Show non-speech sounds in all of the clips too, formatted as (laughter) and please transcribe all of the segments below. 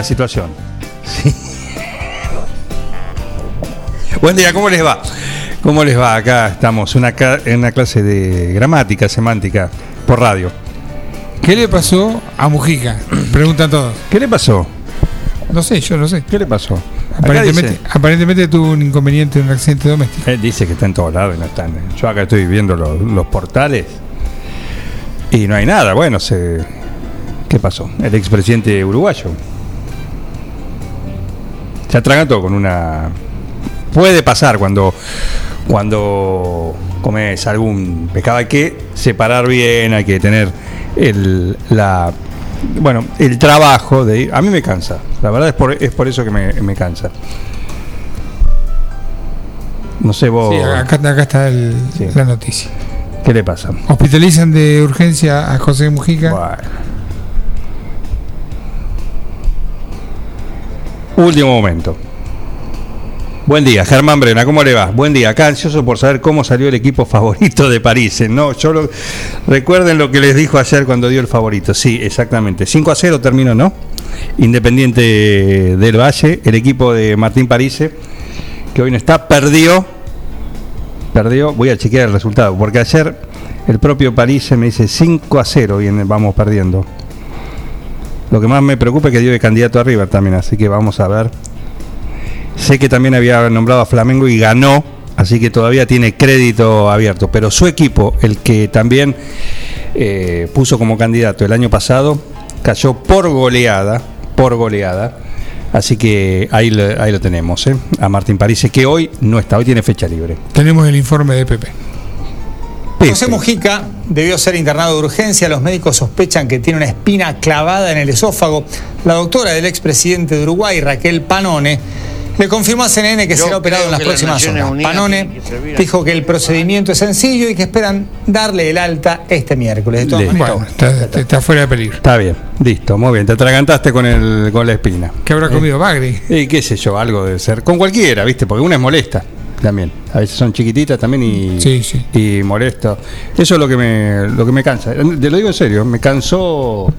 La situación. Sí. Buen día, ¿cómo les va? ¿Cómo les va? Acá estamos una en una clase de gramática, semántica, por radio. ¿Qué le pasó a Mujica? (clears throat) Preguntan todos. ¿Qué le pasó? No sé, yo no sé. ¿Qué le pasó? Aparentemente, dice- aparentemente tuvo un inconveniente en un accidente doméstico. Él dice que está en todos lados y no están. Yo acá estoy viendo los, los portales y no hay nada. Bueno, se, ¿qué pasó? El expresidente uruguayo se atragantó con una. Puede pasar cuando cuando comes algún pescado. Hay que separar bien, hay que tener el, la. Bueno, el trabajo de ir. A mí me cansa. La verdad es por, es por eso que me, me cansa. No sé vos. Sí, acá, acá está el- Sí. la noticia. ¿Qué le pasa? Hospitalizan de urgencia a José Mujica. Bueno. Último momento. Buen día, Germán Brena, ¿cómo le va? Buen día, acá ansioso por saber cómo salió el equipo favorito de París. ¿eh? No, yo lo- recuerden lo que les dijo ayer cuando dio el favorito. Sí, exactamente. 5 a 0 terminó, ¿no? Independiente del Valle, el equipo de Martín Parise, que hoy no está, perdió. Perdió, voy a chequear el resultado, porque ayer el propio Parise me dice 5 a 0 viene, vamos perdiendo. Lo que más me preocupa es que dio de candidato a River también, así que vamos a ver. Sé que también había nombrado a Flamengo y ganó, así que todavía tiene crédito abierto. Pero su equipo, el que también eh, puso como candidato el año pasado, cayó por goleada, por goleada. Así que ahí lo, ahí lo tenemos, ¿eh? a Martín Parise, que hoy no está, hoy tiene fecha libre. Tenemos el informe de Pepe. José Mujica debió ser internado de urgencia. Los médicos sospechan que tiene una espina clavada en el esófago. La doctora del expresidente de Uruguay, Raquel Panone, le confirmó a CNN que Yo será operado en las próximas horas. Panone que dijo que el procedimiento es sencillo y que esperan darle el alta este miércoles. De todas Listo. maneras, Bueno, está, está fuera de peligro. Está bien, listo, muy bien. Te atragantaste con, el, con la espina. ¿Qué habrá comido Bagri? Y qué sé yo, algo de ser. Con cualquiera, ¿viste? Porque una es molesta también. A veces son chiquititas también y, Sí, sí. y molesto. Eso es lo que me, lo que me cansa. Te lo digo en serio, me cansó.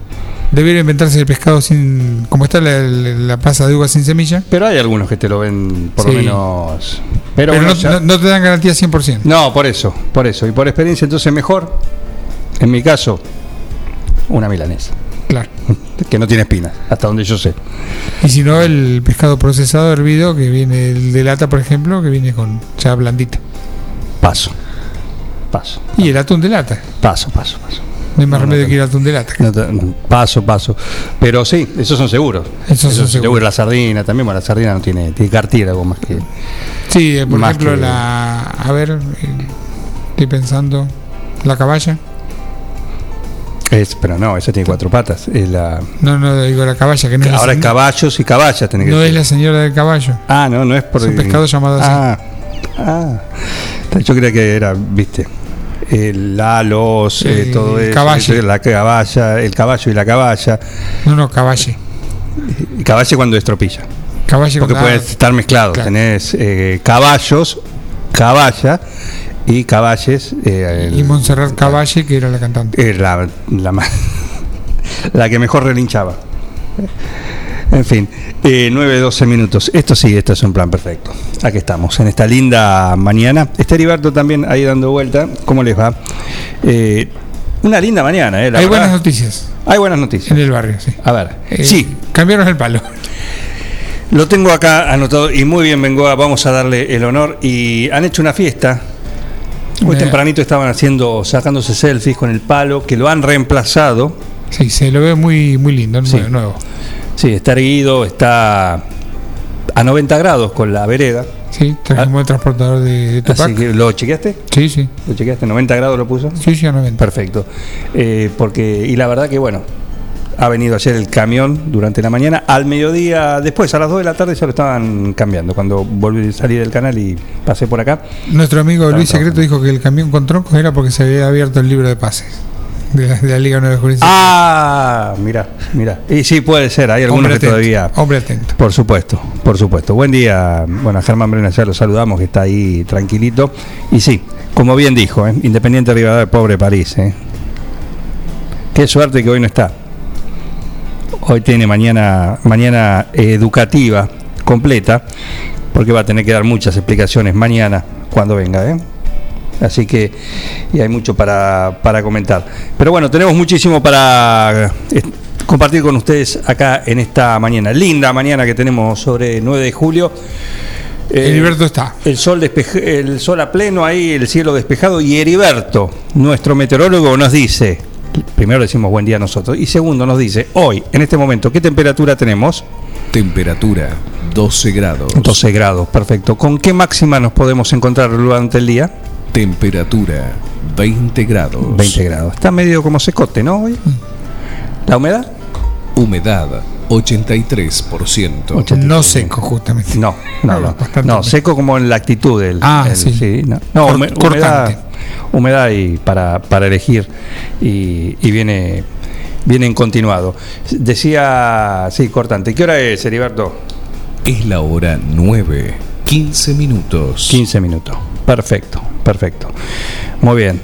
Debería inventarse el pescado sin. como está la, la pasa de uva sin semilla. Pero hay algunos que te lo ven por lo menos. Pero, Pero, bueno, no, ya- no- no te dan garantía 100%. no, por eso, por eso. Y por experiencia, entonces mejor, en mi caso, una milanesa. Claro. Que no tiene espinas, hasta donde yo sé. Y si no, el pescado procesado hervido, que viene el de lata, por ejemplo, que viene con ya blandita. Paso. paso. Y el atún de lata. Paso, paso, paso. No hay más remedio que ir al atún de lata. No paso, paso. Pero sí, esos son seguros. Esos son seguros. La sardina también, bueno, la sardina no tiene, tiene cartílago más que. Sí, eh, por ejemplo, que- la. A ver, eh, estoy pensando. La caballa. Es, pero no, esa tiene cuatro patas. Es la, No, no, digo la caballa, que no es la ahora es caballos y caballas, tenés que No es la señora del caballo. Ah, no, no es por. Es un pescado llamado así. Ah, ah. Yo creía que era, viste. El halos, eh, El todo eso. caballo. La caballa, el caballo y la caballa. No, no, caballe. Y caballo cuando es tropilla. Caballe Porque puede ah, estar mezclado. claro. Tenés eh, caballos, caballa y caballes. eh, el- Y Montserrat Caballe, que era la cantante. eh, la, la, ma- (laughs) la que mejor relinchaba. En fin, eh, 9-12 minutos. Esto sí, esto es un plan perfecto. Aquí estamos, en esta linda mañana. Está Heriberto también ahí dando vuelta. ¿Cómo les va? Eh, una linda mañana, ¿eh? La Hay verdad. buenas noticias Hay buenas noticias. en el barrio, sí. A ver, Eh, sí, Cambiaron el palo. lo tengo acá anotado y muy bien, Bengoa, vamos a darle el honor. Y han hecho una fiesta. Muy Eh. tempranito estaban haciendo, sacándose selfies con el palo, que lo han reemplazado. Sí, se lo ve muy, muy lindo, Sí. nuevo, nuevo. Sí, está erguido, está a 90 grados con la vereda. Sí, trajimos el transportador de, de Tupac. Así que, ¿Lo chequeaste? Sí, sí. ¿Lo chequeaste? ¿90 grados lo puso? Sí, sí, a 90. Perfecto. Eh, porque, y la verdad que bueno, ha venido ayer el camión durante la mañana, al mediodía, después a las 2 de la tarde ya lo estaban cambiando, cuando volví a salir del canal y pasé por acá. Nuestro amigo Luis Secreto trabajando. dijo que el camión con troncos era porque se había abierto el libro de pases de la, de la Liga Nueva Justicia. Ah, mira, mira. Y sí, puede ser, hay algunos hombre que todavía... Hombre atento. Por supuesto, por supuesto. Buen día, bueno, Germán Brena ya lo saludamos, que está ahí tranquilito. Y sí, como bien dijo, ¿eh? Independiente Rivadavia, pobre París. ¿eh? Qué suerte que hoy no está. Hoy tiene mañana, mañana educativa completa, porque va a tener que dar muchas explicaciones mañana cuando venga. ¿eh? Así que y hay mucho para, para comentar. Pero bueno, tenemos muchísimo para eh, compartir con ustedes acá en esta mañana. Linda mañana que tenemos sobre 9 de julio. Eh, Heriberto está. el sol, despeje- el sol a pleno ahí, el cielo despejado. Y Heriberto, nuestro meteorólogo, nos dice, primero decimos buen día a nosotros, y segundo nos dice, hoy, en este momento, ¿qué temperatura tenemos? Temperatura 12 grados. 12 grados, perfecto. ¿Con qué máxima nos podemos encontrar durante el día? Temperatura 20 grados. 20 grados. Está medio como secote, ¿no? Hoy. ¿La humedad? Humedad 83%. 83%. No seco, justamente. No, no, no. Bastante No, seco como en la actitud del. Ah, el- sí. no, No, humedad, humedad y para, para elegir y, y viene, viene en continuado. Decía, sí, cortante. ¿Qué hora es, Heriberto? Es la hora 9, 15 minutos. 15 minutos. Perfecto, perfecto. Muy bien.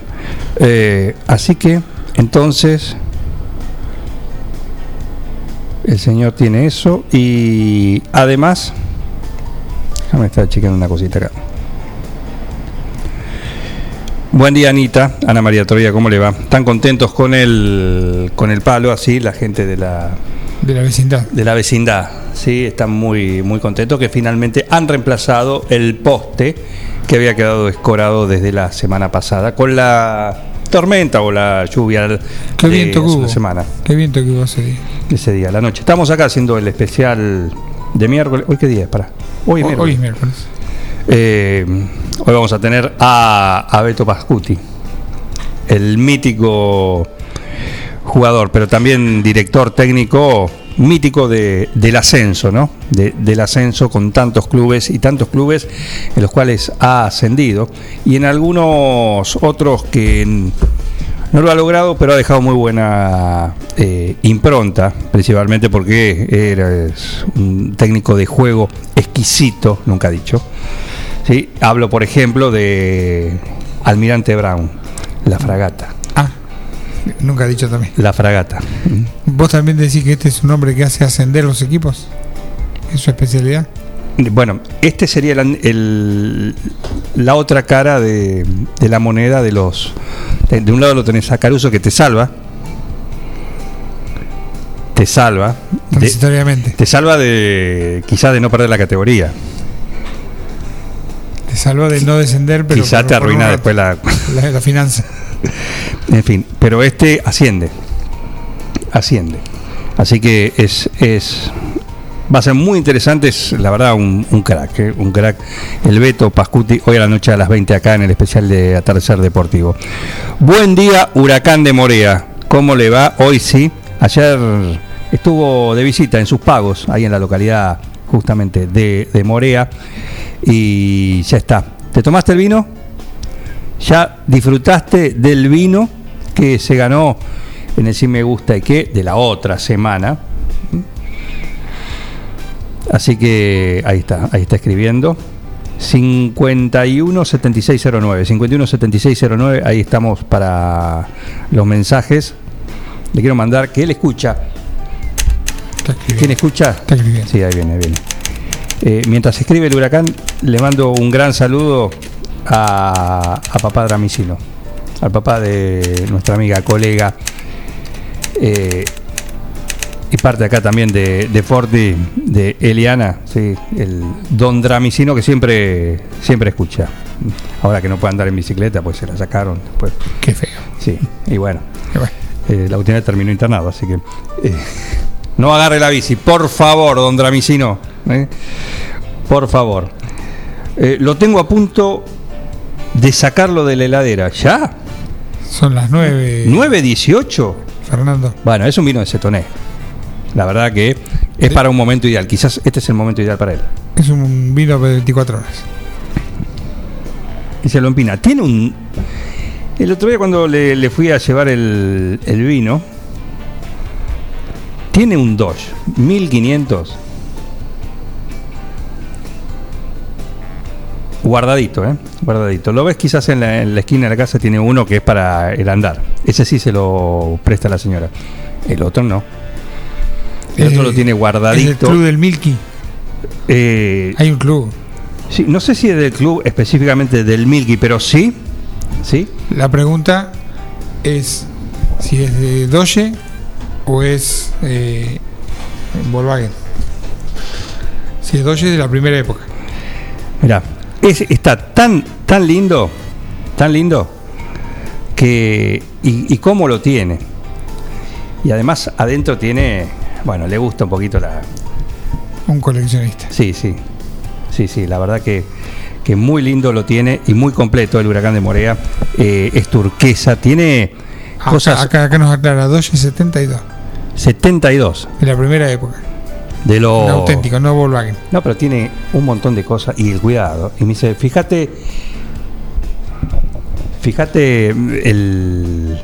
Eh, así que, entonces, el señor tiene eso y además, déjame estar chequeando una cosita acá. Buen día, Anita. Ana María Torilla, ¿cómo le va? ¿Están contentos con el, con el palo así, la gente de la, De la vecindad. de la vecindad. Sí, están muy, muy contentos que finalmente han reemplazado el poste que había quedado escorado desde la semana pasada con la tormenta o la lluvia Qué de viento hace hubo. una semana, Qué viento que hubo ese día. ese día, la noche. Estamos acá haciendo el especial de miércoles. ¿Hoy qué día es? Para. Hoy es miércoles. hoy es miércoles. Eh, hoy vamos a tener a, a Beto Pascuti, el mítico jugador, pero también director técnico mítico de- del ascenso, ¿no? De- del ascenso con tantos clubes y tantos clubes en los cuales ha ascendido y en algunos otros que no lo ha logrado, pero ha dejado muy buena eh, impronta, principalmente porque era un técnico de juego exquisito, nunca dicho. ¿sí? Hablo, por ejemplo, de Almirante Brown, la fragata. Nunca he dicho también. La fragata. ¿Vos también decís que este es un hombre que hace ascender los equipos? ¿Es su especialidad? Bueno, este sería el- el- la otra cara de, de la moneda de los. De, de un lado lo tenés a Caruso que te salva. Te salva. de- Transitoriamente. te salva de quizás de no perder la categoría. Te salva de no descender, pero Quizá por- te arruina después (laughs) la, la finanza. En fin, pero este asciende. Asciende. Así que es. es va a ser muy interesante, es la verdad un, crack, ¿eh? un crack. El Beto Pascuti, hoy a la noche a las 20 acá en el especial de Atardecer Deportivo. Buen día, Huracán de Morea. ¿Cómo le va? Hoy sí. Ayer estuvo de visita en sus pagos, ahí en la localidad justamente de, de Morea. Y ya está. ¿Te tomaste el vino? Ya disfrutaste del vino que se ganó en el Sí Me Gusta y qué de la otra semana. Así que ahí está, ahí está escribiendo. 517609, 517609, ahí estamos para los mensajes. Le quiero mandar que él escucha. ¿Quién escucha? Está. Sí, ahí viene, ahí viene. Eh, mientras escribe el huracán, le mando un gran saludo a, a papá Dramicino, al papá de nuestra amiga, colega, eh, y parte acá también de, de Forti, de Eliana, sí, el don Dramicino que siempre, siempre escucha. Ahora que no puede andar en bicicleta, pues se la sacaron. Pues, Qué feo. sí, y bueno, eh, la última terminó internado, así que eh, no agarre la bici, por favor, don Dramicino. Por favor. Eh, lo tengo a punto de sacarlo de la heladera. ¿Ya? Son las 9. ¿9.18? Fernando. Bueno, es un vino de cetoné. La verdad que es para un momento ideal. Quizás este es el momento ideal para él. Es un vino de 24 horas. Y se lo empina. Tiene un. El otro día, cuando le, le fui a llevar el, el vino, tiene un Dodge 1500. Guardadito, ¿eh? Guardadito. Lo ves quizás en la, en la esquina de la casa, tiene uno que es para el andar. Ese sí se lo presta la señora. El otro no. El otro Eh, lo tiene Es el guardadito. club del Milky. Eh, Hay un club. sí, no sé si es del club específicamente del Milky, pero sí. Sí. La pregunta es si es de Doge o es eh, Volkswagen. Si es Doge de la primera época. Mira, es, está tan, tan lindo, tan lindo, que. Y, y cómo lo tiene. Y además adentro tiene. Bueno, le gusta un poquito la. Un coleccionista. Sí, sí. Sí, sí, la verdad que, que muy lindo lo tiene y muy completo el huracán de Morea. Eh, es turquesa, tiene Acá, cosas. acá, acá nos aclara Doge 72. 72 De la primera época. De lo. Un auténtico, no Volkswagen. No, pero tiene un montón de cosas y el cuidado. Y me dice, fíjate, fíjate el,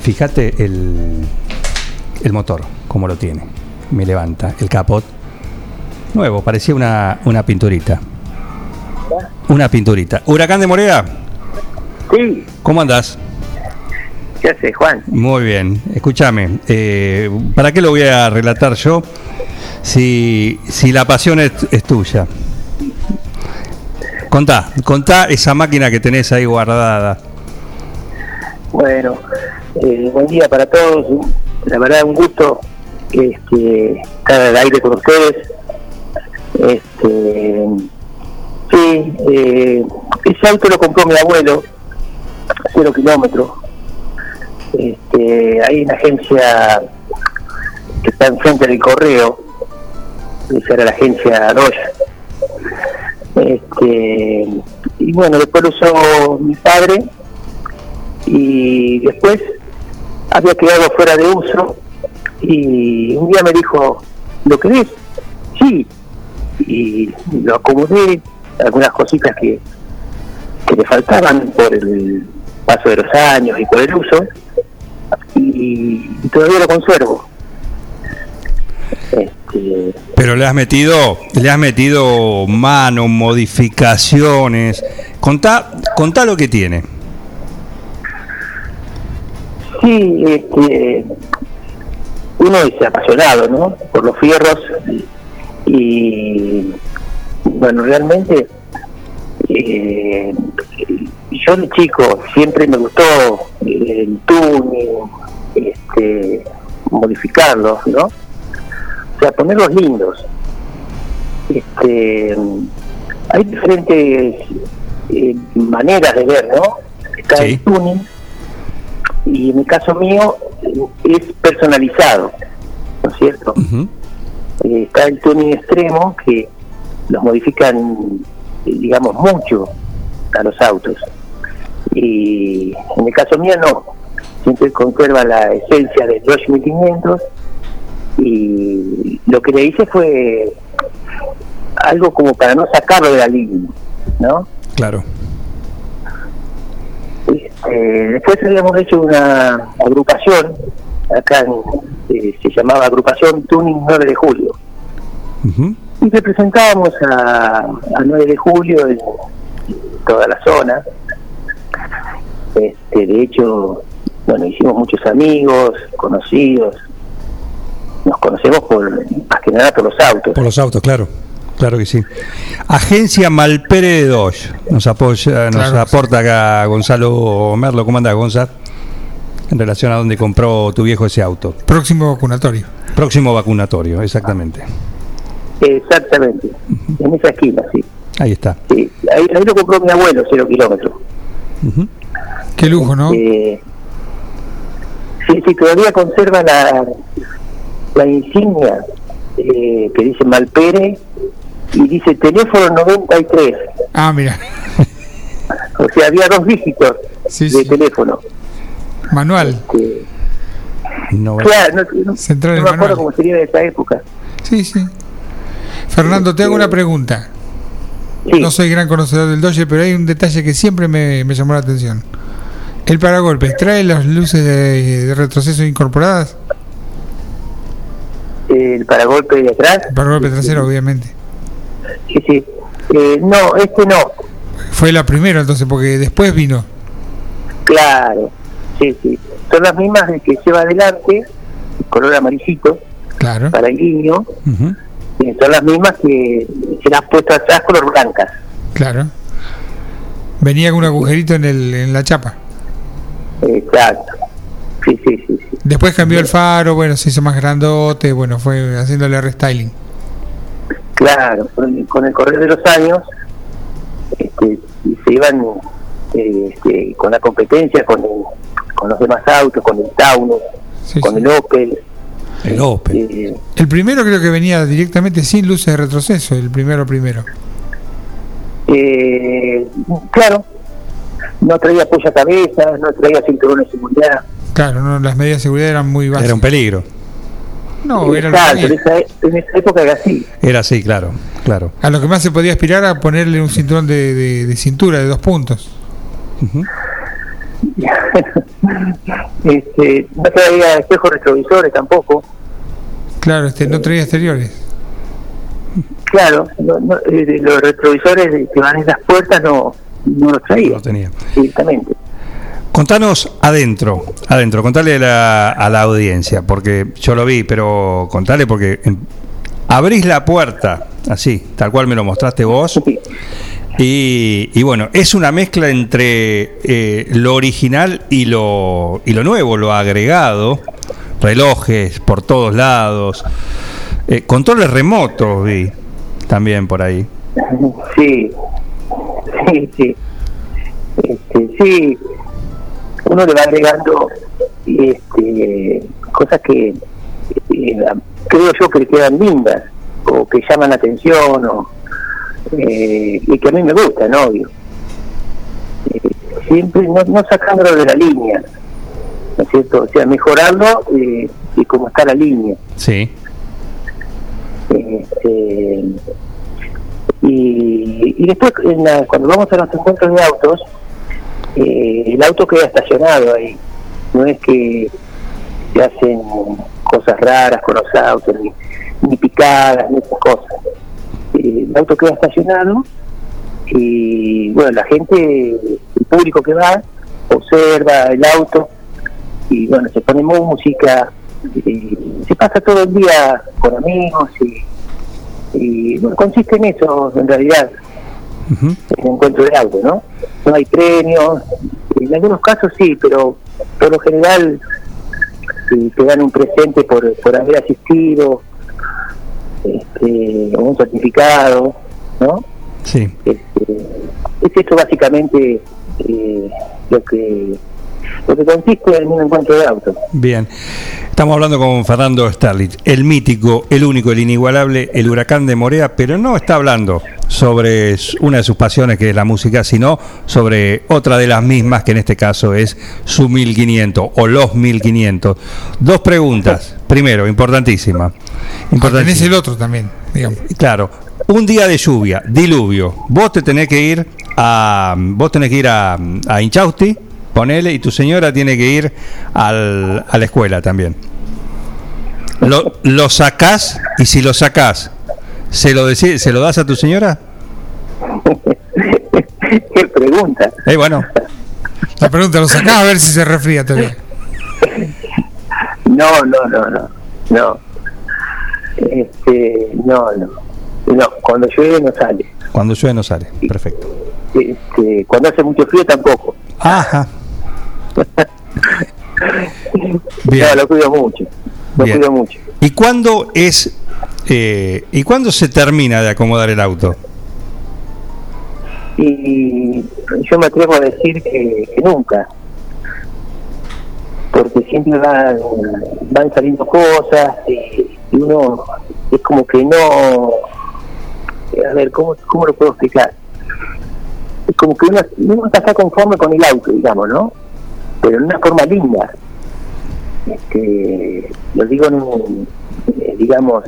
fíjate el, el motor, como lo tiene. Me levanta el capot. Nuevo, parecía una, una pinturita. Una pinturita. Huracán de Morea, Sí, ¿cómo andás? ¿Qué haces, Juan? Muy bien, escúchame, eh, ¿para qué lo voy a relatar yo si, si la pasión es, es tuya? Contá, contá esa máquina que tenés ahí guardada. Bueno, eh, buen día para todos. La verdad, un gusto este, estar al aire con ustedes. Este, sí, eh, ese auto lo compró mi abuelo, cero kilómetros. Este, hay una agencia que está enfrente del correo, esa era la agencia Dodge. Este, y bueno, después lo usó mi padre y después había quedado fuera de uso y un día me dijo, ¿lo querés? Sí, y lo acomodé, algunas cositas que, que le faltaban por el paso de los años y por el uso y, y todavía lo conservo. Este, Pero le has metido, le has metido mano, modificaciones. Contá, contá lo que tiene. Sí, este, uno es apasionado, ¿no? Por los fierros y, y, bueno, realmente eh, yo de chico siempre me gustó el tuning, este, modificarlos, ¿no? O sea, ponerlos lindos. Este, hay diferentes eh, maneras de ver, ¿no? Está Sí. el tuning y en el caso mío es personalizado, ¿no es cierto? Eh, está el tuning extremo que los modifican, digamos, mucho a los autos. Y en el caso mío no, siempre conserva la esencia del Dodge 1500 y lo que le hice fue algo como para no sacarlo de la línea, ¿no? Claro. Este, después habíamos hecho una agrupación, acá en- eh, se llamaba Agrupación Tuning 9 de Julio. Y representábamos a, a 9 de Julio en toda la zona. Este, de hecho, bueno, hicimos muchos amigos, conocidos, nos conocemos por más que nada por los autos. Por los autos, claro. Claro que sí. Agencia Malpere de Dodge. Nos apoya, nos Claro. aporta acá Gonzalo Merlo. ¿Cómo anda, Gonzalo? En relación a dónde compró tu viejo ese auto. Próximo vacunatorio. Próximo vacunatorio, exactamente. Exactamente, en esa esquina, sí. Ahí está. sí. Ahí, ahí lo compró mi abuelo, cero kilómetros. Ujú. Qué lujo, ¿no? Eh, sí, sí, todavía conserva la, la insignia eh, que dice Malpere y dice teléfono 93. Ah, mira. O sea, había dos dígitos Sí, de sí. teléfono. Manual. Que, No, claro, no, no- Central no el me acuerdo cómo sería de esa época. Sí, sí. Fernando, te hago una pregunta. Sí, No soy gran conocedor del Dodge, pero hay un detalle que siempre me, me llamó la atención. El paragolpes, ¿trae las luces de, de retroceso incorporadas? el paragolpe de atrás. El paragolpe trasero, obviamente. Sí, sí. Eh, no, este no. Fue la primera entonces, porque después vino. Claro. Sí, sí. Son las mismas que lleva adelante, color amarillito, Claro. para el. Ujú. Son las mismas que se las puesto atrás color blancas. Claro. Venía con un agujerito en, el, en la chapa. Exacto. Sí, sí, sí. sí. Después cambió el faro, bueno, se hizo más grandote, bueno, fue haciéndole restyling. Claro, con el, con el correr de los años este, se iban eh, este, con la competencia con, el- con los demás autos, con el Taunus, Sí, con sí. el Opel. El Opel. eh, El primero creo que venía directamente sin luces de retroceso, el primero primero. eh, claro, no traía apoya cabeza, no traía cinturón de seguridad. Claro, no, las medidas de seguridad eran muy básicas. Era un peligro. No, era que en esa, en esa época era así. Era así, claro. Claro. A lo que más se podía aspirar a ponerle un cinturón de, de- de cintura de dos puntos. Ujú. (laughs) este, no traía espejos retrovisores tampoco. Claro, este no traía exteriores. Claro, no- no, eh, los retrovisores que van en las puertas no, no los traía Lo tenía. directamente. Contanos adentro, adentro, contale a la, a la audiencia, porque yo lo vi, pero contale porque abrís la puerta, así, tal cual me lo mostraste vos, Sí. Y, y bueno, es una mezcla entre eh, lo original y lo, y lo nuevo, lo agregado, relojes por todos lados, eh, controles remotos vi también por ahí. Sí, sí, sí. Este, sí, uno le va agregando este, cosas que eh, creo yo que le quedan lindas o que llaman la atención o, eh, y que a mí me gustan, obvio. Eh, siempre no, no sacándolo de la línea, ¿no es cierto? O sea, mejorarlo eh, y cómo está la línea. Sí, Este, y, y después, en la- cuando vamos a los encuentros de autos, eh, el auto queda estacionado ahí. No es que se hacen cosas raras con los autos, ni, ni picadas, ni esas cosas. Eh, el auto queda estacionado y, bueno, la gente, el público que va, observa el auto y, bueno, se pone música, y se pasa todo el día con amigos y, y bueno, consiste en eso en realidad Ujú. el encuentro de auto, ¿no? No hay premios, en algunos casos sí, pero por lo general eh, te dan un presente por, por haber asistido, este, o un certificado, ¿no? Sí. Este, es esto básicamente eh, lo que lo que consiste en un encuentro de autos. Bien. Estamos hablando con Fernando Starlich, el mítico, el único, el inigualable, el huracán de Morea, pero no está hablando sobre una de sus pasiones que es la música, sino sobre otra de las mismas, que en este caso es su 1500 o los 1500. Dos preguntas. Primero, importantísima. Tenés importantísima. el otro también, digamos. Claro, un día de lluvia, diluvio. Vos te tenés que ir a vos tenés que ir a, a Inchausti, ponele y tu señora tiene que ir al- a la escuela también. Lo, lo sacás y si lo sacás, ¿se lo deci- se lo das a tu señora? (laughs) ¿Qué pregunta? Eh, bueno, La pregunta, ¿lo sacás a ver si se refría todavía? No, no, no, no, no. Este, no, no. No, cuando llueve no sale. cuando llueve no sale. Perfecto. Este, cuando hace mucho frío tampoco. Ajá. Bien. No, lo cuido mucho. Lo Bien. cuido mucho. ¿Y cuándo es eh, y cuándo se termina de acomodar el auto? Y yo me atrevo a decir que, que nunca. Porque siempre van, van saliendo cosas y, y uno es como que no. A ver, ¿cómo, cómo lo puedo explicar? Es como que uno, uno está conforme con el auto, digamos, ¿no? Pero en una forma linda. Este, lo digo en un, eh, digamos,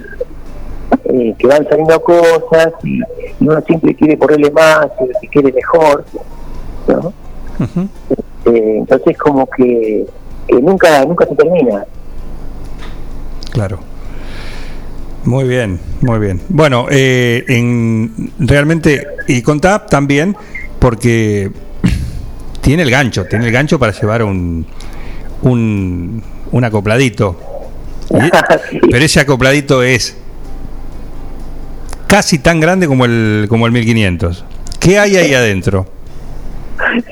eh, que van saliendo cosas y, uno siempre quiere ponerle más, y quiere mejor. Eh, entonces como que, que nunca nunca se termina. Claro. Muy bien, muy bien. Bueno, eh, en, realmente, y con TAP también, porque tiene el gancho, tiene el gancho para llevar un, un, un acopladito. Sí. (laughs) pero ese acopladito es casi tan grande como el, como el 1500. ¿Qué hay ahí adentro?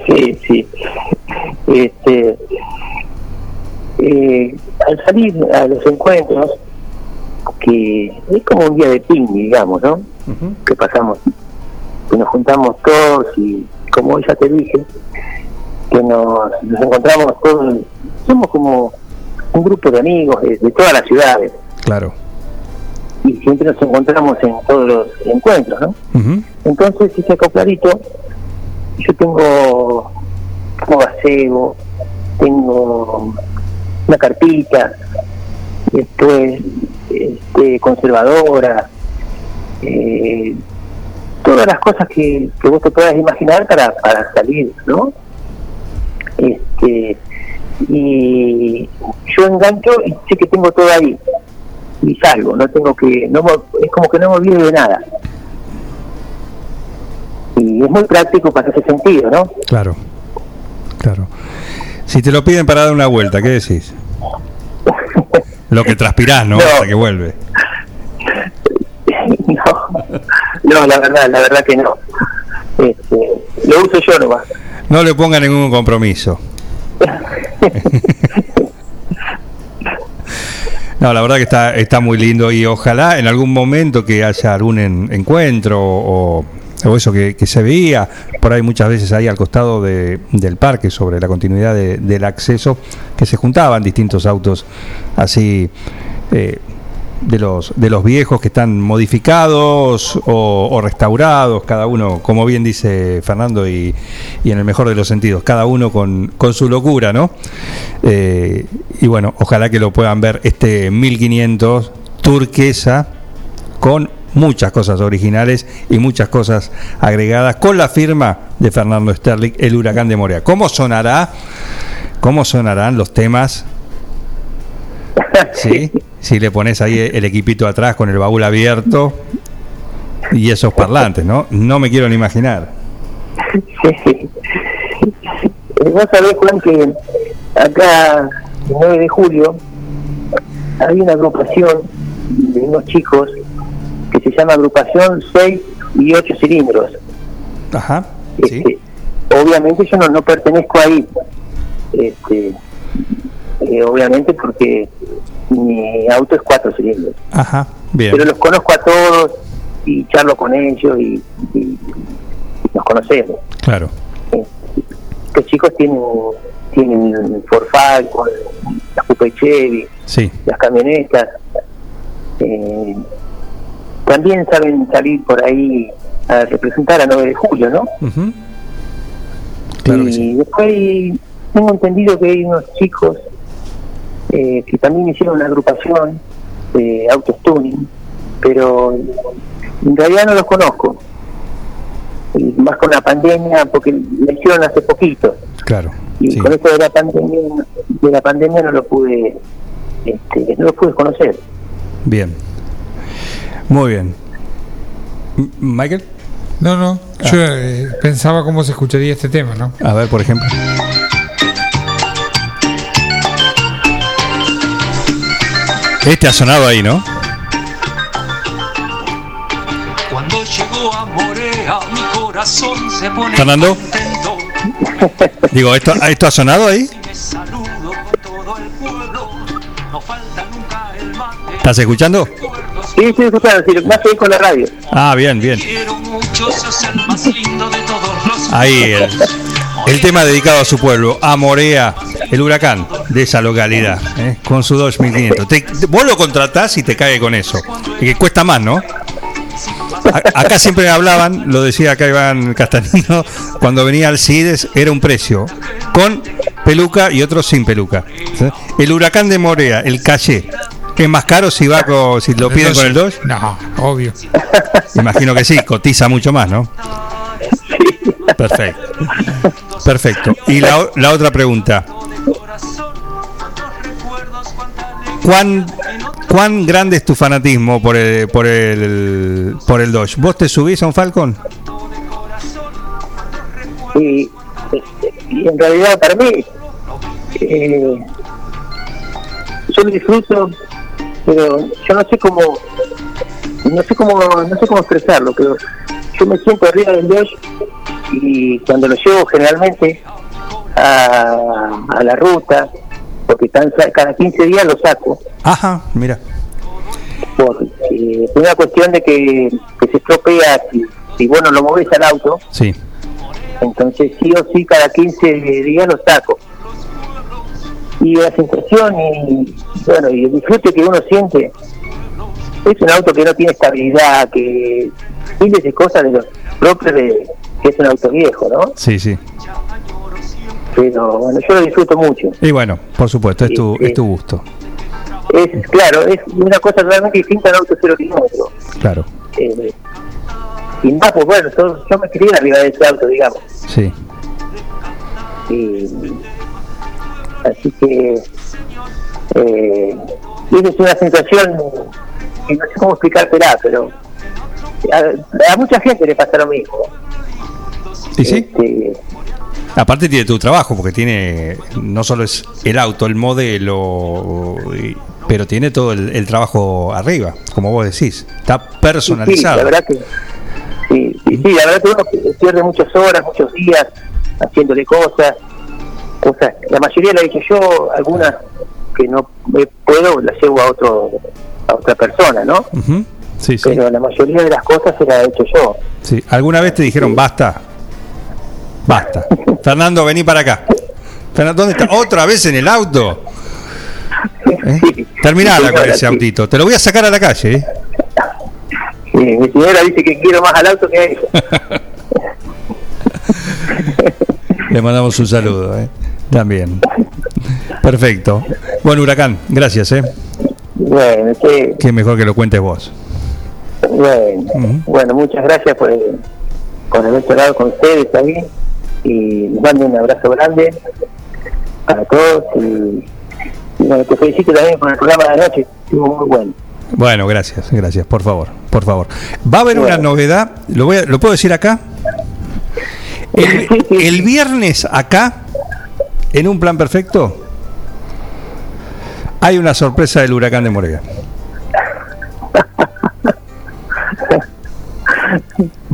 sí, sí. Este, eh, al salir a los encuentros, que es como un día de ping, digamos, ¿no? Que pasamos, que nos juntamos todos y, como ya te dije, que nos, nos encontramos todos, somos como un grupo de amigos de, de todas las ciudades Claro. y siempre nos encontramos en todos los encuentros, ¿no? Ujú. Entonces ese acopladito, yo tengo, tengo gazebo, tengo una carpita, después este, conservadora, eh, todas las cosas que, que vos te puedas imaginar para, para salir, ¿no? Este, y yo engancho y sé que tengo todo ahí y salgo, no tengo que, no es como que no me olvido de nada y es muy práctico para ese sentido, ¿no? Claro. Claro. Si te lo piden para dar una vuelta, ¿qué decís? (laughs) Lo que transpirás, ¿no? No. Hasta que vuelve. (laughs) no, no, la verdad, la verdad que no. Este, lo uso yo nomás. No le ponga ningún compromiso. No, la verdad que está, está muy lindo y ojalá en algún momento que haya algún en- encuentro o, eso que, se veía por ahí muchas veces ahí al costado de- del parque sobre la continuidad de- del acceso, que se juntaban distintos autos así eh, de los de los viejos que están modificados o, o restaurados, cada uno, como bien dice Fernando, y, y en el mejor de los sentidos, cada uno con, con su locura, ¿no? Eh, y bueno, ojalá que lo puedan ver este 1500 turquesa con muchas cosas originales y muchas cosas agregadas con la firma de Fernando Sterling, el huracán de Morea. ¿Cómo sonará? ¿Cómo sonarán los temas? (laughs) ¿Sí? Si le pones ahí el equipito atrás con el baúl abierto y esos parlantes, ¿no? No me quiero ni imaginar. (laughs) Sí. Vos sabés, Juan, que acá, el 9 de julio, hay una agrupación de unos chicos que se llama Agrupación 6 y 8 cilindros. Ajá. Sí. Este, obviamente yo no, no pertenezco ahí. Este, eh, obviamente porque mi auto es cuatro cilindros. Ajá. Bien. Pero los conozco a todos y charlo con ellos y, y conocemos. Claro. Los chicos tienen tienen Ford Falcon, las Coupe Chevy, Sí, las camionetas. Eh, también saben salir por ahí a representar a 9 de julio, ¿no? ujú. Claro y sí. después tengo entendido que hay unos chicos eh, que también hicieron una agrupación de autos tuning, pero en realidad no los conozco. Y más con la pandemia, porque la hicieron hace poquito. Claro. Y sí. con esto de la pandemia, de la pandemia no lo pude, este, no lo pude conocer. Bien. Muy bien. M- Michael, No, no. Yo eh, pensaba cómo se escucharía este tema, ¿no? a ver, por ejemplo. Este ha sonado ahí, ¿no? Cuando llegó a Morea, mi corazón se pone Fernando. contento. Digo, ¿esto, ¿esto ha sonado ahí? ¿Estás escuchando? Sí, estoy escuchando, sí, más que ir con la radio. Ah, bien, bien. Ahí el, el tema dedicado a su pueblo, a Morea, el huracán de esa localidad, ¿eh? con su 2500. Te- vos lo contratás y te cae con eso. Que cuesta más, ¿no? A- acá siempre hablaban, lo decía acá Iván Castanino, cuando venía al CIDES era un precio, con peluca y otro sin peluca. ¿sí? El huracán de Morea, el calle, es más caro si va con, si lo piden con el 2. No, obvio. Imagino que sí, cotiza mucho más, ¿no? Perfecto. Perfecto. Y la, la otra pregunta. ¿Cuán, ¿Cuán grande es tu fanatismo por el, por el, por el Dodge? ¿Vos te subís a un Falcon? Y, y en realidad para mí, eh, yo lo disfruto, pero yo no sé cómo, no sé cómo, no sé cómo expresarlo, pero yo me siento arriba del Dodge y cuando lo llevo generalmente a, a la ruta, porque están, cada 15 días lo saco, Ajá, mira. por eh, una cuestión de que, que se estropea si, si vos no lo movés al auto, Sí. entonces sí o sí cada 15 días lo saco. Y la sensación y bueno y el disfrute que uno siente es un auto que no tiene estabilidad, que miles de cosas de los propios de que es un auto viejo, ¿no? Sí, sí. Pero bueno, yo lo disfruto mucho. Y bueno, por supuesto, es tu, es tu gusto. Es claro, es una cosa realmente distinta al auto cero kilómetros. Claro. Eh, y más, pues bueno, yo, yo me crié arriba de ese auto, digamos. Sí. Y, así que eh, es una sensación que no sé cómo explicártela, pero a, a mucha gente le pasa lo mismo. ¿Y sí? Este, Aparte tiene tu trabajo, porque tiene, no solo es el auto, el modelo, pero tiene todo el, el trabajo arriba, como vos decís. Está sí, sí, personalizado. la verdad que sí, sí, sí, la verdad que uno pierde muchas horas, muchos días haciéndole cosas, cosas, la mayoría la he hecho yo, algunas que no puedo las llevo a otro a otra persona, ¿no? Sí, sí, Pero la mayoría de las cosas se las he hecho yo. sí. ¿Alguna vez te dijeron basta? Basta. Fernando, vení para acá. Fernando, ¿dónde está? ¿Otra vez en el auto? ¿Eh? Sí. Terminala Sí, con ese sí. autito. Te lo voy a sacar a la calle. ¿eh? Sí, mi señora dice que quiero más al auto que a ella. (laughs) Le mandamos un saludo. ¿eh? También. Perfecto. Bueno, Huracán, gracias. ¿eh? Bueno, que, Qué mejor que lo cuentes vos. bueno, bueno, muchas gracias por, por haber charlado con ustedes también y les mando un abrazo grande para todos y, y bueno, te felicito también por el programa de anoche, estuvo muy bueno. Bueno, gracias, gracias, por favor, por favor. Va a haber una novedad, lo, voy a- ¿lo puedo decir acá? El, el viernes acá, en un plan perfecto, hay una sorpresa del huracán de Morea. (laughs)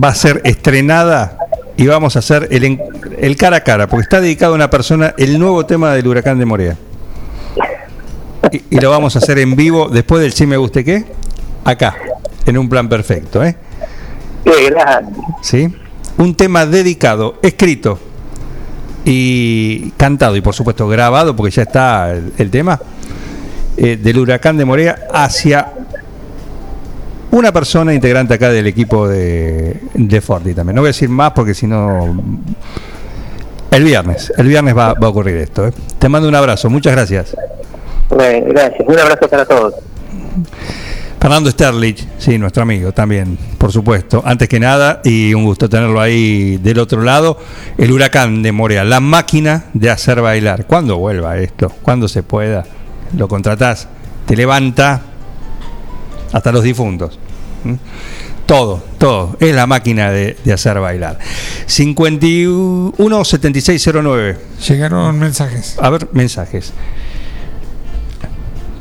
Va a ser estrenada y vamos a hacer el, el cara a cara, porque está dedicado a una persona el nuevo tema del huracán de Morea. Y, y lo vamos a hacer en vivo después del Sí Me Guste Qué, acá, en un plan perfecto, ¿eh? Qué grande. ¿Sí? un tema dedicado, escrito y cantado y por supuesto grabado, porque ya está el, el tema, eh, del huracán de Morea hacia una persona integrante acá del equipo de, de Forti también. No voy a decir más porque si no... El viernes, el viernes va, va a ocurrir esto. ¿eh? Te mando un abrazo, muchas gracias. Bueno, gracias. Un abrazo para todos. Fernando Sterlich, sí, nuestro amigo también, por supuesto. Antes que nada, y un gusto tenerlo ahí del otro lado, el huracán de Morea, la máquina de hacer bailar. ¿Cuándo vuelva esto? ¿Cuándo se pueda? Lo contratás, te levanta hasta los difuntos. ¿Mm? Todo, todo. Es la máquina de, de hacer bailar. 51 7609. Llegaron mensajes. A ver, mensajes.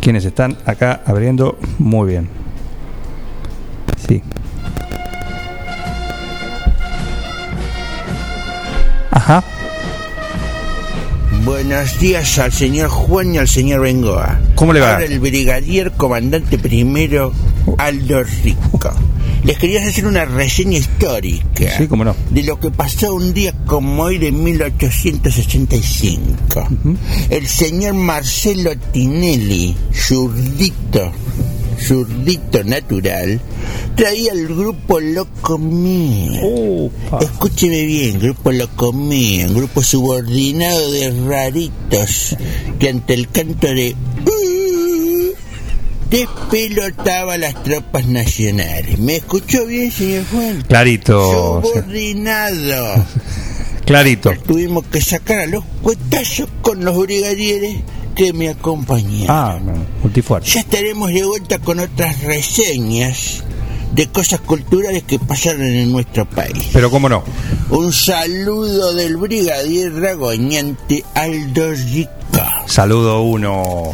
¿Quiénes están acá abriendo? Muy bien. Sí. Ajá. Buenos días al señor Juan y al señor Bengoa. ¿Cómo le va? Ahora el brigadier comandante primero Aldo Rico. Les quería hacer una reseña histórica Sí, cómo no. de lo que pasó un día como hoy de 1865. El señor Marcelo Tinelli, zurdito, zurdito natural, traía el grupo Loco Mía. Opa. Escúcheme bien, grupo Locomía, un grupo subordinado de raritos que ante el canto de despelotaba las tropas nacionales. ¿Me escuchó bien, señor Juan? Clarito. Subordinado. (laughs) Clarito. Tuvimos que sacar a los cuetazos con los brigadieres que me acompañaron. Ah, multifuerte. Ya estaremos de vuelta con otras reseñas de cosas culturales que pasaron en nuestro país. Pero cómo no. Un saludo del brigadier Ragoñante Aldo Rica. Saludo uno.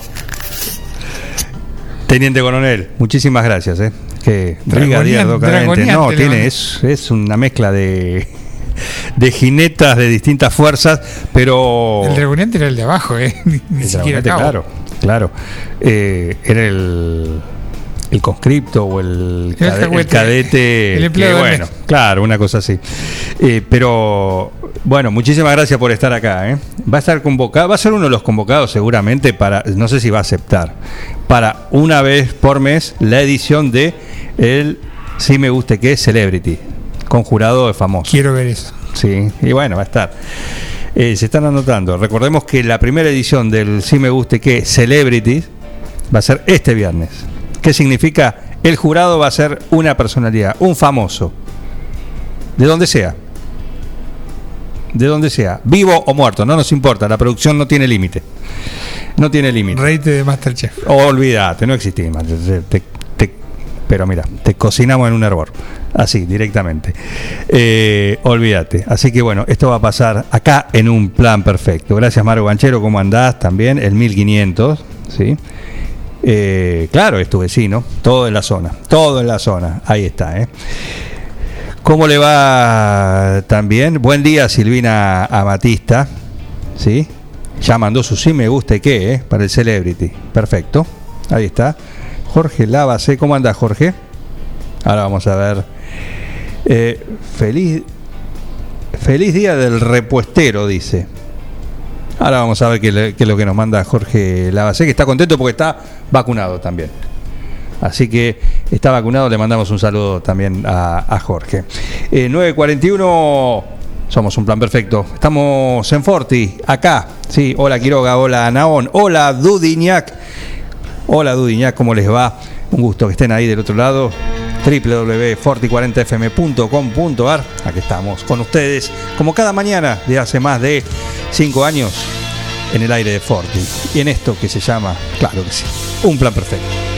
Teniente coronel, muchísimas gracias, ¿eh? Que brigadier. No, tiene, es, es una mezcla de, de jinetas de distintas fuerzas, pero. El dragoniante era el de abajo, ¿eh? (laughs) Ni, El siquiera cabo. claro, claro. Eh, era el, el conscripto o el, El cade- el cadete. El que, empleado del bueno, claro, una cosa así. Eh, pero bueno, muchísimas gracias por estar acá. ¿eh? Va a estar convocado, va a ser uno de los convocados seguramente para, no sé si va a aceptar, para una vez por mes la edición de el Si me guste que Celebrity, con jurado de famoso. Quiero ver eso. Sí, y bueno, va a estar. Eh, se están anotando. Recordemos que la primera edición del Si Me Guste Que Celebrities va a ser este viernes. ¿Qué significa? El jurado va a ser una personalidad, un famoso, de donde sea. De donde sea, vivo o muerto, no nos importa, la producción no tiene límite. No tiene límite. Reite de Masterchef. Olvídate, no te- te- pero mira, te cocinamos en un hervor. Así, directamente. Eh, olvídate. Así que bueno, esto va a pasar acá en un plan perfecto. Gracias, Mario Ganchero. ¿Cómo andás? También, el 1500. ¿sí? Eh, claro, es tu vecino. Todo en la zona. Todo en la zona. Ahí está, ¿eh? ¿Cómo le va también? Buen día, Silvina Amatista. ¿Sí? Ya mandó su sí me gusta y qué, ¿eh? Para el Celebrity. Perfecto. Ahí está. Jorge Lavase. ¿Cómo anda, Jorge? Ahora vamos a ver. Eh, feliz, feliz día del repuestero, dice. Ahora vamos a ver qué, es lo que nos manda Jorge Lavase, que está contento porque está vacunado también. Así que está vacunado, le mandamos un saludo también a, Jorge. Eh, 941, somos un plan perfecto. Estamos en Forti, acá. Sí, hola Quiroga, hola Naón, hola Dudiñac. Hola Dudiñac, ¿cómo les va? Un gusto que estén ahí del otro lado. www.forti40fm.com.ar Aquí estamos con ustedes, como cada mañana de hace más de 5 años, en el aire de Forti. Y en esto que se llama, claro que sí, un plan perfecto.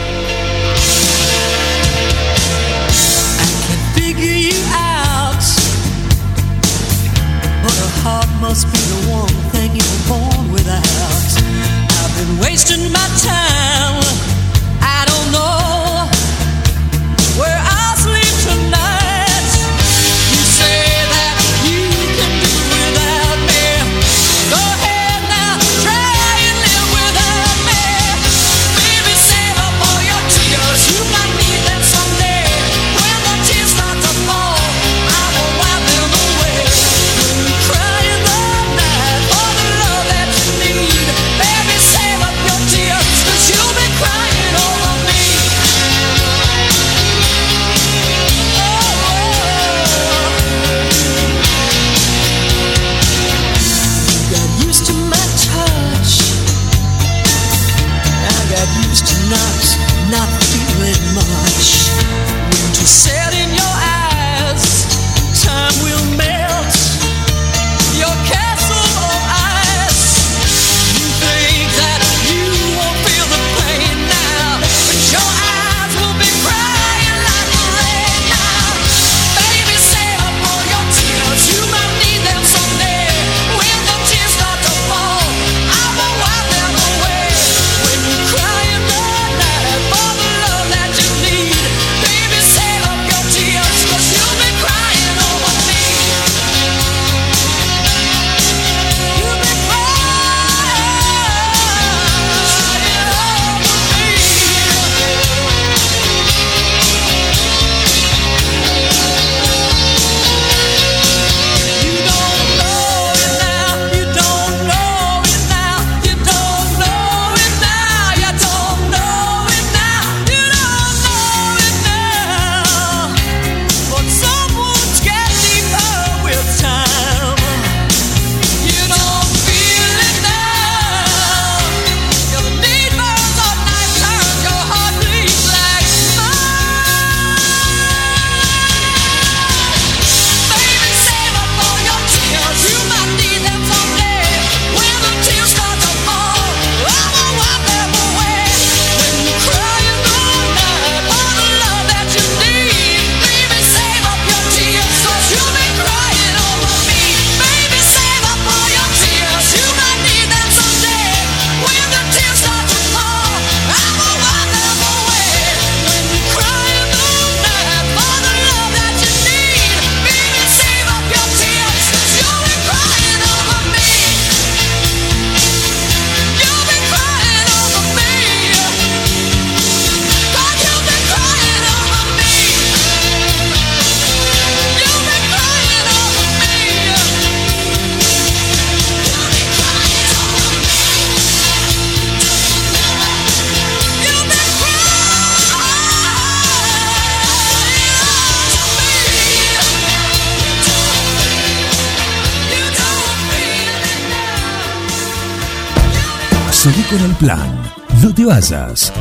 Plan. No te vayas.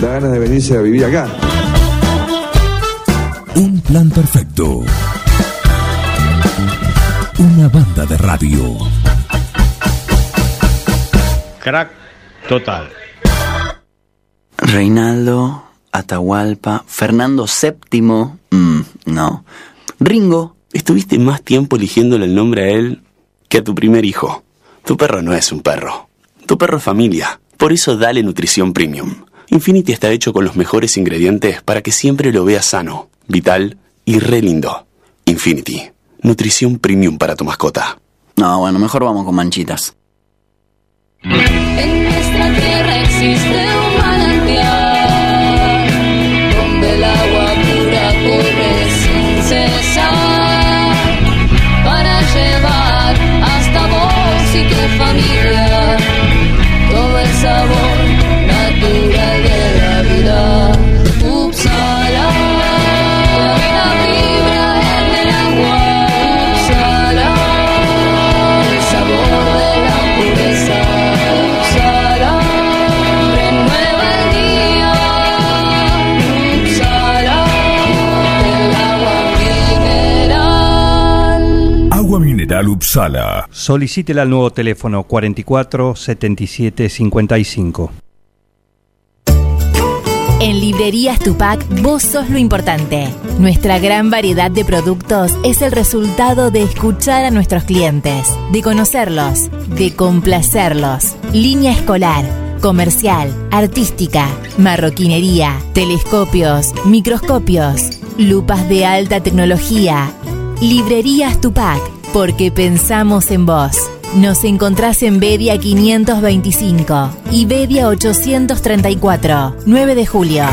Da ganas de venirse a vivir acá. Un plan perfecto. Una banda de radio. Crack total. Reinaldo, Atahualpa, Fernando VII. Mm, no. Ringo, estuviste más tiempo eligiéndole el nombre a él que a tu primer hijo. Tu perro no es un perro. Tu perro es familia. Por eso dale nutrición premium. Infinity está hecho con los mejores ingredientes para que siempre lo veas sano, vital y re lindo. Infinity. Nutrición premium para tu mascota. No, bueno, mejor vamos con manchitas. En nuestra tierra existe un manantial donde el agua pura corre sin cesar para llevar hasta vos y el sabor Upsala. Solicítela al nuevo teléfono 44 77 55. En Librerías Tupac, vos sos lo importante. Nuestra gran variedad de productos es el resultado de escuchar a nuestros clientes, de conocerlos, de complacerlos. Línea escolar, comercial, artística, marroquinería, telescopios, microscopios, lupas de alta tecnología. Librerías Tupac, porque pensamos en vos. Nos encontrás en Bedia 525 y Bedia 834, 9 de julio.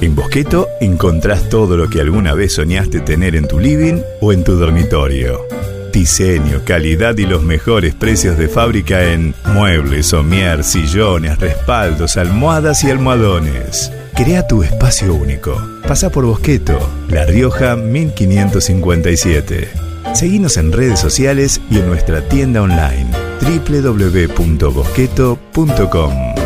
En Bosqueto encontrás todo lo que alguna vez soñaste tener en tu living o en tu dormitorio. Diseño, calidad y los mejores precios de fábrica en muebles, somier, sillones, respaldos, almohadas y almohadones. Crea tu espacio único. Pasa por Bosqueto, La Rioja 1557. Seguinos en redes sociales y en nuestra tienda online www.bosqueto.com.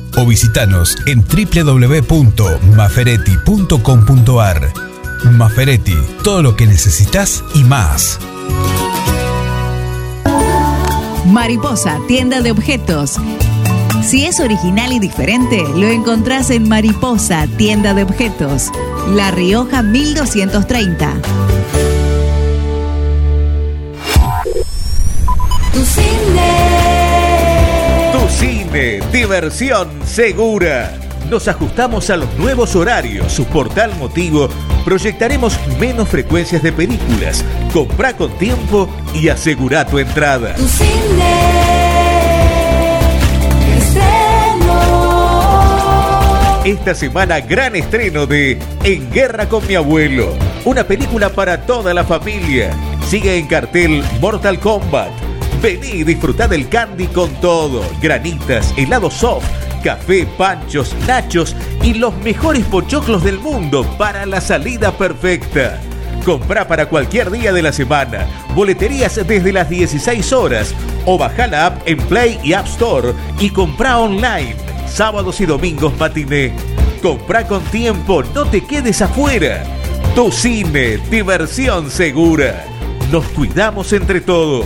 o visitanos en www.maferetti.com.ar. Maferetti, todo lo que necesitas y más. Mariposa, tienda de objetos. Si es original y diferente, lo encontrás en Mariposa, tienda de objetos. La Rioja 1230. Tu cine. Diversión segura. Nos ajustamos a los nuevos horarios. Su portal motivo proyectaremos menos frecuencias de películas. Comprá con tiempo y asegura tu entrada. Tu cine. Estreno. Esta semana gran estreno de En Guerra con mi abuelo, una película para toda la familia. Sigue en cartel Mortal Kombat. Vení y disfrutá del candy con todo, granitas, helado soft, café, panchos, nachos y los mejores pochoclos del mundo para la salida perfecta. Comprá para cualquier día de la semana, boleterías desde las 16 horas o baja la app en Play y App Store y comprá online, sábados y domingos matiné. Comprá con tiempo, no te quedes afuera. Tu cine, diversión segura. nos cuidamos entre todos.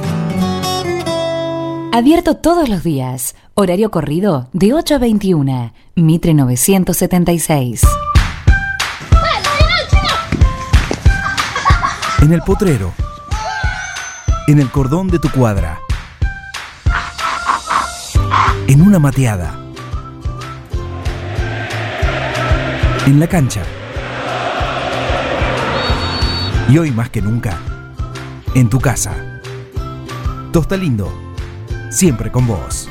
Abierto todos los días. Horario corrido de 8 a 21. Mitre 976. En el potrero. En el cordón de tu cuadra. En una mateada. En la cancha. Y hoy más que nunca, en tu casa. Tosta Lindo, siempre con vos.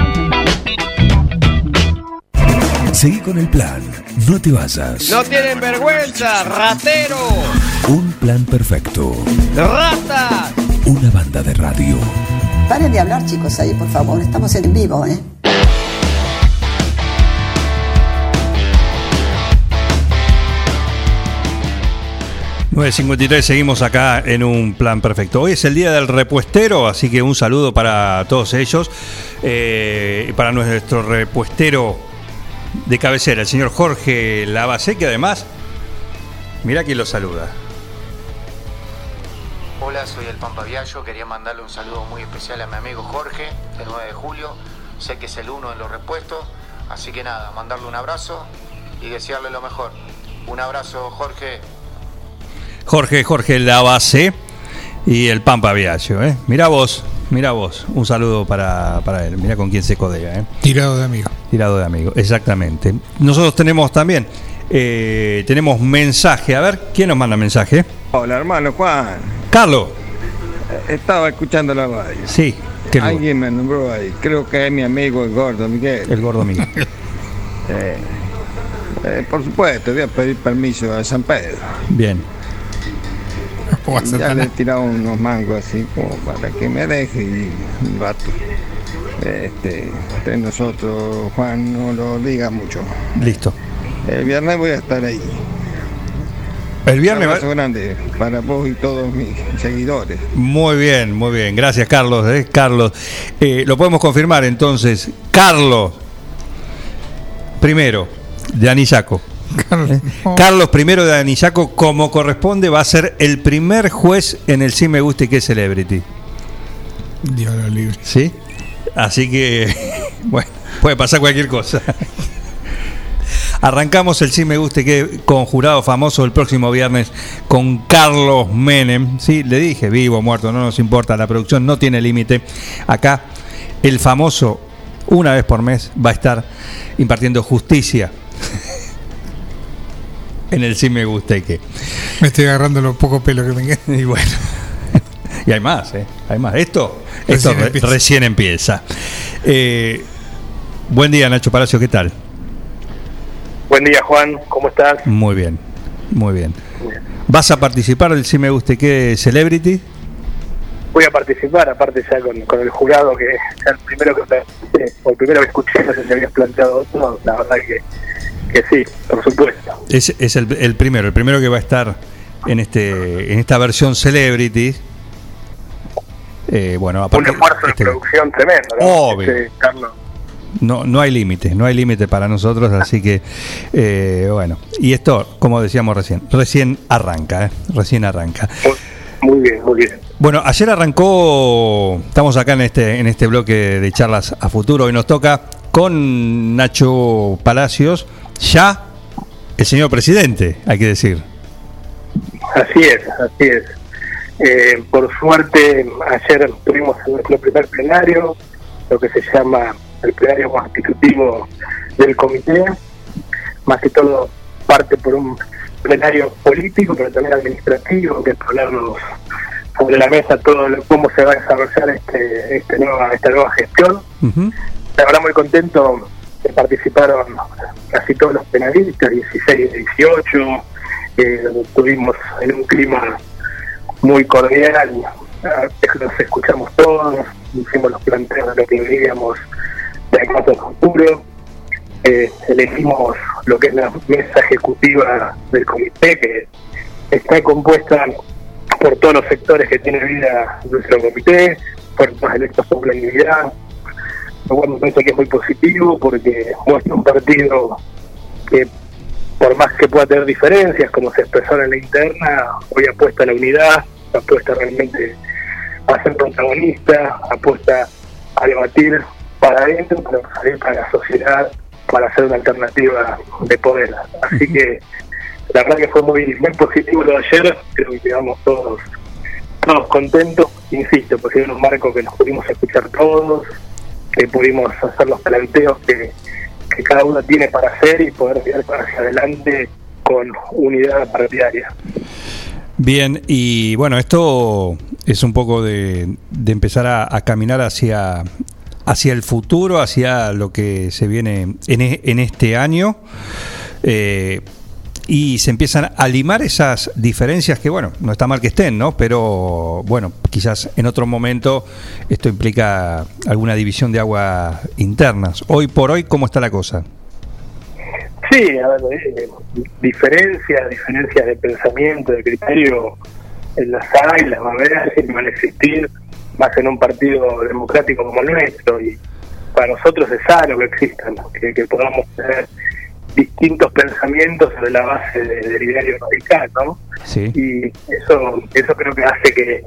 Seguí con el plan. No te vayas. No tienen vergüenza, ratero. Un plan perfecto. Rata. Una banda de radio. Paren de hablar, chicos, ahí, por favor. Estamos en vivo, ¿eh? ...9.53, seguimos acá en un plan perfecto. Hoy es el día del repuestero, así que un saludo para todos ellos. Eh, para nuestro repuestero de cabecera, el señor Jorge Lavacé, que además, mira quién lo saluda. Hola, soy el Pampa Viallo. Quería mandarle un saludo muy especial a mi amigo Jorge, el 9 de julio. Sé que es el uno de los repuestos. Así que nada, mandarle un abrazo y desearle lo mejor. Un abrazo, Jorge. Jorge, Jorge Lavacé y el Pampa Viallo, ¿eh? Mira vos, mira vos. Un saludo para, para él. Mira con quién se codea, ¿eh? Tirado de amigo. Tirado de amigo, exactamente. Nosotros tenemos también, eh, tenemos mensaje. A ver, ¿quién nos manda mensaje? Hola, hermano Juan. Carlos. Estaba escuchando la radio. Sí. Alguien me nombró ahí. Creo que es mi amigo el gordo Miguel. El gordo Miguel. (laughs) Eh, eh, por supuesto, voy a pedir permiso a San Pedro. Bien. Ya le he tirado unos mangos así como para que me deje y un rato. Este, nosotros, Juan, no lo diga mucho. Listo. El viernes voy a estar ahí. El viernes Un abrazo grande para vos y todos mis seguidores. Muy bien, muy bien. Gracias, Carlos. ¿eh? Carlos. Eh, lo podemos confirmar entonces. Carlos. Primero, de Anillaco. ¿Eh? Carlos I de Anillaco, como corresponde, va a ser el primer juez en el Sí Me Guste que es Celebrity. Dios lo libre. ¿Sí? Así que, (laughs) bueno, puede pasar cualquier cosa. Arrancamos el Sí Me Guste que con jurado famoso el próximo viernes con Carlos Menem. Sí, le dije, vivo, muerto, no nos importa, la producción no tiene límite. Acá el famoso, una vez por mes, va a estar impartiendo justicia en el Sí Me Guste que. Me estoy agarrando los pocos pelos que me quedan. (laughs) Y bueno. (laughs) y hay más, ¿eh? Hay más. Esto, esto Recién re- empieza. recién empieza. Eh, buen día, Nacho Palacio, ¿qué tal? Buen día, Juan, ¿cómo estás? Muy bien, muy bien. ¿Vas a participar del Si Me Guste qué Celebrity? Voy a participar, aparte ya con, con el jurado, que ya el primero que planteé, o el primero que escuché, no sé si habías planteado otro, la verdad que, que sí, por supuesto. Es, es el, el primero, el primero que va a estar en este en esta versión Celebrity. Eh, bueno, Un aparte, esfuerzo de este, producción tremendo, ¿no? Obvio. Este, Carlos. no, no hay límite, no hay límite para nosotros, así que eh, bueno. Y esto, como decíamos recién, recién arranca, ¿eh? recién arranca. Muy bien, muy bien. Bueno, ayer arrancó, estamos acá en este, en este bloque de charlas a futuro y nos toca con Nacho Palacios, ya el señor presidente, hay que decir. Así es, así es. Eh, por suerte, ayer tuvimos nuestro primer plenario, lo que se llama el plenario constitutivo del comité, más que todo parte por un plenario político, pero también administrativo, que es ponernos sobre la mesa todo lo- cómo se va a desarrollar este, este nueva, esta nueva gestión. La verdad muy contento participaron casi todos los penalistas, 16 y 18, eh, estuvimos en un clima muy cordial, ah, nos escuchamos todos, hicimos los planteos de lo que veíamos de acá el futuro, eh, elegimos lo que es la mesa ejecutiva del comité, que está compuesta por todos los sectores que tiene vida nuestro comité, fueron electos por unanimidad, cual me parece que es muy positivo porque muestra un partido que por más que pueda tener diferencias, como se expresó en la interna, hoy apuesta a la unidad, apuesta realmente a ser protagonista, apuesta a debatir para adentro, pero salir para la sociedad, para hacer una alternativa de poder. Así que la verdad que fue muy, muy positivo lo de ayer, creo que quedamos todos todos contentos, insisto, porque era un marco que nos pudimos escuchar todos, que pudimos hacer los planteos que, cada uno tiene para hacer y poder para hacia adelante con unidad partidaria. Bien, y bueno, esto es un poco de, empezar a, a caminar hacia, hacia el futuro, hacia lo que se viene en, e- en este año. eh, y se empiezan a limar esas diferencias que, bueno, no está mal que estén, ¿no? Pero, bueno, quizás en otro momento esto implica alguna división de aguas internas. Hoy por hoy, ¿cómo está la cosa? Sí, a ver, eh, diferencias, diferencias de pensamiento, de criterio, en las hay, las va a haber, siempre van a existir, más en un partido democrático como el nuestro, y para nosotros es sano que existan, que, que podamos tener distintos pensamientos sobre la base de- del ideario radical, ¿no? Sí. Y eso, eso creo que hace que,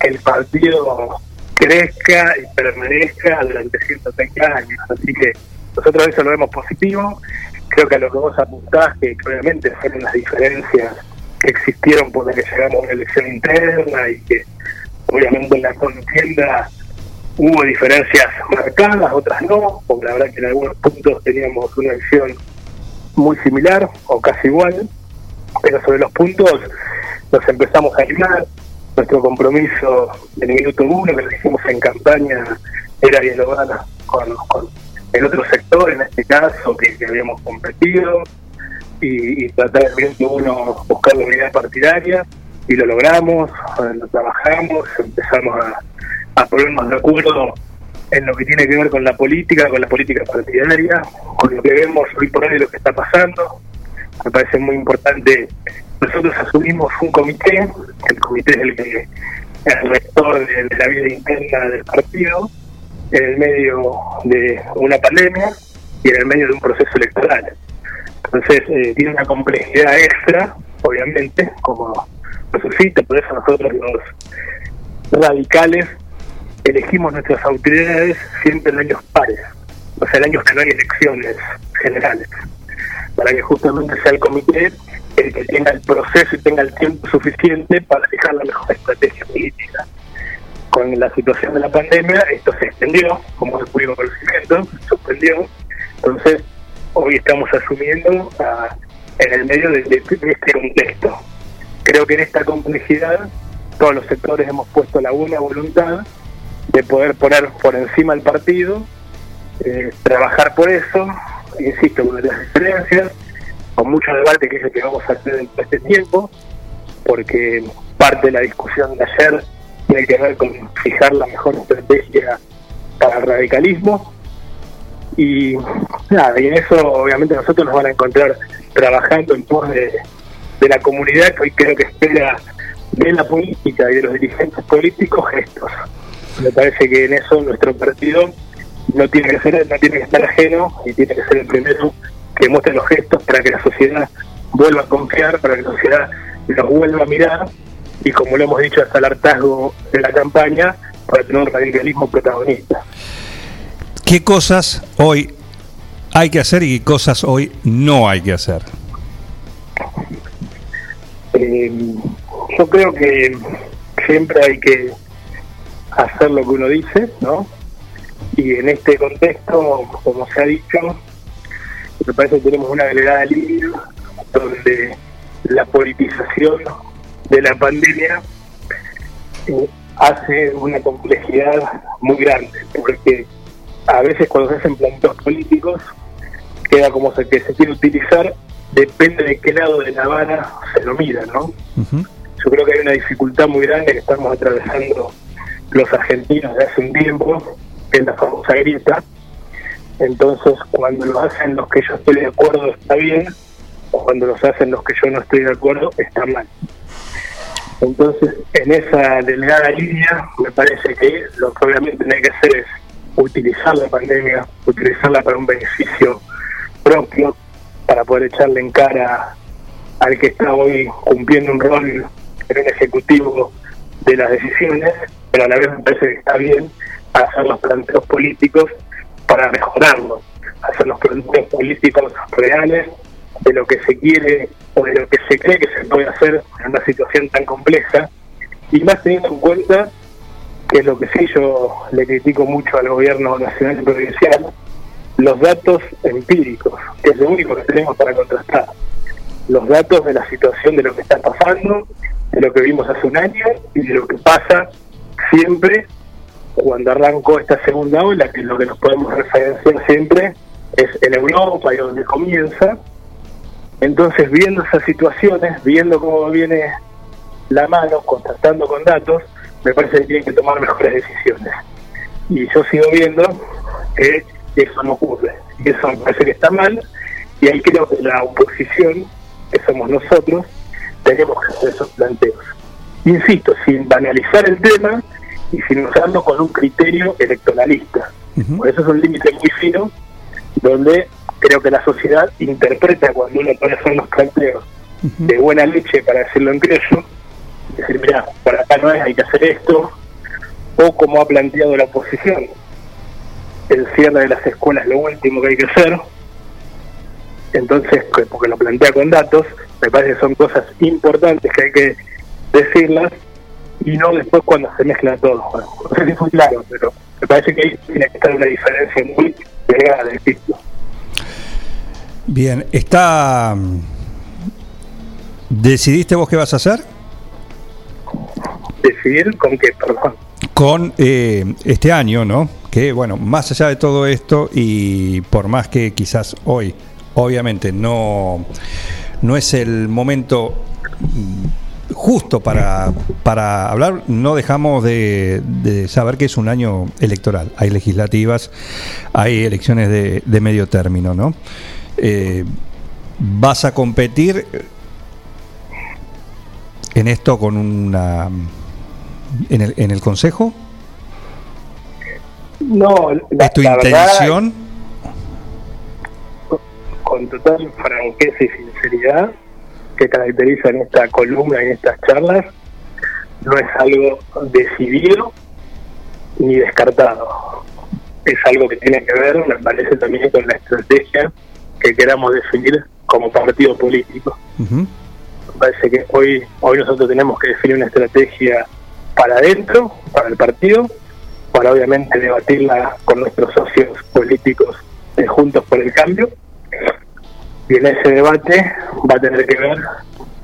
el partido crezca y permanezca durante 130 años. Así que nosotros eso lo vemos positivo. Creo que a lo que vos apuntás, que obviamente fueron las diferencias que existieron por la que llegamos a una elección interna y que obviamente en la contienda hubo diferencias marcadas, otras no, porque la verdad que en algunos puntos teníamos una elección muy similar o casi igual, pero sobre los puntos nos empezamos a animar. Nuestro compromiso del minuto uno que lo hicimos en campaña era dialogar con, con el otro sector, en este caso, que, habíamos competido, y, y tratar del minuto uno buscar la unidad partidaria, y lo logramos, lo trabajamos, empezamos a, a ponernos de acuerdo en lo que tiene que ver con la política, con la política partidaria, con lo que vemos hoy por hoy lo que está pasando. Me parece muy importante. Nosotros asumimos un comité, el comité es el que es el rector de, la vida interna del partido, en el medio de una pandemia y en el medio de un proceso electoral. Entonces eh, tiene una complejidad extra, obviamente, como lo suscita, por eso nosotros los radicales elegimos nuestras autoridades siempre en años pares, o sea, en años que no hay elecciones generales, para que justamente sea el comité el que tenga el proceso y tenga el tiempo suficiente para fijar la mejor estrategia política. Con la situación de la pandemia, esto se extendió, como de público conocimiento, se suspendió. Entonces, hoy estamos asumiendo ah, en el medio de, de- de este contexto. Creo que en esta complejidad, todos los sectores hemos puesto la buena voluntad de poder poner por encima el partido, eh, trabajar por eso, insisto, con las diferencias, con mucho debate que es el que vamos a hacer en este tiempo, porque parte de la discusión de ayer tiene que ver con fijar la mejor estrategia para el radicalismo. Y nada, y en eso obviamente nosotros nos van a encontrar trabajando en pos de, de la comunidad que hoy creo que espera de la política y de los dirigentes políticos gestos. Me parece que en eso nuestro partido no tiene que ser, no tiene que estar ajeno y tiene que ser el primero que muestre los gestos para que la sociedad vuelva a confiar, para que la sociedad los vuelva a mirar y como lo hemos dicho hasta el hartazgo de la campaña, para tener un radicalismo protagonista. ¿Qué cosas hoy hay que hacer y qué cosas hoy no hay que hacer? Eh, yo creo que siempre hay que hacer lo que uno dice, ¿no? Y en este contexto, como se ha dicho, me parece que tenemos una delgada línea donde la politización de la pandemia eh, hace una complejidad muy grande, porque a veces cuando se hacen planteos políticos queda como se, que se quiere utilizar, depende de qué lado de la vara se lo mira, ¿no? Yo creo que hay una dificultad muy grande que estamos atravesando los argentinos de hace un tiempo, que es la famosa grieta. Entonces, cuando lo hacen los que yo estoy de acuerdo está bien, o cuando los hacen los que yo no estoy de acuerdo está mal. Entonces, en esa delgada línea, me parece que lo que obviamente tiene que hacer es utilizar la pandemia, utilizarla para un beneficio propio, para poder echarle en cara al que está hoy cumpliendo un rol en el ejecutivo de las decisiones, pero a la vez me parece que está bien hacer los planteos políticos para mejorarlo, hacer los planteos políticos reales de lo que se quiere o de lo que se cree que se puede hacer en una situación tan compleja, y más teniendo en cuenta que es lo que sí yo le critico mucho al gobierno nacional y provincial, los datos empíricos, que es lo único que tenemos para contrastar. Los datos de la situación de lo que está pasando, de lo que vimos hace un año y de lo que pasa siempre cuando arrancó esta segunda ola, que es lo que nos podemos referenciar siempre, es en Europa y donde comienza. Entonces, viendo esas situaciones, viendo cómo viene la mano, contrastando con datos, me parece que tienen que tomar mejores decisiones. Y yo sigo viendo que eso no ocurre. Y eso me parece que está mal. Y ahí creo que la oposición, que somos nosotros, tenemos que hacer esos planteos. Insisto, sin banalizar el tema y sin usarlo con un criterio electoralista. Por eso es un límite muy fino, donde creo que la sociedad interpreta cuando uno puede hacer los planteos de buena leche, para decirlo en criollo, decir, mira, por acá no es, hay que hacer esto, o como ha planteado la oposición, el cierre de las escuelas es lo último que hay que hacer, entonces, que- porque lo plantea con datos, me parece que son cosas importantes que hay que decirlas, y no después cuando se mezcla todo. Bueno, no sé si fue claro, pero me parece que ahí tiene que estar una diferencia muy delgada del ciclo. Bien, está. ¿Decidiste vos qué vas a hacer? Decidir con qué, perdón. Con eh, este año, ¿no? Que bueno, más allá de todo esto y por más que quizás hoy, obviamente, no, no es el momento mm, justo para, para hablar, no dejamos de, de saber que es un año electoral. Hay legislativas, hay elecciones de, de medio término, ¿no? Eh, ¿Vas a competir en esto con una... en el, en el Consejo? No, la, ¿Es tu la verdad, intención? Con total franqueza y sinceridad que caracterizan esta columna y estas charlas, no es algo decidido ni descartado. Es algo que tiene que ver, me parece, también con la estrategia que queramos definir como partido político. Me parece que hoy, hoy nosotros tenemos que definir una estrategia para adentro, para el partido, para obviamente debatirla con nuestros socios políticos de Juntos por el Cambio. Y en ese debate va a tener que ver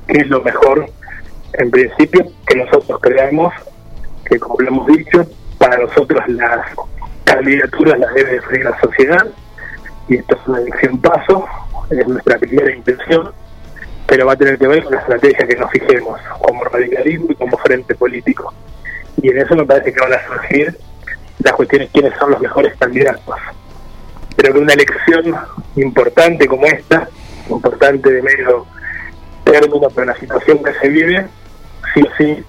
qué es lo mejor, en principio, que nosotros creamos, que como lo hemos dicho, para nosotros las candidaturas las debe definir la sociedad, y esto es una elección paso, es nuestra primera intención, pero va a tener que ver con la estrategia que nos fijemos como radicalismo y como frente político. Y en eso me parece que van a surgir las cuestiones quiénes son los mejores candidatos. Pero que una elección importante como esta, importante de medio término, pero la situación que se vive, sí o sí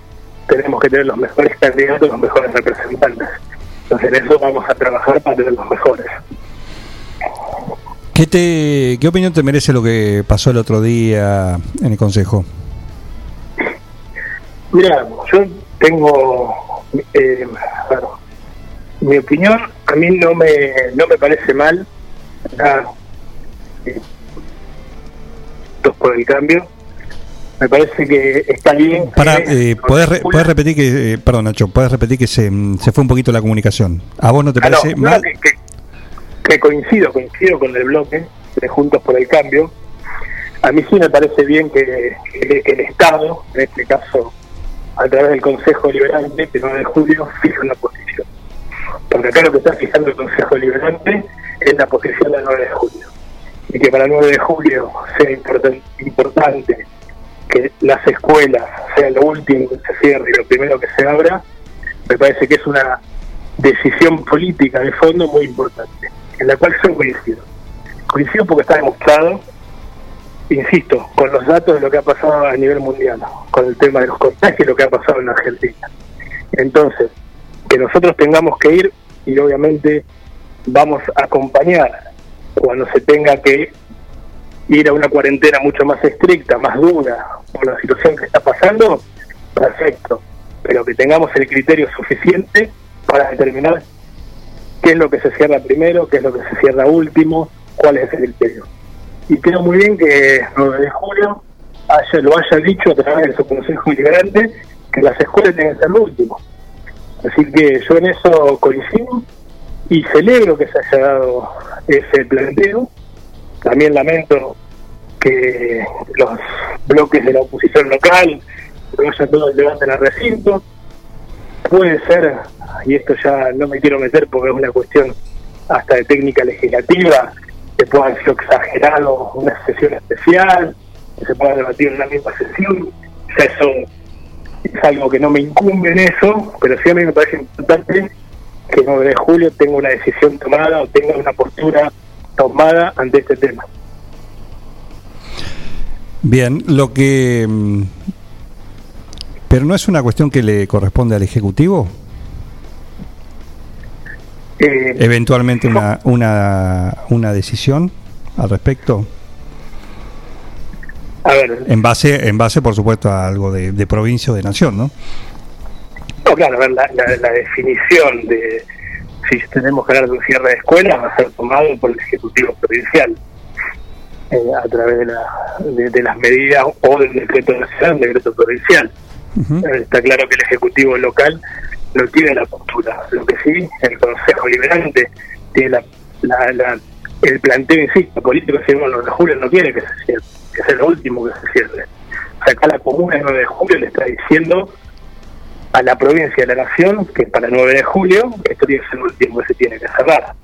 tenemos que tener los mejores candidatos, los mejores representantes. Entonces en eso vamos a trabajar para tener los mejores. ¿Qué, te, ¿Qué opinión te merece lo que pasó el otro día en el Consejo? Mira, yo tengo, eh, bueno, mi opinión, a mí no me, no me parece mal. Ah, eh, por el cambio. Me parece que está bien. Para, eh, ¿podés, re- podés repetir que, eh, perdón Nacho, podés repetir que se, se fue un poquito la comunicación? ¿A vos no te Ah, parece no, mal? que, que- que coincido, coincido con el bloque de Juntos por el Cambio. A mí sí me parece bien que, el Estado, en este caso a través del Consejo Liberante, que 9 de julio, fija una posición. Porque acá lo que está fijando el Consejo Liberante es la posición del 9 de julio. Y que para el 9 de julio sea importan- importante que las escuelas sean lo último que se cierre y lo primero que se abra, me parece que es una decisión política de fondo muy importante, en la cual yo coincido. Coincido porque está demostrado, insisto, con los datos de lo que ha pasado a nivel mundial, con el tema de los contagios y lo que ha pasado en Argentina. Entonces, que nosotros tengamos que ir y obviamente vamos a acompañar cuando se tenga que ir a una cuarentena mucho más estricta, más dura, por la situación que está pasando, perfecto. Pero que tengamos el criterio suficiente para determinar qué es lo que se cierra primero, qué es lo que se cierra último, cuál es el criterio. Y creo muy bien que 9 de julio haya, lo haya dicho a través de su consejo liberante que las escuelas tienen que ser lo último. Así que yo en eso coincido y celebro que se haya dado ese planteo. También lamento que los bloques de la oposición local no todo el debate en recinto. Puede ser, y esto ya no me quiero meter porque es una cuestión hasta de técnica legislativa, que pueda haber sido exagerado una sesión especial, que se pueda debatir en la misma sesión. Ya eso es algo que no me incumbe en eso, pero sí a mí me parece importante que el 9 de julio tenga una decisión tomada o tenga una postura tomada ante este tema. Bien, lo que... mm, Pero no es una cuestión que le corresponde al Ejecutivo, Eh, eventualmente una, una, una decisión al respecto, a ver, en base, en base por supuesto a algo de, de provincia o de nación, ¿no? no, claro, a ver, la, la- la definición de si tenemos que hablar de un cierre de escuelas va a ser tomado por el Ejecutivo Provincial eh, a través de, la- de- de las medidas o del decreto nacional, decreto provincial. Eh, Está claro que el Ejecutivo local no tiene la postura. Lo que sí, el Consejo Liberante tiene la, la- la- el planteo, insisto, político, si bueno, de julio no quiere que se cierre, que sea lo último que se cierre. O sea, acá la comuna el 9 de julio le está diciendo a la provincia de la nación que para el 9 de julio esto tiene que ser lo último que se tiene que cerrar.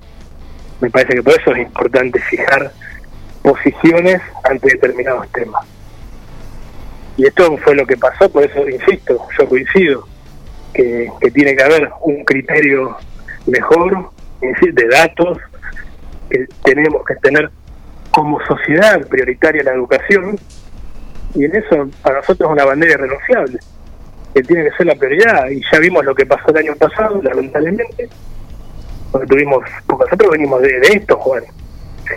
Me parece que por eso es importante fijar posiciones ante determinados temas. Y esto fue lo que pasó, por eso insisto, yo coincido que, que tiene que haber un criterio mejor de datos, que tenemos que tener como sociedad prioritaria la educación, y en eso para nosotros es una bandera irrenunciable, que tiene que ser la prioridad, y ya vimos lo que pasó el año pasado, lamentablemente, porque tuvimos, porque nosotros venimos de, esto, Juan.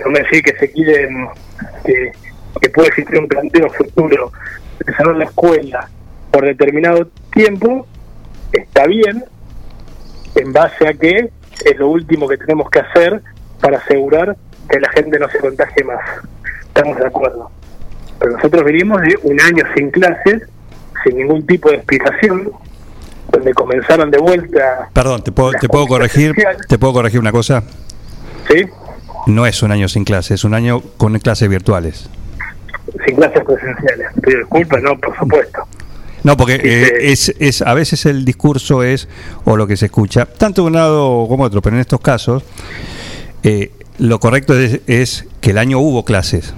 No me decir que se quieren que, que puede existir un planteo futuro de cerrar la escuela por determinado tiempo, está bien, en base a que es lo último que tenemos que hacer para asegurar que la gente no se contagie más. Estamos de acuerdo. Pero nosotros venimos de un año sin clases, sin ningún tipo de explicación, donde comenzaron de vuelta. Perdón, ¿te puedo, te puedo corregir? ¿Te puedo corregir una cosa? Sí, No es un año sin clases, es un año con clases virtuales. sin clases presenciales. Pido disculpas, no, por supuesto. No, porque eh, es, es a veces el discurso es, o lo que se escucha, tanto de un lado como otro, pero en estos casos, eh, lo correcto es, es que el año hubo clases.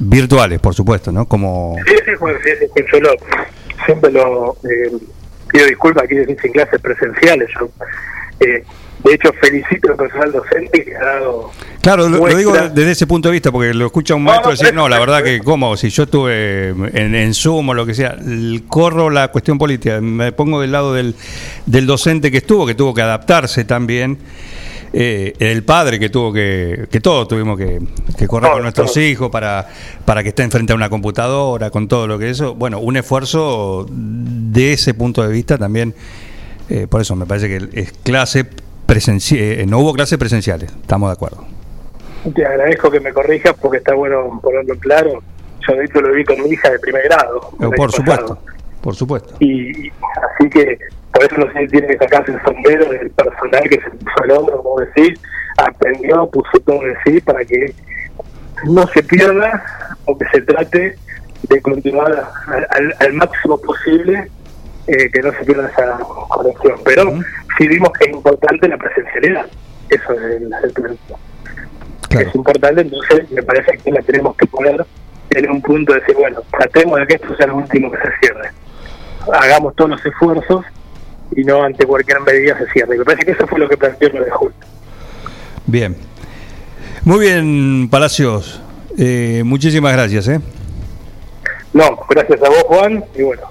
Virtuales, por supuesto, ¿no? Como... Sí, sí, Juan, sí, sí, yo lo, siempre lo eh, pido disculpas aquí decir sin clases presenciales. Yo, eh, de hecho, felicito al personal docente que ha dado. Claro, lo, lo digo desde ese punto de vista, porque lo escucha un maestro no, decir, no, la verdad que, ¿cómo? Si yo estuve en, en Zoom o lo que sea, corro la cuestión política, me pongo del lado del, del docente que estuvo, que tuvo que adaptarse también, eh, el padre que tuvo que, que todos tuvimos que, que correr con nuestros hijos para, para que estén frente a una computadora, con todo lo que eso, bueno, un esfuerzo de ese punto de vista también, eh, por eso me parece que es clase presencial, no hubo clases presenciales, estamos de acuerdo. Te agradezco que me corrijas porque está bueno ponerlo claro. Yo de hecho lo vi con mi hija de primer grado. Eh, año Por supuesto, por supuesto. Y así que por eso no sé, tiene que sacarse el sombrero del personal que se puso al hombro, como decís, aprendió, puso todo de sí para que no se pierda o que se trate de continuar al, al- al máximo posible eh, que no se pierda esa conexión. Pero sí vimos que es importante la presencialidad. Eso es el, el punto. Es importante, entonces me parece que la tenemos que poner en un punto de decir, bueno, tratemos de que esto sea lo último que se cierre. Hagamos todos los esfuerzos y no ante cualquier medida se cierre. Y me parece que eso fue lo que planteó lo de Julio. Bien. Muy bien, Palacios. Eh, muchísimas gracias. ¿eh? No, gracias a vos, Juan, y bueno,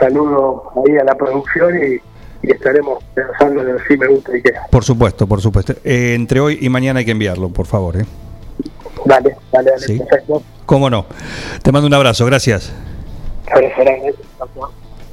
saludo ahí a la producción y, y estaremos pensando en el sí me gusta y qué. Por supuesto, por supuesto. Eh, entre hoy y mañana hay que enviarlo, por favor. ¿eh? Dale, dale, dale, Sí. perfecto. ¿Cómo no? Te mando un abrazo, gracias. Abrazo grande.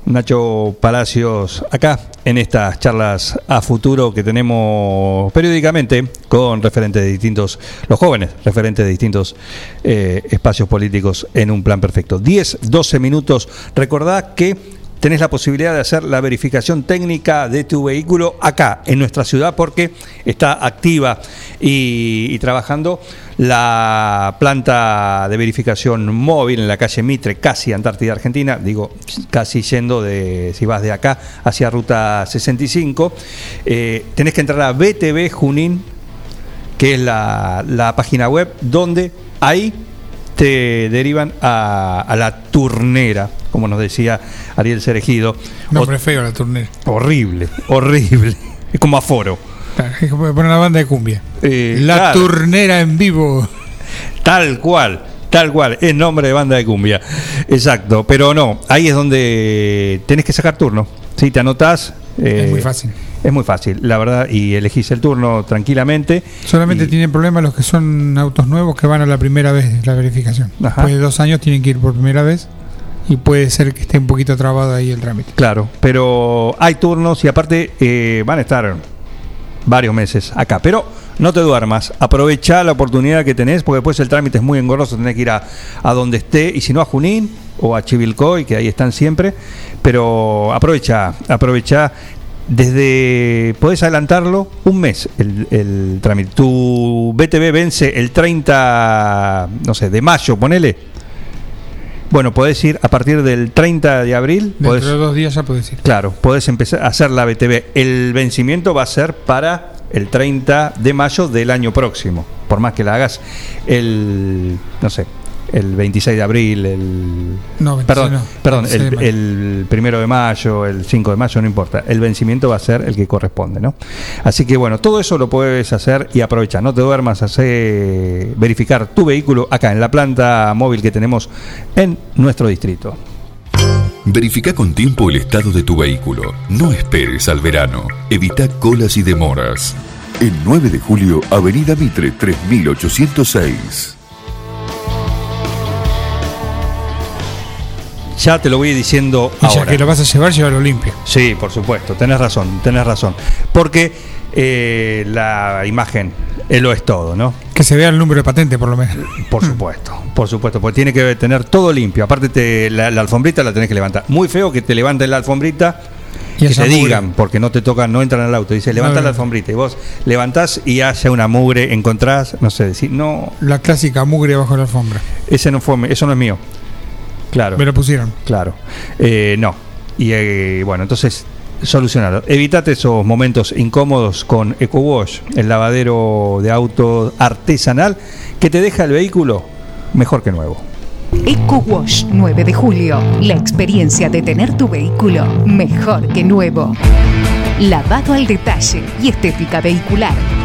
Nacho Palacios, acá en estas charlas a futuro que tenemos periódicamente con referentes de distintos, los jóvenes referentes de distintos eh, espacios políticos en un plan perfecto. 10, 12 minutos. Recordad que tenés la posibilidad de hacer la verificación técnica de tu vehículo acá en nuestra ciudad porque está activa y, y trabajando la planta de verificación móvil en la calle Mitre, casi Antártida Argentina, digo casi yendo de, si vas de acá hacia ruta 65, eh, tenés que entrar a BTV Junín, que es la, la página web donde ahí te derivan a, a la turnera, como nos decía Ariel Cerejido. Nombre feo la turnera. Horrible, horrible. Es como aforo. Poner una banda de cumbia. Eh, la claro. turnera en vivo. Tal cual, tal cual, es nombre de banda de cumbia. Exacto, pero no, ahí es donde tenés que sacar turno. Si te anotás. eh, Es muy fácil. Es muy fácil, la verdad, y elegís el turno tranquilamente. Solamente tienen problemas los que son autos nuevos que van a la primera vez la verificación. Ajá. Después de dos años tienen que ir por primera vez y puede ser que esté un poquito trabado ahí el trámite. Claro, pero hay turnos y aparte eh, van a estar varios meses acá. Pero no te duermas, aprovecha la oportunidad que tenés, porque después el trámite es muy engorroso, tenés que ir a, donde esté, y si no a Junín o a Chivilcoy, que ahí están siempre, pero aprovecha, aprovecha. Desde, podés adelantarlo un mes el, el trámite. Tu BTV vence el 30, no sé, de mayo, ponele. Bueno, podés ir a partir del 30 de abril. Dentro podés- de dos días ya puedes ir. Claro, podés empezar a hacer la BTV. El vencimiento va a ser para el 30 de mayo del año próximo. Por más que la hagas el, no sé, el 26 de abril, el... No, 26 perdón, no, perdón 26 de el, mayo. el primero de mayo, el 5 de mayo, no importa. El vencimiento va a ser el que corresponde, ¿no? Así que bueno, todo eso lo puedes hacer y aprovechar. No te duermas, hacer verificar tu vehículo acá en la planta móvil que tenemos en nuestro distrito. Verifica con tiempo el estado de tu vehículo. No esperes al verano. Evita colas y demoras. En 9 de julio, Avenida Mitre 3806. Ya te lo voy diciendo Y ahora. ya que lo vas a llevar, llévalo limpio. Sí, por supuesto, tenés razón, tenés razón. Porque eh, la imagen eh, lo es todo, ¿no? Que se vea el número de patente, por lo menos. Por (laughs) supuesto, por supuesto, porque tiene que tener todo limpio. Aparte, te- la, la alfombrita la tenés que levantar. Muy feo que te levanten la alfombrita Y que te mugre. digan, porque no te tocan, no entran al auto. Dice, levanta la alfombrita. Y vos levantás y haya una mugre, encontrás, no sé, decir, no, La clásica mugre bajo la alfombra. ese no fue, eso no es mío. Claro. Me lo pusieron. Claro. Eh, no. Y eh, bueno, entonces, solucionarlo. Evitate esos momentos incómodos con EcoWash, el lavadero de auto artesanal que te deja el vehículo mejor que nuevo. Eco Wash 9 de julio. La experiencia de tener tu vehículo mejor que nuevo. Lavado al detalle y estética vehicular.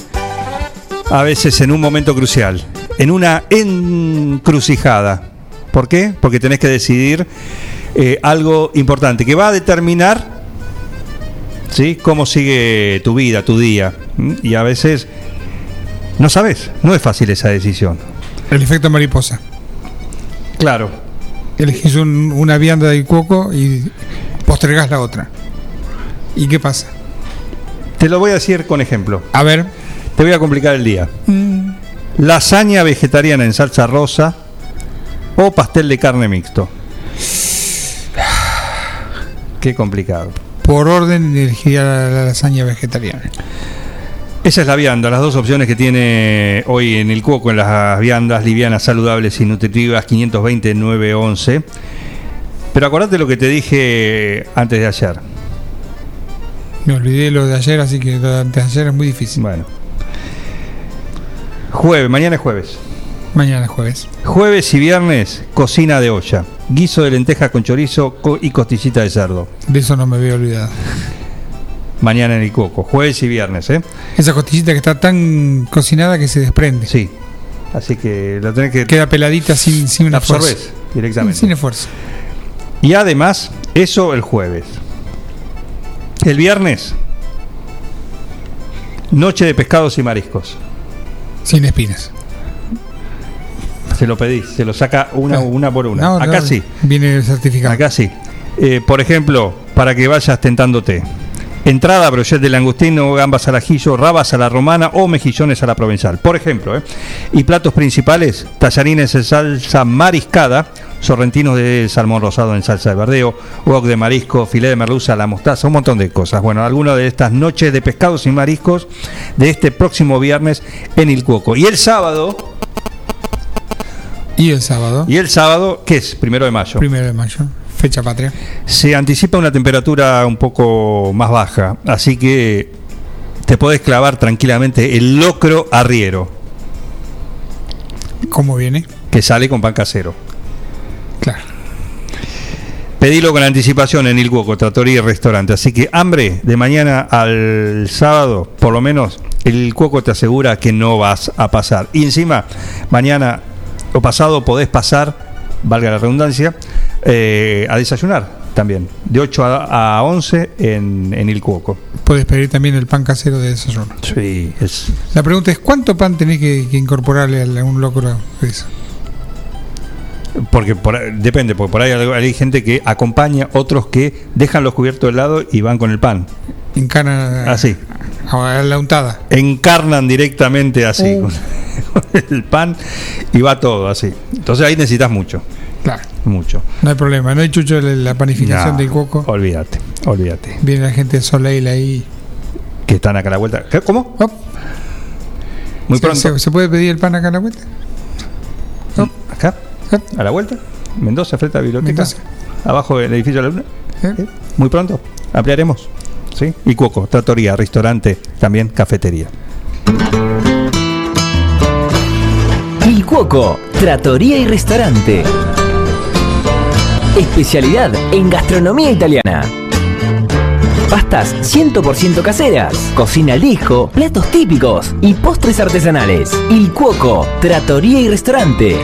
a veces en un momento crucial, en una encrucijada. ¿Por qué? Porque tenés que decidir eh, algo importante que va a determinar ¿sí? cómo sigue tu vida, tu día. Y a veces no sabes, no es fácil esa decisión. El efecto mariposa. Claro. Elegís un- una vianda de coco y postergás la otra. ¿Y qué pasa? Te lo voy a decir con ejemplo. A ver. Te voy a complicar el día. Lasaña vegetariana en salsa rosa o pastel de carne mixto. Qué complicado. Por orden elegiría la, la lasaña vegetariana. Esa es la vianda, las dos opciones que tiene hoy en el cuoco en las viandas livianas, saludables y nutritivas 520-911. Pero acordate lo que te dije antes de ayer. Me olvidé lo de ayer, así que lo de antes de ayer es muy difícil. Bueno. Jueves, mañana es jueves. Mañana es jueves. Jueves y viernes, cocina de olla. Guiso de lenteja con chorizo co- y costillita de cerdo. De eso no me había olvidado. Mañana en el Cuoco. Jueves y viernes, ¿eh? Esa costillita que está tan cocinada que se desprende. Sí. Así que la tenés que. Queda peladita sin, sin un esfuerzo. absorbés directamente. Sin esfuerzo. Y además, eso el jueves. El viernes, noche de pescados y mariscos. Sin espinas. Se lo pedís, se lo saca una, una por una. No, no, Acá sí. Viene certificado. Acá sí. Eh, por ejemplo, para que vayas tentándote. Entrada, brochet de langostino, gambas al ajillo, rabas a la romana o mejillones a la provenzal. Por ejemplo, ¿eh? Y platos principales, tallarines en salsa mariscada, sorrentinos de salmón rosado en salsa de verdeo, wok de marisco, filé de merluza, la mostaza, un montón de cosas. Bueno, algunas de estas noches de pescados y mariscos de este próximo viernes en Il Cuoco. Y el sábado, Y el sábado, y el sábado, ¿qué es? Primero de mayo. primero de mayo, fecha patria. Se anticipa una temperatura un poco más baja, así que te podés clavar tranquilamente el locro arriero, ¿Cómo viene? que sale con pan casero. Pedilo con anticipación en Il Cuoco, Trattoria y Restaurante. Así que hambre de mañana al sábado, por lo menos el Cuoco te asegura que no vas a pasar. Y encima, mañana o pasado podés pasar, valga la redundancia, eh, a desayunar también, de 8 a, a 11 en, en Il Cuoco. Puedes pedir también el pan casero de desayuno. Sí, es, La pregunta es: ¿cuánto pan tenés que, que incorporarle a un locro eso? Porque por depende, porque por ahí hay, gente que acompaña, otros que dejan los cubiertos de lado y van con el pan. Encarna Así. a la untada. Encarnan directamente así, Uh. con, (laughs) con el pan y va todo así. Entonces ahí necesitas mucho, Claro. mucho. No hay problema, no hay chucho la panificación No, del coco. Olvídate, olvídate. Viene la gente de Soleil ahí. Que están acá a la vuelta. ¿Cómo? Muy ¿Se- pronto. ¿Se, se puede pedir el pan acá a la vuelta? ¿Acá? ¿A la vuelta? Mendoza, frente a la biblioteca. Mendoza. Abajo del edificio de la Luna. ¿Eh? Muy pronto. Ampliaremos. ¿Sí? Y Cuoco, tratoría, restaurante, también cafetería. Cuoco, Tratoría y Restaurante. Especialidad en gastronomía italiana. Pastas 100% caseras, cocina al disco, platos típicos y postres artesanales. Il Cuoco, Tratoría y Restaurante.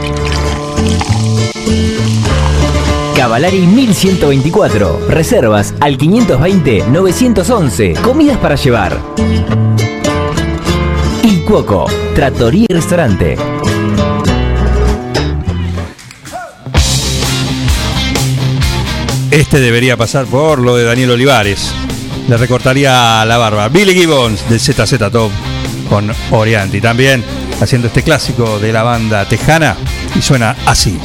Cavalari 1124. Reservas al 520-911. Comidas para llevar. Il Cuoco, Tratoría y Restaurante. Este debería pasar por lo de Daniel Olivares. Le recortaría la barba. Billy Gibbons del ZZ Top con Orianti. También haciendo este clásico de la banda tejana y suena así.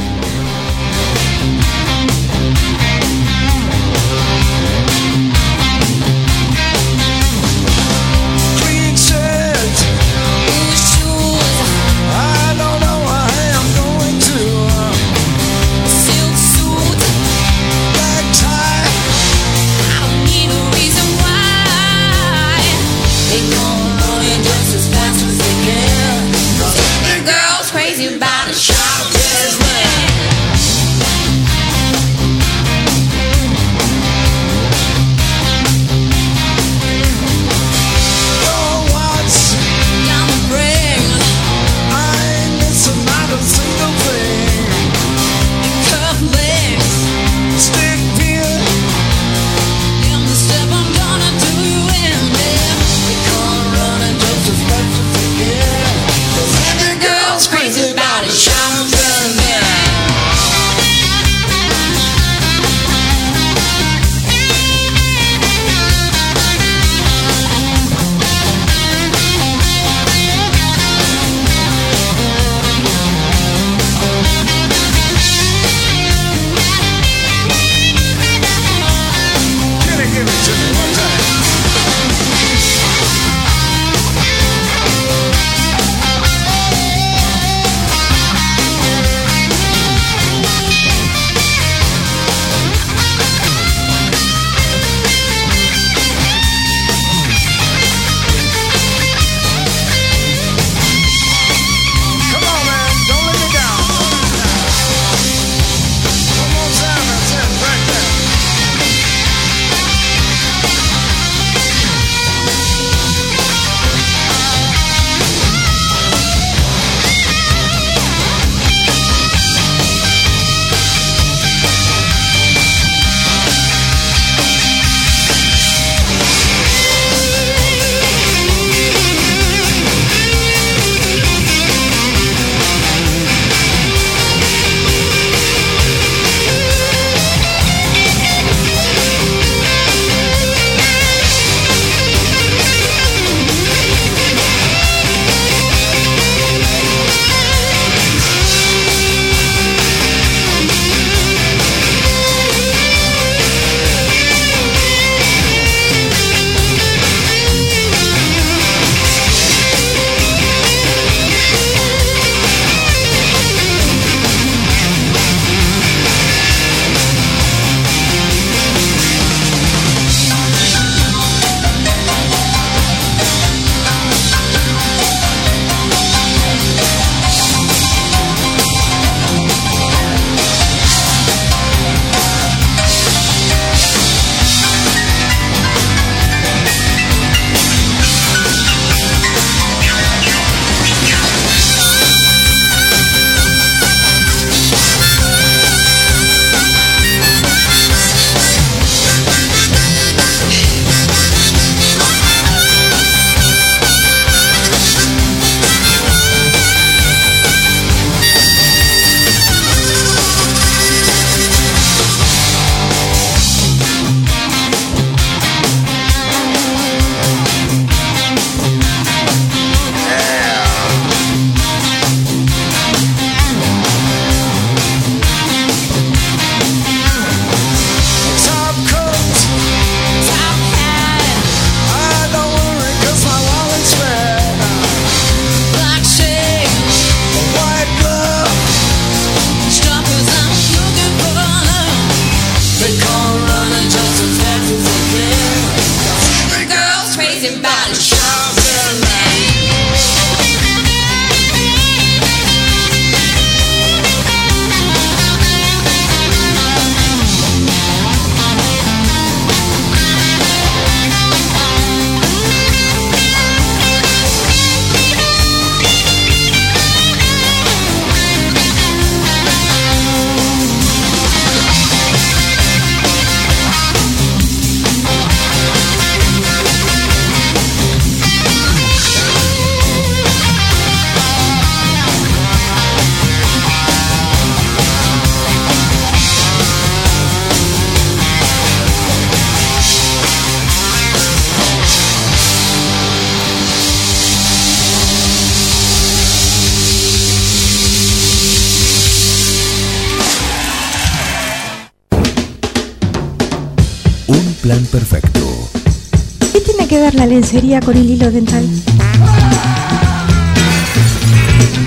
Lencería con el hilo dental?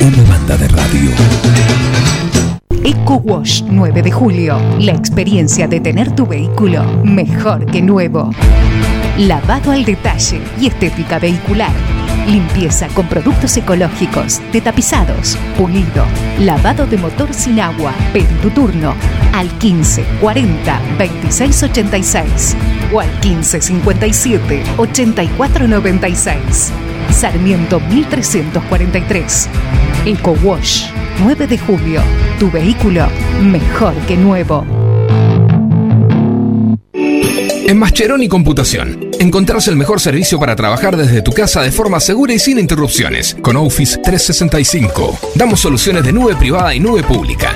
Una banda de radio. Eco Wash 9 de julio. La experiencia de tener tu vehículo mejor que nuevo. Lavado al detalle y estética vehicular. Limpieza con productos ecológicos, de tapizados, pulido, lavado de motor sin agua. Pedí tu turno al 15 40 26 86 o al 15 57 84 96. Sarmiento 1343. Eco Wash 9 de julio. Tu vehículo mejor que nuevo. En Mascheroni Computación, encontrás el mejor servicio para trabajar desde tu casa de forma segura y sin interrupciones. Con Office 365, damos soluciones de nube privada y nube pública,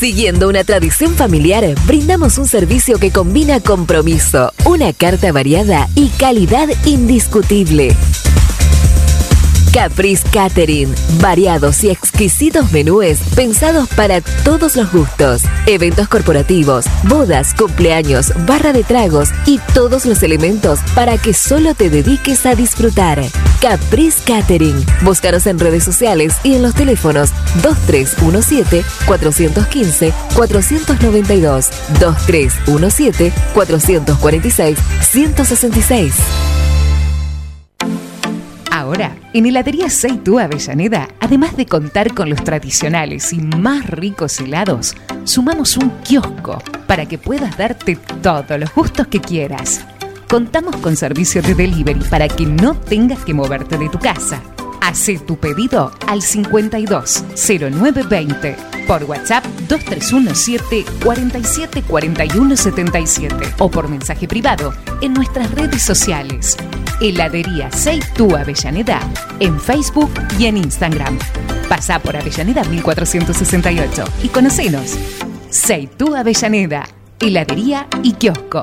Siguiendo una tradición familiar, brindamos un servicio que combina compromiso, una carta variada y calidad indiscutible. Caprice Catering, variados y exquisitos menúes pensados para todos los gustos. Eventos corporativos, bodas, cumpleaños, barra de tragos y todos los elementos para que solo te dediques a disfrutar. Caprice Catering. Búscanos en redes sociales y en los teléfonos 2317-415-492, 2317-446-166. Ahora, en Heladería Seitú Avellaneda, además de contar con los tradicionales y más ricos helados, sumamos un kiosco para que puedas darte todos los gustos que quieras. Contamos con servicio de delivery para que no tengas que moverte de tu casa. Hacé tu pedido al 520920 por WhatsApp 2317 47 41 77 o por mensaje privado en nuestras redes sociales. Heladería Seitú Avellaneda en Facebook y en Instagram. Pasá por Avellaneda 1468 y conocenos. Seitú Avellaneda, heladería y kiosco.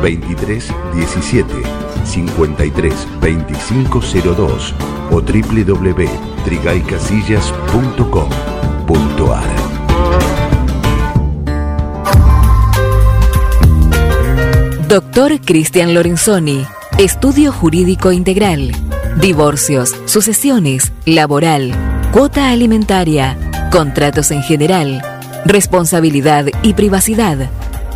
2317 53 2502 o www.trigaycasillas.com.ar Doctor Cristian Lorenzoni, Estudio Jurídico Integral, Divorcios, Sucesiones, Laboral, Cuota Alimentaria, Contratos en General, Responsabilidad y Privacidad.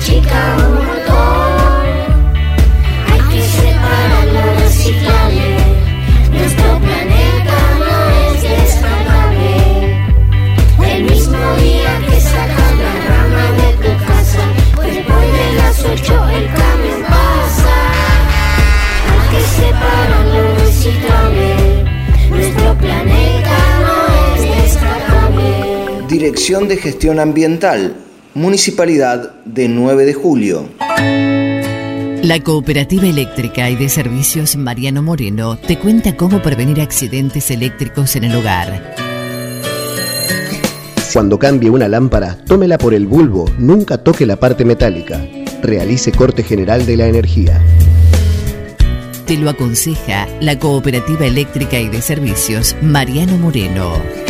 achica un montón. Hay que separar lo reciclable. Nuestro planeta no es descartable. El mismo día que sacas la rama de tu casa, después de las ocho el camión pasa. Hay que separar lo reciclable. Nuestro planeta no es descartable. Dirección de Gestión Ambiental, Municipalidad de 9 de Julio. La Cooperativa Eléctrica y de Servicios Mariano Moreno te cuenta cómo prevenir accidentes eléctricos en el hogar. Cuando cambie una lámpara, tómela por el bulbo, nunca toque la parte metálica. Realice corte general de la energía. Te lo aconseja la Cooperativa Eléctrica y de Servicios Mariano Moreno.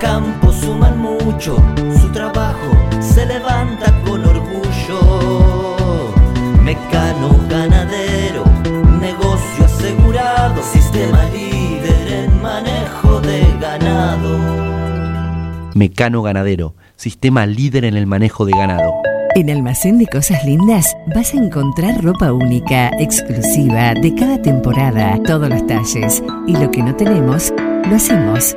campos suman mucho, su trabajo se levanta con orgullo. Mecano ganadero, negocio asegurado, sistema líder en manejo de ganado. Mecano Ganadero, sistema líder en el manejo de ganado. En Almacén de Cosas Lindas vas a encontrar ropa única, exclusiva, de cada temporada, todos los talles. Y lo que no tenemos, lo hacemos.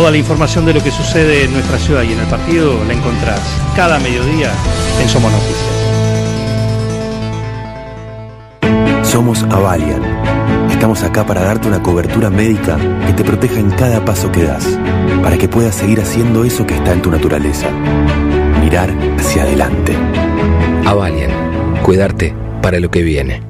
Toda la información de lo que sucede en nuestra ciudad y en el partido la encontrás cada mediodía en Somos Noticias. Somos Avalian. Estamos acá para darte una cobertura médica que te proteja en cada paso que das, para que puedas seguir haciendo eso que está en tu naturaleza. Mirar hacia adelante. Avalian. Cuidarte para lo que viene.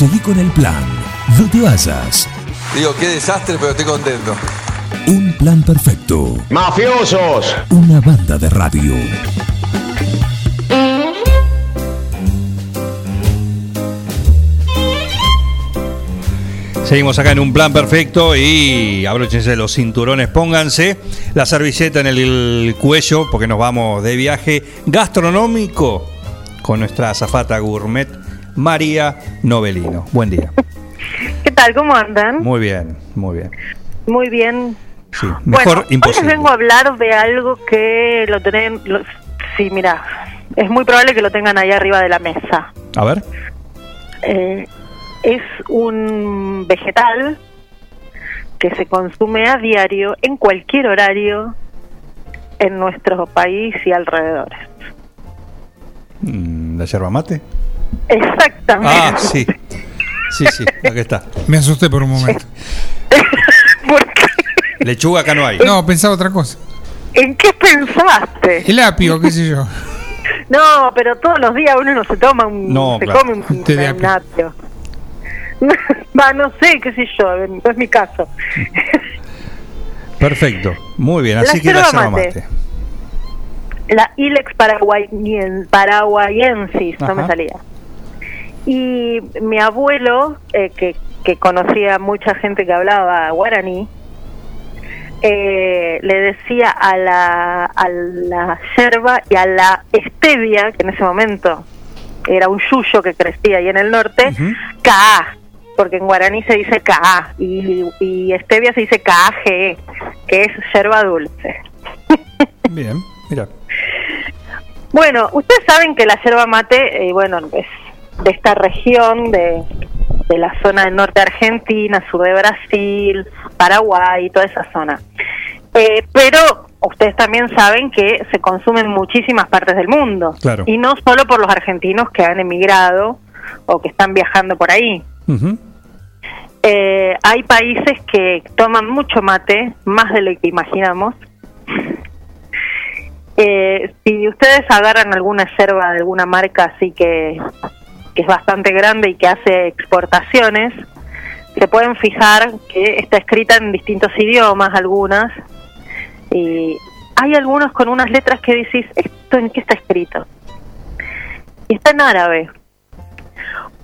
Seguí con el plan. No te vayas. Digo, qué desastre, pero estoy contento. Un plan perfecto. ¡Mafiosos! Una banda de radio. Seguimos acá en un plan perfecto y abróchense los cinturones, pónganse la servilleta en el cuello porque nos vamos de viaje gastronómico con nuestra azafata gourmet María Novelino. Buen día. ¿Qué tal? ¿Cómo andan? Muy bien, muy bien. Muy bien. Sí, mejor bueno, Hoy imposible. les vengo a hablar de algo que lo tienen... lo- sí, mira, es muy probable que lo tengan ahí arriba de la mesa. A ver. Eh, es un vegetal que se consume a diario en cualquier horario en nuestro país y alrededores. Mm, ¿La yerba mate? Exactamente. Ah, sí. Sí, sí, aquí está. Me asusté por un momento. (laughs) Lechuga acá no hay. No, pensaba otra cosa. ¿En qué pensaste? El apio, qué sé yo. No, pero todos los días uno no se toma un, No, se claro. come un, un apio. apio. (laughs) Va, no sé, qué sé yo, no es mi caso. Perfecto. Muy bien, La así que la yerba yerba mate. mate. La Ilex paraguayen- paraguayensis, no me salía. Y mi abuelo, eh, que, que conocía mucha gente que hablaba guaraní, eh, le decía a la, a la yerba y a la stevia, que en ese momento era un yuyo que crecía ahí en el norte, Ka, porque en guaraní se dice Ka, y, y stevia se dice KAGE, que es yerba dulce. (laughs) Bien. Mira. Bueno, ustedes saben que la yerba mate, eh, bueno, es de esta región de, de la zona del norte de Argentina, sur de Brasil, Paraguay, toda esa zona. Eh, pero ustedes también saben que se consume en muchísimas partes del mundo. Claro. Y no solo por los argentinos que han emigrado o que están viajando por ahí. Eh, hay países que toman mucho mate, más de lo que imaginamos. Eh, si ustedes agarran alguna yerba de alguna marca así que, que es bastante grande y que hace exportaciones, se pueden fijar que está escrita en distintos idiomas, algunas, y hay algunos con unas letras que decís, ¿esto en qué está escrito? Y está en árabe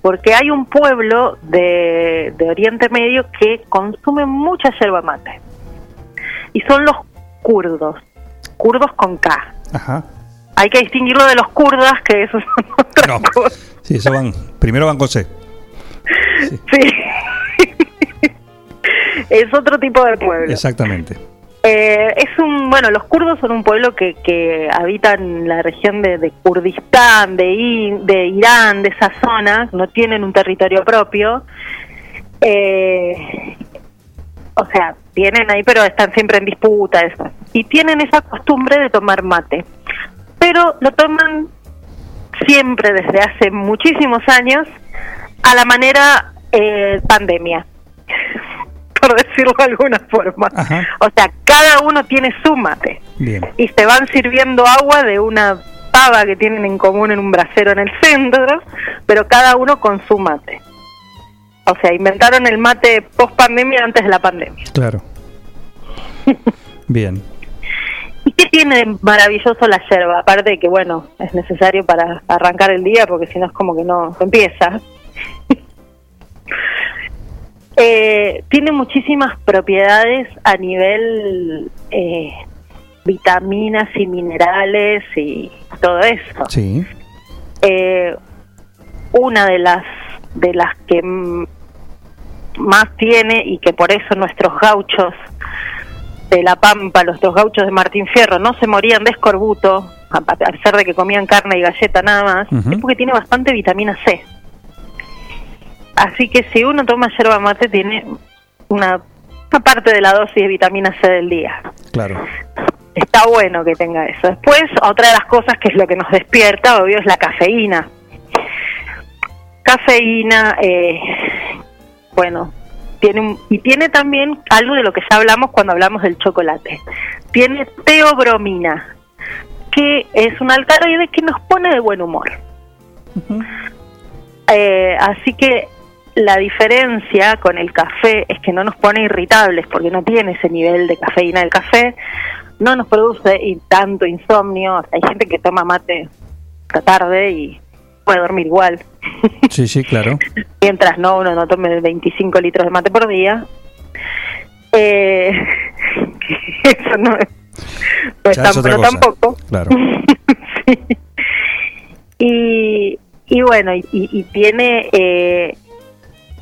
porque hay un pueblo de, de Oriente Medio que consume mucha yerba mate. Y son los kurdos, kurdos con K. Ajá. Hay que distinguirlo de los kurdas, que esos son (laughs) No. Sí, eso van. Primero van con C. Sí. (laughs) es otro tipo de pueblo. Exactamente. Eh, es un, bueno, los kurdos son un pueblo que, que habita en la región de, de Kurdistán, de, I- de Irán, de esa zona, no tienen un territorio propio. Eh, o sea, tienen ahí, pero están siempre en disputa. Eso. Y tienen esa costumbre de tomar mate. Pero lo toman siempre desde hace muchísimos años a la manera eh, pandemia, (laughs) por decirlo de alguna forma. O sea, cada uno tiene su mate Bien. y se van sirviendo agua de una pava que tienen en común en un brasero en el centro, pero cada uno con su mate. O sea, inventaron el mate post pandemia antes de la pandemia. Claro. (laughs) Bien. ¿Y qué tiene maravilloso la yerba? Aparte de que, bueno, es necesario para arrancar el día porque si no es como que no empieza. (laughs) Eh, tiene muchísimas propiedades a nivel eh, vitaminas y minerales y todo eso. Sí. Eh, una de las de las que más tiene y que por eso nuestros gauchos de La Pampa, los dos gauchos de Martín Fierro, no se morían de escorbuto, a pesar de que comían carne y galleta nada más, es porque tiene bastante vitamina C. Así que si uno toma yerba mate, tiene una, una parte de la dosis de vitamina C del día. Claro. Está bueno que tenga eso. Después, otra de las cosas que es lo que nos despierta, obvio, es la cafeína. Cafeína, eh, bueno, tiene y tiene también algo de lo que ya hablamos cuando hablamos del chocolate. Tiene teobromina, que es un alcaloide que nos pone de buen humor. Eh, así que la diferencia con el café es que no nos pone irritables porque no tiene ese nivel de cafeína del café, no nos produce y tanto insomnio. Hay gente que toma mate hasta tarde y puede dormir igual, Sí, sí, claro. mientras no uno no tome 25 litros de mate por día. Eh, (laughs) eso no es, no es tan es pero tampoco. Claro. (laughs) y, y bueno, y, y tiene eh,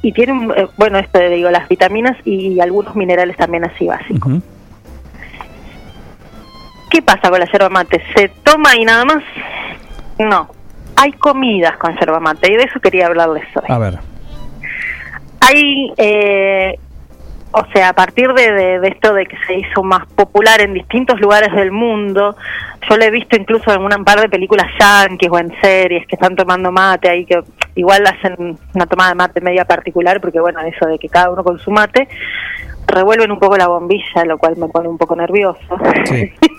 y tiene un- eh, bueno esto de, digo las vitaminas y algunos minerales también así básicos. ¿Qué pasa con la yerba mate? ¿Se toma y nada más? No. Hay comidas con yerba mate y de eso quería hablarles hoy. A ver. Hay, eh, o sea, a partir de, de- de esto de que se hizo más popular en distintos lugares del mundo, yo lo he visto incluso en un par de películas yankees o en series que están tomando mate ahí, que igual hacen una tomada de mate media particular, porque bueno, eso de que cada uno con su mate, revuelven un poco la bombilla, lo cual me pone un poco nervioso. Sí. (laughs)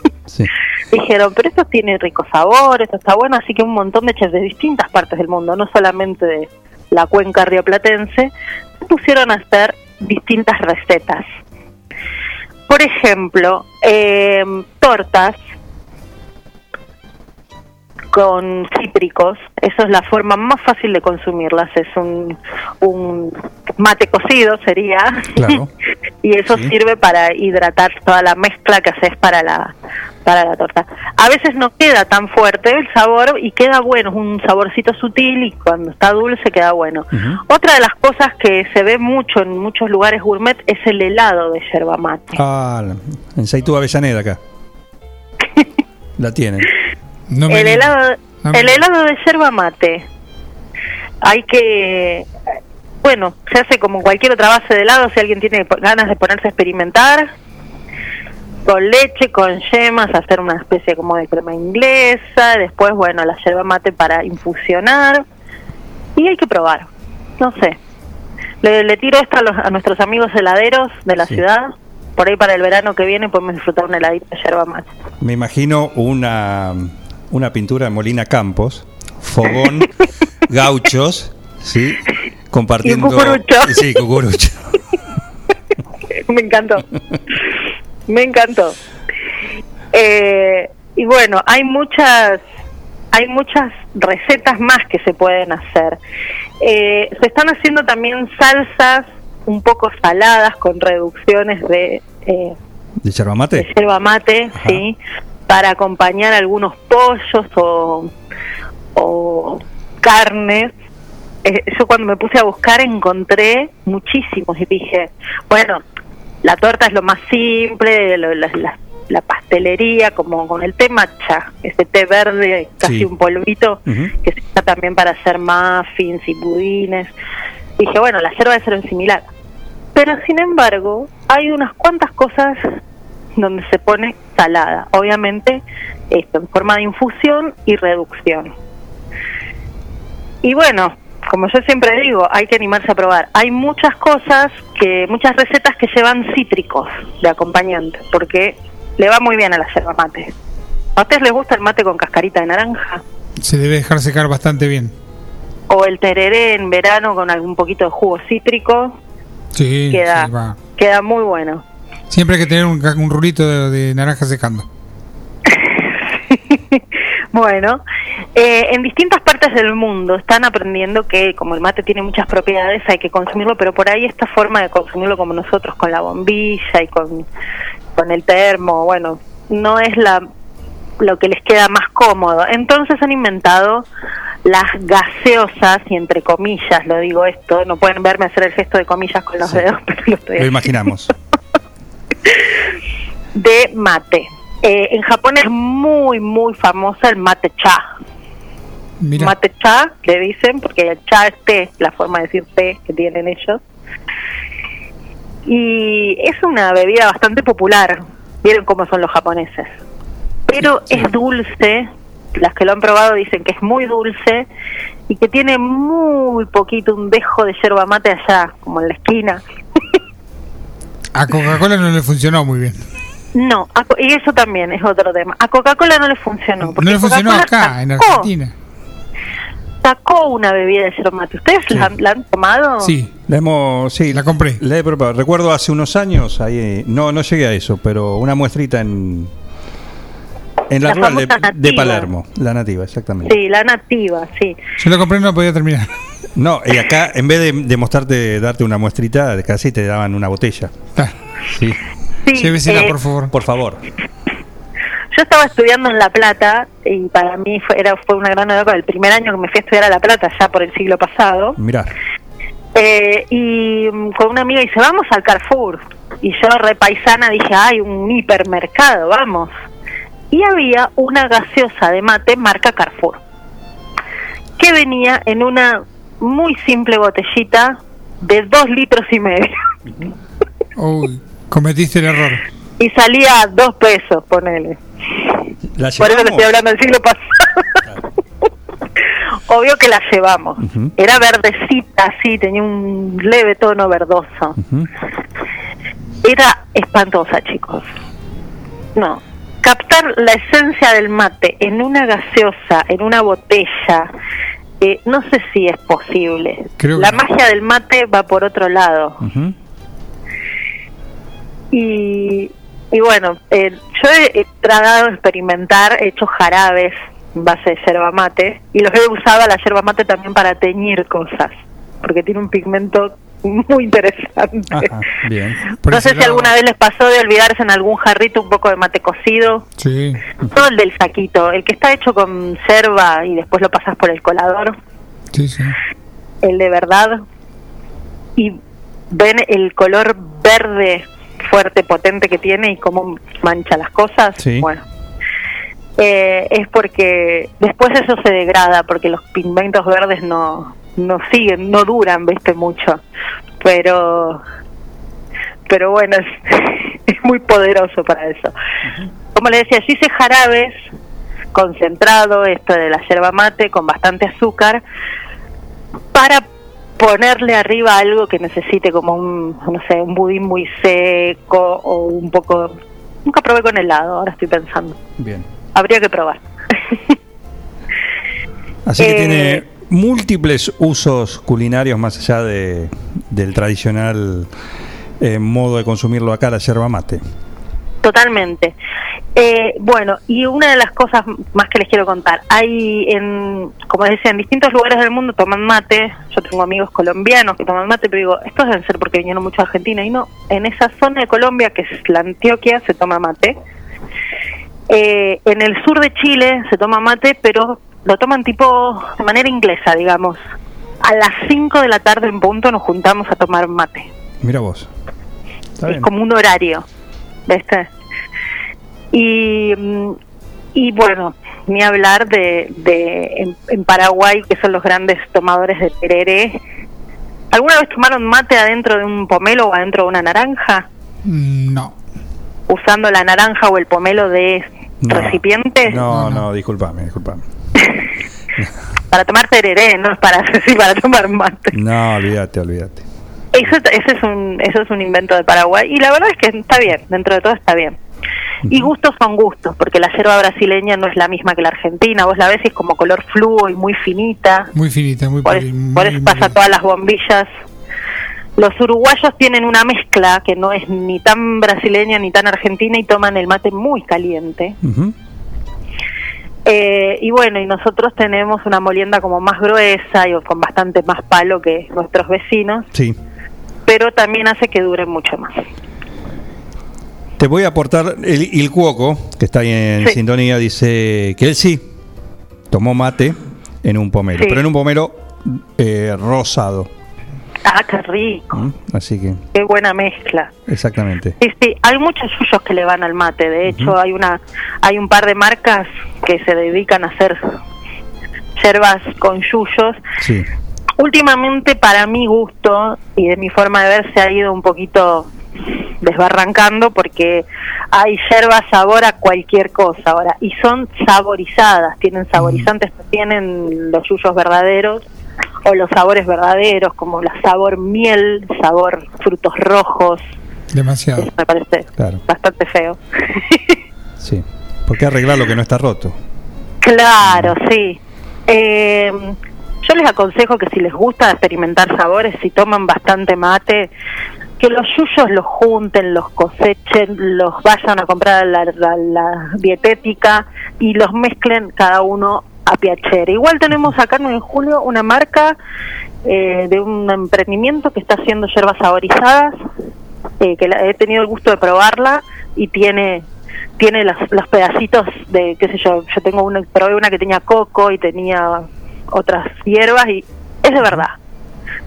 Dijeron, pero esto tiene rico sabor, esto está bueno, así que un montón de chefs de distintas partes del mundo, no solamente de la cuenca rioplatense, se pusieron a hacer distintas recetas. Por ejemplo, eh, tortas con cítricos, eso es la forma más fácil de consumirlas, es un, un mate cocido sería, Claro. (laughs) y eso sirve para hidratar toda la mezcla que haces para la para la torta. A veces no queda tan fuerte el sabor y queda bueno, es un saborcito sutil y cuando está dulce queda bueno. Otra de las cosas que se ve mucho en muchos lugares gourmet es el helado de yerba mate. Ah, en Seitu Avellaneda acá. (laughs) La tienen. No el helado, No el helado de yerba mate. Hay que, bueno, se hace como cualquier otra base de helado. Si alguien tiene ganas de ponerse a experimentar, con leche, con yemas, hacer una especie como de crema inglesa. Después, bueno, la yerba mate para infusionar. Y hay que probar. No sé. Le, le tiro esto a, los- a nuestros amigos heladeros de la ciudad. Por ahí para el verano que viene podemos disfrutar un heladito de yerba mate. Me imagino una, una pintura de Molina Campos, fogón, (laughs) gauchos, ¿sí? Compartiendo. Y cucurucho. (laughs) Sí, cucurucho. (laughs) Me encantó. Me encantó. Eh, y bueno, hay muchas hay muchas recetas más que se pueden hacer. Eh, se están haciendo también salsas un poco saladas con reducciones de, eh, ¿De yerba de mate? yerba mate, sí, para acompañar algunos pollos o, o carnes. Eh, yo cuando me puse a buscar encontré muchísimos y dije, bueno, la torta es lo más simple, lo- la, la- la pastelería, como con el té matcha, ese té verde, casi Sí. un polvito, que se usa también para hacer muffins y budines. Dije, bueno, la yerba debe ser similar. Pero sin embargo, hay unas cuantas cosas donde se pone salada. Obviamente, esto en forma de infusión y reducción. Y bueno, como yo siempre digo, hay que animarse a probar. Hay muchas cosas que, muchas recetas que llevan cítricos de acompañante, porque le va muy bien a la yerba mate. ¿A ustedes les gusta el mate con cascarita de naranja? Se debe dejar secar bastante bien. O el tereré en verano con algún poquito de jugo cítrico, Sí, queda, sí, queda muy bueno. Siempre hay que tener un, un rulito de, de naranja secando. (laughs) Bueno, eh, en distintas partes del mundo están aprendiendo que como el mate tiene muchas propiedades hay que consumirlo, pero por ahí esta forma de consumirlo como nosotros con la bombilla y con, con el termo, bueno, no es la lo que les queda más cómodo. Entonces han inventado las gaseosas, y entre comillas lo digo esto, no pueden verme hacer el gesto de comillas con los dedos, (laughs) pero lo estoy Lo imaginamos. De mate. Eh, en Japón es muy, muy famosa el mate cha. Mate cha, le dicen, porque el cha es té, la forma de decir té que tienen ellos. Y es una bebida bastante popular. Vieron cómo son los japoneses. Pero es dulce. Las que lo han probado dicen que es muy dulce y que tiene muy poquito, un dejo de yerba mate allá, como en la esquina. (laughs) A Coca-Cola no le funcionó muy bien. No, a Co- y eso también es otro tema. A Coca-Cola no le funcionó. No porque le funcionó acá, en Argentina. Sacó una bebida de yerba mate. ¿Ustedes la, han- la han tomado? La hemos, sí, la compré. La he probado. Recuerdo hace unos años, ahí, no, no llegué a eso, pero una muestrita en, en la, La rural de, de. Palermo, la nativa, exactamente. Sí, la nativa, sí. Yo lo compré y no podía terminar. No, y acá en vez de, de mostrarte, darte una muestrita, casi te daban una botella. Sí. Sí, Llévesela, eh, por favor. Por favor. Yo estaba estudiando en La Plata y para mí fue, era, fue una gran novedad el primer año que me fui a estudiar a La Plata, ya por el siglo pasado. Mirá. Eh, y mm, con una amiga dice, vamos al Carrefour. Y yo, repaisana, dije, ay, un hipermercado, vamos. Y había una gaseosa de mate marca Carrefour, que venía en una muy simple botellita de dos litros y medio. Uy, cometiste el error. (laughs) Y salía a dos pesos, ponele. La Por eso le estoy hablando del siglo pasado. (laughs) Obvio que la llevamos. Era verdecita, sí, tenía un leve tono verdoso. Era espantosa, chicos. No. Captar la esencia del mate en una gaseosa, en una botella, eh, no sé si es posible. Creo la magia del mate va por otro lado. Y, y bueno, eh, yo he, he tratado de experimentar, he hecho jarabes en base de yerba mate y los he usado a la yerba mate también para teñir cosas, porque tiene un pigmento muy interesante. Bien. no sé si alguna vez les pasó de olvidarse en algún jarrito un poco de mate cocido. Sí. No el del saquito, el que está hecho con yerba y después lo pasas por el colador, Sí, sí. el de verdad. Y ven el color verde fuerte, potente que tiene y cómo mancha las cosas. Sí. Bueno, eh, es porque después eso se degrada, porque los pigmentos verdes no, no siguen, no duran, viste, mucho. Pero, pero bueno, es, (laughs) es muy poderoso para eso. Como le decía, yo hice jarabes concentrado, esto de la yerba mate, con bastante azúcar, para ponerle arriba algo que necesite como un, no sé, un budín muy seco o un poco... Nunca probé con helado, ahora estoy pensando. Bien. Habría que probar. (laughs) Así que Eh, tiene múltiples usos culinarios más allá de, del tradicional eh, modo de consumirlo acá, la yerba mate. Totalmente. Eh, bueno, y una de las cosas más que les quiero contar, hay, en, como decía, en distintos lugares del mundo toman mate, yo tengo amigos colombianos que toman mate, pero digo, estos deben ser porque vinieron mucho a Argentina, y no, en esa zona de Colombia, que es la Antioquia, se toma mate. Eh, en el sur de Chile se toma mate, pero lo toman tipo de manera inglesa, digamos. A las 5 de la tarde en punto nos juntamos a tomar mate. Mira vos. Está es bien. como un horario, ¿viste? Y, y bueno, ni hablar de, de en, en Paraguay, que son los grandes tomadores de tereré. ¿Alguna vez tomaron mate adentro de un pomelo o adentro de una naranja? Mm, No. Usando la naranja o el pomelo de No. recipiente No, no, disculpame, disculpame. Para tomar tereré, no es para, (laughs) sí, para tomar mate. No, olvídate, olvídate. Eso, eso es un eso es un invento de Paraguay y la verdad es que está bien, dentro de todo está bien. Y gustos son gustos, porque la yerba brasileña no es la misma que la argentina. Vos la ves y es como color fluo y muy finita. Muy finita, muy, Por, muy- por eso pasa todas las bombillas. Los uruguayos tienen una mezcla que no es ni tan brasileña ni tan argentina y toman el mate muy caliente. Ujú. Eh, y bueno, y nosotros tenemos una molienda como más gruesa y con bastante más palo que nuestros vecinos, Sí. pero también hace que dure mucho más. Te voy a aportar el, el Cuoco, que está ahí en Sí. sintonía, dice que él sí tomó mate en un pomelo, Sí. pero en un pomelo eh, rosado. Ah, qué rico, ¿m? Así que, qué buena mezcla. exactamente. Sí, sí, hay muchos suyos que le van al mate. De hecho, hay una, hay un par de marcas que se dedican a hacer yerbas con yuyos. Sí. Últimamente, para mi gusto y de mi forma de ver, se ha ido un poquito desbarrancando porque hay yerba sabor a cualquier cosa ahora y son saborizadas, tienen saborizantes, tienen los yuyos verdaderos o los sabores verdaderos como la sabor miel, sabor frutos rojos, Demasiado. me parece Claro. bastante feo. (laughs) Sí. ¿Por qué arreglar lo que no está roto? Claro, sí. Eh, yo les aconsejo que si les gusta experimentar sabores, si toman bastante mate, que los yuyos los junten, los cosechen, los vayan a comprar a la, la- la dietética y los mezclen cada uno a piacere. Igual tenemos acá en julio una marca eh, de un emprendimiento que está haciendo yerbas saborizadas, eh, que la- he tenido el gusto de probarla y tiene tiene los, los pedacitos de, qué sé yo, yo tengo una, probé una que tenía coco y tenía otras hierbas y es de verdad,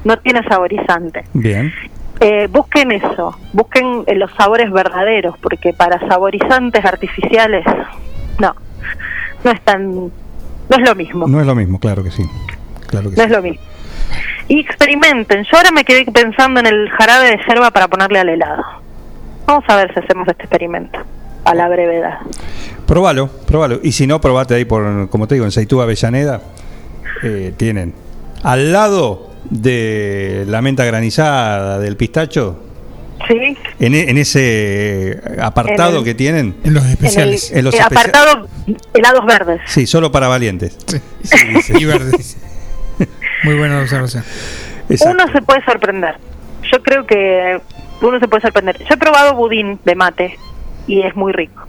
no tiene saborizante. Bien. Eh, busquen eso, busquen eh, los sabores verdaderos, porque para saborizantes artificiales, no, no es tan, no es lo mismo, No es lo mismo, claro que sí. Claro que no sí. es lo mismo. Y experimenten, yo ahora me quedé pensando en el jarabe de yerba para ponerle al helado. Vamos a ver si hacemos este experimento a la brevedad. Probalo, probalo. Y si no, probate ahí por, como te digo, en Seitú Avellaneda. eh, tienen al lado de la menta granizada, del pistacho, Sí, en, e- en ese apartado En el- que tienen. En los en el, especiales. En los eh, especia- apartado helados verdes. Sí, solo para valientes. y verdes. Muy buena observación. Uno se puede sorprender. Yo creo que uno se puede sorprender. Yo he probado budín de mate y es muy rico.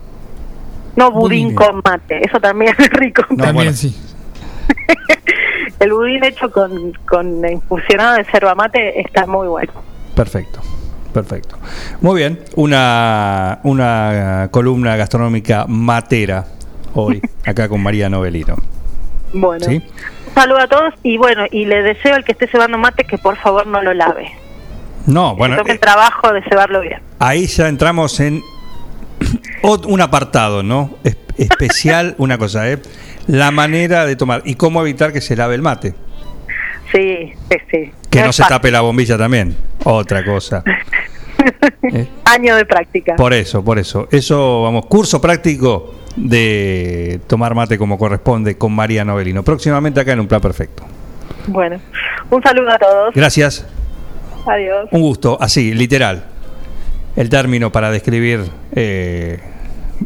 No budín, Budín. con mate, eso también es rico. También sí. (laughs) El budín hecho con, con infusionado de yerba mate está muy bueno. Perfecto, perfecto. Muy bien, una, una columna gastronómica matera hoy, (laughs) acá con María Novelino. Bueno, ¿Sí? saludo a todos y bueno, y le deseo al que esté cebando mate que por favor no lo lave. No, bueno, que tome eh, el trabajo de cebarlo bien. ahí ya entramos en (coughs) un apartado, ¿no? Es- especial, (laughs) una cosa, ¿eh? La manera de tomar y cómo evitar que se lave el mate. Sí, sí, sí. Que no se fácil. tape la bombilla también. Otra cosa. (laughs) Año de práctica. Por eso, por eso. Eso, vamos, curso práctico de tomar mate como corresponde con María Novelino. Próximamente acá en un plan perfecto. Bueno, un saludo a todos. Gracias. Adiós. Un gusto, así, literal. El término para describir eh,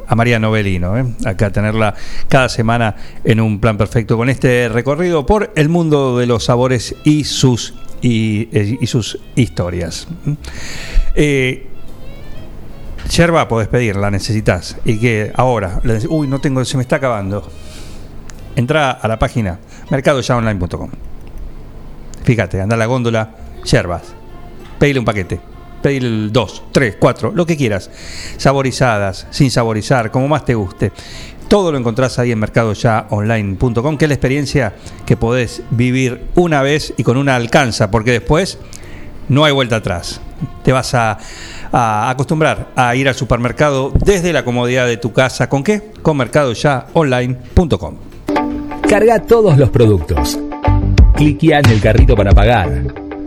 a María Novelino. ¿eh? Acá tenerla cada semana en un plan perfecto con este recorrido por el mundo de los sabores y sus, y, eh, y sus historias. Eh, Yerba, podés pedir, la necesitas. Y que ahora, uy, no tengo, se me está acabando. Entra a la página mercadoyaonline.com. Fíjate, anda a la góndola, yerbas. Pedile un paquete. Pedile dos, tres, cuatro, lo que quieras. Saborizadas, sin saborizar, como más te guste. Todo lo encontrás ahí en mercadoyaonline.com, que es la experiencia que podés vivir una vez y con una alcanza, porque después no hay vuelta atrás. Te vas a, a acostumbrar a ir al supermercado desde la comodidad de tu casa. ¿Con qué? Con mercadoyaonline.com. Carga todos los productos. Cliquea en el carrito para pagar.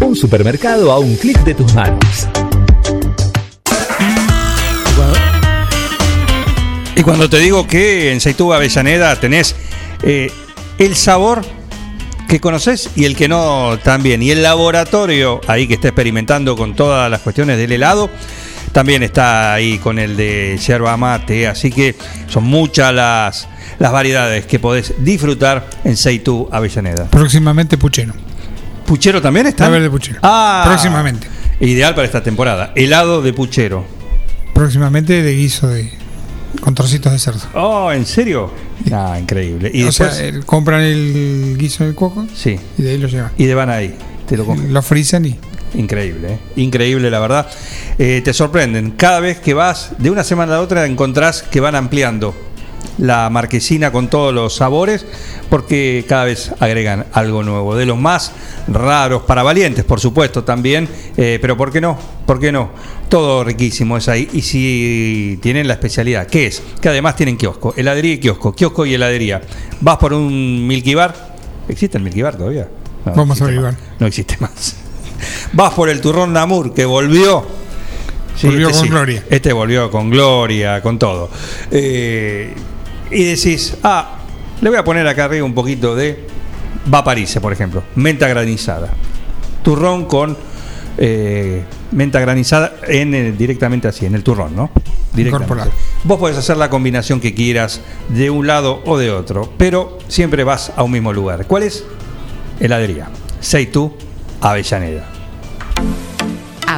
Un supermercado a un clic de tus manos. Y cuando te digo que en Seitúa Avellaneda tenés eh, el sabor que conoces y el que no también. Y el laboratorio ahí que está experimentando con todas las cuestiones del helado, también está ahí con el de yerba mate. Así que son muchas las, las variedades que podés disfrutar en Seitú Avellaneda. Próximamente Puchero. ¿Puchero también está? Va a haber de puchero. Ah, Próximamente. Ideal para esta temporada. Helado de puchero. Próximamente de guiso de con trocitos de cerdo. Oh, ¿en serio? Ah, increíble. Y o después, sea, el- compran el guiso del coco sí. y de ahí lo llevan. Y de van ahí. Te lo. Lo frisan y Increíble, ¿eh? increíble la verdad. Eh, te sorprenden. Cada vez que vas de una semana a la otra encontrás que van ampliando la marquesina con todos los sabores porque cada vez agregan algo nuevo. De los más raros, para valientes por supuesto también, eh, pero ¿por qué no? ¿Por qué no? Todo riquísimo es ahí. Y si tienen la especialidad, ¿qué es? Que además tienen kiosco, heladería y kiosco, kiosco y heladería. Vas por un Milky Bar. ¿Existe el Milky Bar todavía? No, Vamos a existe averiguar. No existe más. (laughs) Vas por el turrón Namur que volvió. Volvió con gloria. Este volvió con gloria, con todo. Eh, y decís, ah, le voy a poner acá arriba un poquito de Vaparice, por ejemplo. Menta granizada. Turrón con eh, menta granizada en el- directamente así, en el turrón, ¿no? Directamente. Vos podés hacer la combinación que quieras de un lado o de otro, pero siempre vas a un mismo lugar. ¿Cuál es? Heladería. Seitú, Avellaneda.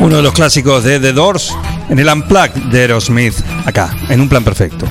Uno de los clásicos de The Doors en el Unplugged de Aerosmith, acá, en un plan perfecto.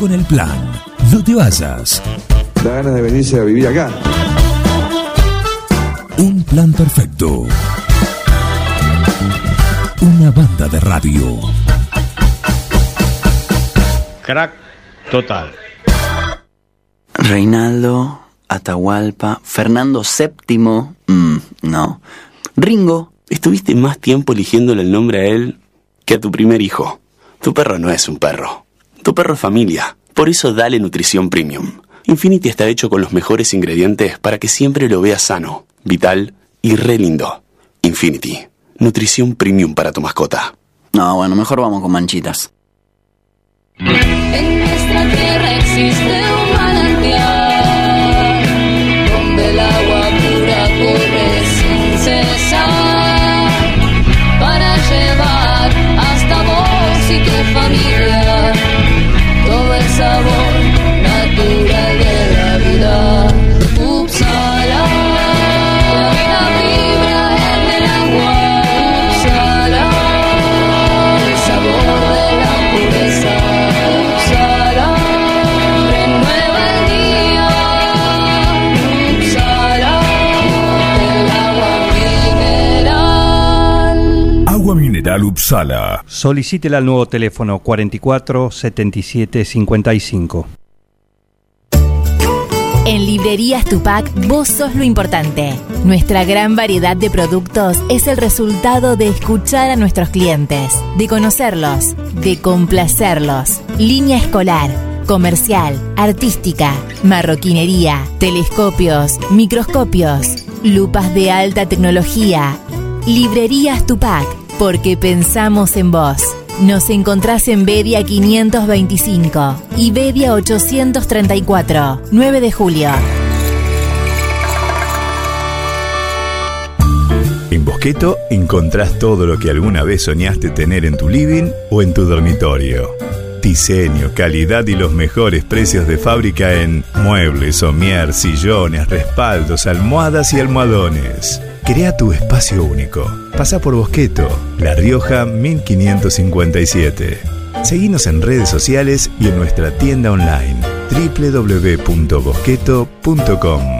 Con el plan. No te vayas. Da ganas de venirse a vivir acá. Un plan perfecto. Una banda de radio. Crack total. Reinaldo, Atahualpa, Fernando VII. mm, no. Ringo, Estuviste más tiempo eligiéndole el nombre a él que a tu primer hijo. Tu perro no es un perro. Tu perro es familia. Por eso dale nutrición premium. Infinity está hecho con los mejores ingredientes para que siempre lo veas sano, vital y re lindo. Infinity. Nutrición premium para tu mascota. No, bueno, mejor vamos con manchitas. En nuestra tierra existe un manantial donde el agua pura corre sin cesar para llevar hasta vos y tu familia todo el sabor Agua mineral Upsala. Solicítela al nuevo teléfono 44 77 55. En Librerías Tupac, vos sos lo importante. Nuestra gran variedad de productos es el resultado de escuchar a nuestros clientes, de conocerlos, de complacerlos. Línea escolar, comercial, artística, marroquinería, telescopios, microscopios, lupas de alta tecnología. Librerías Tupac, porque pensamos en vos. Nos encontrás en Bedia 525 y Bedia 834, 9 de julio. En Bosqueto encontrás todo lo que alguna vez soñaste tener en tu living o en tu dormitorio. Diseño, calidad y los mejores precios de fábrica en muebles, somier, sillones, respaldos, almohadas y almohadones. Crea tu espacio único. Pasa por Bosqueto, La Rioja 1557. Seguinos en redes sociales y en nuestra tienda online www.bosqueto.com.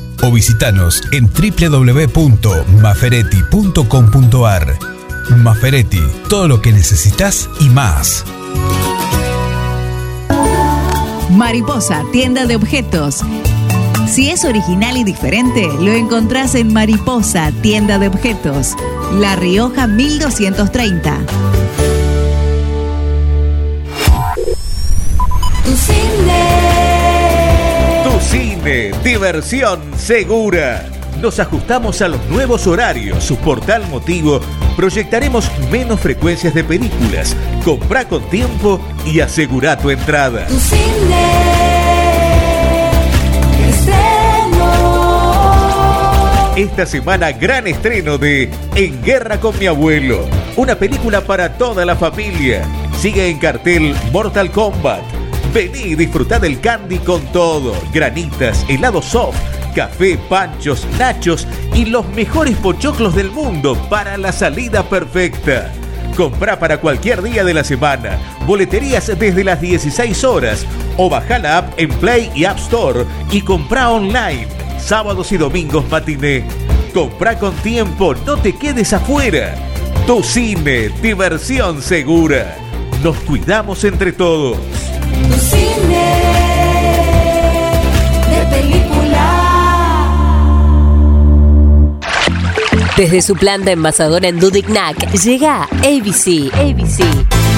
o visitanos en www.maferetti.com.ar. Maferetti, todo lo que necesitas y más. Mariposa, tienda de objetos. Si es original y diferente, lo encontrás en Mariposa, tienda de objetos. La Rioja 1230. Tu cine. Cine, diversión segura. Nos ajustamos a los nuevos horarios. Por tal motivo, proyectaremos menos frecuencias de películas. Comprá con tiempo y asegura tu entrada. Tu cine. Estreno. Esta semana gran estreno de En Guerra con mi abuelo, una película para toda la familia. Sigue en cartel Mortal Kombat. Vení y disfrutá del candy con todo, granitas, helado soft, café, panchos, nachos y los mejores pochoclos del mundo para la salida perfecta. Comprá para cualquier día de la semana, boleterías desde las 16 horas o bajá la app en Play y App Store y comprá online, sábados y domingos matiné. Comprá con tiempo, no te quedes afuera. Tu cine, diversión segura. Nos cuidamos entre todos. Cine. De película. Desde su planta envasadora en Dudignac llega ABC. ABC.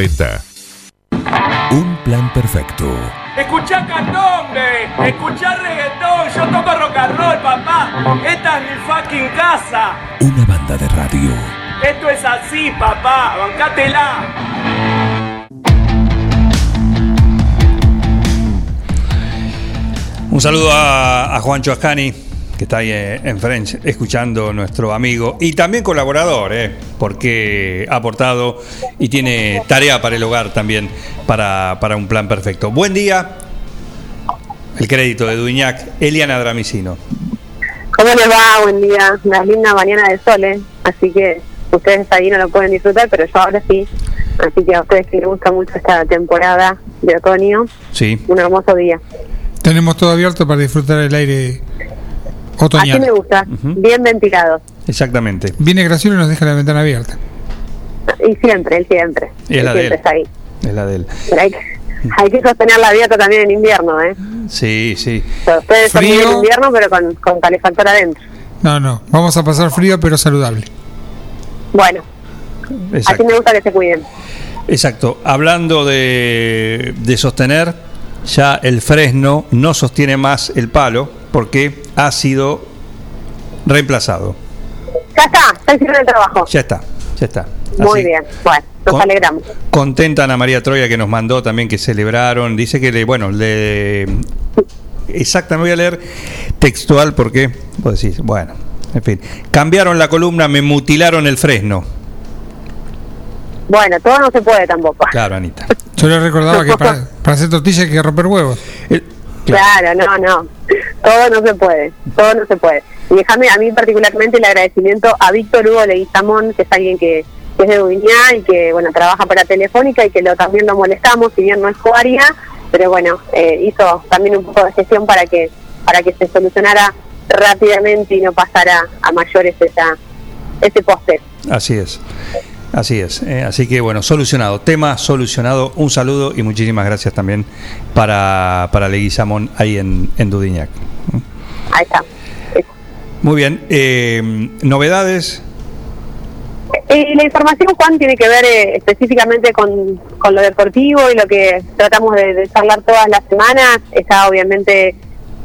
2040. Un plan perfecto. Escuchá candombe, escuchá reggaetón, yo toco rock and roll, papá. Esta es mi fucking casa. Una banda de radio. Esto es así, papá, bancátela. Un saludo a, a Juancho Ascani, que está ahí eh, en French, escuchando nuestro amigo y también colaborador, eh, porque ha aportado y tiene tarea para el hogar también, para, para un plan perfecto. Buen día, el crédito de Duñac, Eliana Dramicino. ¿Cómo les va? Buen día. Una linda mañana de sol, ¿eh? Así que ustedes ahí no lo pueden disfrutar, pero yo ahora sí. Así que a ustedes que les gusta mucho esta temporada de otoño, Sí. un hermoso día. Tenemos todo abierto para disfrutar el aire Así otoñal. me gusta, bien ventilado. Exactamente. Viene Graciela y nos deja la ventana abierta. Y siempre, él siempre. Y es la de él. está ahí. Es la de él. Pero hay, que- hay que sostenerla abierta también en invierno, ¿eh? Sí, sí. Ustedes Frío. en invierno, pero con, con calefactor adentro. No, no, vamos a pasar frío pero saludable. Bueno, así Exacto. me gusta que se cuiden. Exacto. Hablando de, de sostener, ya el fresno no sostiene más el palo porque ha sido reemplazado. Ya está, está hicieron el trabajo. Ya está, ya está. Muy bien, bueno, nos Con- alegramos. Contenta Ana María Troya que nos mandó también que celebraron. Dice que, le, bueno, le. Exacta, me voy a leer textual porque. Vos decís, bueno, en fin. Cambiaron la columna, me mutilaron el fresno. Bueno, todo no se puede tampoco. Claro, Anita. Yo le recordaba que para, (laughs) para hacer tortillas hay que romper huevos. Claro, no, no. Todo no se puede. Todo no se puede. Y déjame a mí particularmente el agradecimiento a Víctor Hugo Leguizamón, que es alguien que, es de Dubiñá y que, bueno, trabaja para Telefónica y que lo, también lo molestamos, si bien no es Coaria, pero bueno, eh, hizo también un poco de gestión para que para que se solucionara rápidamente y no pasara a mayores esa, ese póster. Así es. Así es. eh, así que bueno, solucionado. Tema solucionado. Un saludo y muchísimas gracias también para, para Leguizamón ahí en, en Dudiñac. Ahí está. Muy bien. Eh, ¿Novedades? Eh, la información, Juan, tiene que ver eh, específicamente con, con lo deportivo y lo que tratamos de, de charlar todas las semanas. Está obviamente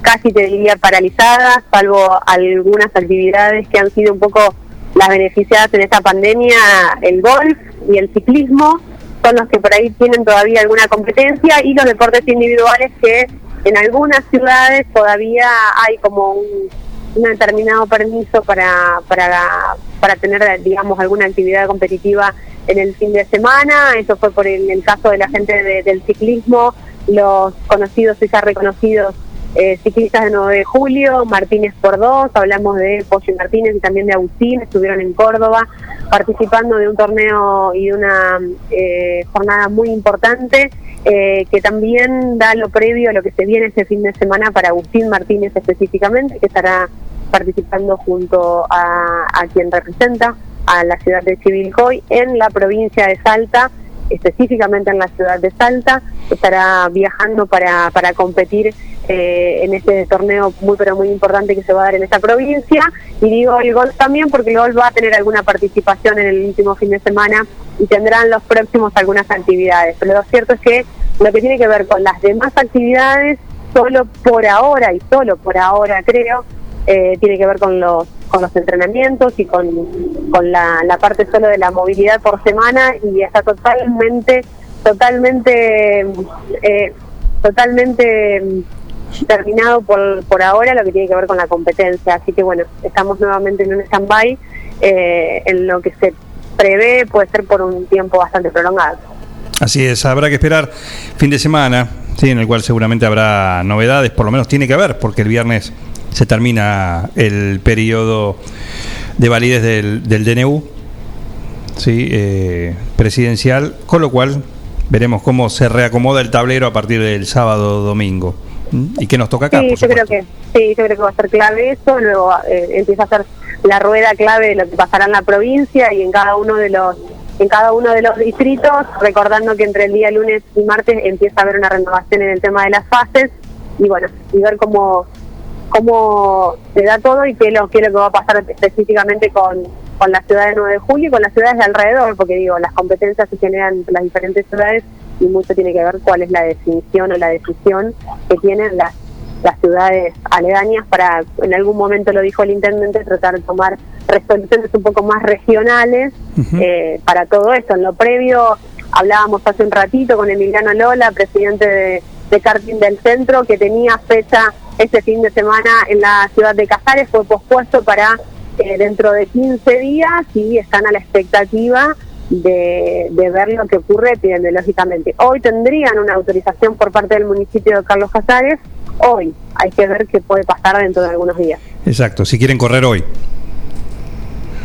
casi, te diría, paralizada, salvo algunas actividades que han sido un poco las beneficiadas en esta pandemia. El golf y el ciclismo son los que por ahí tienen todavía alguna competencia y los deportes individuales que en algunas ciudades todavía hay como un, determinado permiso para, para, para tener, digamos, alguna actividad competitiva en el fin de semana. Eso fue por el, el caso de la gente de- del ciclismo, los conocidos y ya reconocidos eh, ciclistas de 9 de julio, Martínez por dos, hablamos de Pollo y Martínez y también de Agustín, estuvieron en Córdoba participando de un torneo y de una eh, jornada muy importante eh, que también da lo previo a lo que se viene este fin de semana para Agustín Martínez específicamente, que estará participando junto a, a quien representa a la ciudad de Chivilcoy en la provincia de Salta, específicamente en la ciudad de Salta, estará viajando para, para competir eh, en este torneo muy pero muy importante que se va a dar en esta provincia. Y digo el golf también porque el golf va a tener alguna participación en el último fin de semana y tendrán los próximos algunas actividades. Pero lo cierto es que lo que tiene que ver con las demás actividades solo por ahora y solo por ahora creo eh, tiene que ver con los con los entrenamientos y con, con la, la parte solo de la movilidad por semana y está totalmente totalmente eh, totalmente terminado por, por ahora lo que tiene que ver con la competencia así que bueno estamos nuevamente en un stand-by eh, en lo que se prevé puede ser por un tiempo bastante prolongado Así es, habrá que esperar fin de semana, sí, en el cual seguramente habrá novedades, por lo menos tiene que haber, porque el viernes se termina el periodo de validez del, del DNU sí, eh, presidencial, con lo cual veremos cómo se reacomoda el tablero a partir del sábado domingo. ¿Mm? ¿Y qué nos toca acá? Sí, por yo creo que sí, yo creo que va a ser clave eso. Luego eh, empieza a ser la rueda clave de lo que pasará en la provincia y en cada uno de los en cada uno de los distritos, recordando que entre el día lunes y martes empieza a haber una renovación en el tema de las fases y bueno, y ver cómo cómo se da todo y qué es lo, qué es lo que va a pasar específicamente con, con la ciudad de 9 de julio y con las ciudades de alrededor, porque digo, las competencias se generan en las diferentes ciudades y mucho tiene que ver cuál es la definición o la decisión que tienen las, las ciudades aledañas para, en algún momento lo dijo el intendente, tratar de tomar resoluciones un poco más regionales eh, para todo esto. En lo previo hablábamos hace un ratito con Emiliano Lola, presidente de, de karting del centro, que tenía fecha este fin de semana en la ciudad de Casares, fue pospuesto para eh, dentro de 15 días y están a la expectativa de, de ver lo que ocurre epidemiológicamente. Hoy tendrían una autorización por parte del municipio de Carlos Casares, hoy hay que ver qué puede pasar dentro de algunos días. Exacto, si quieren correr hoy.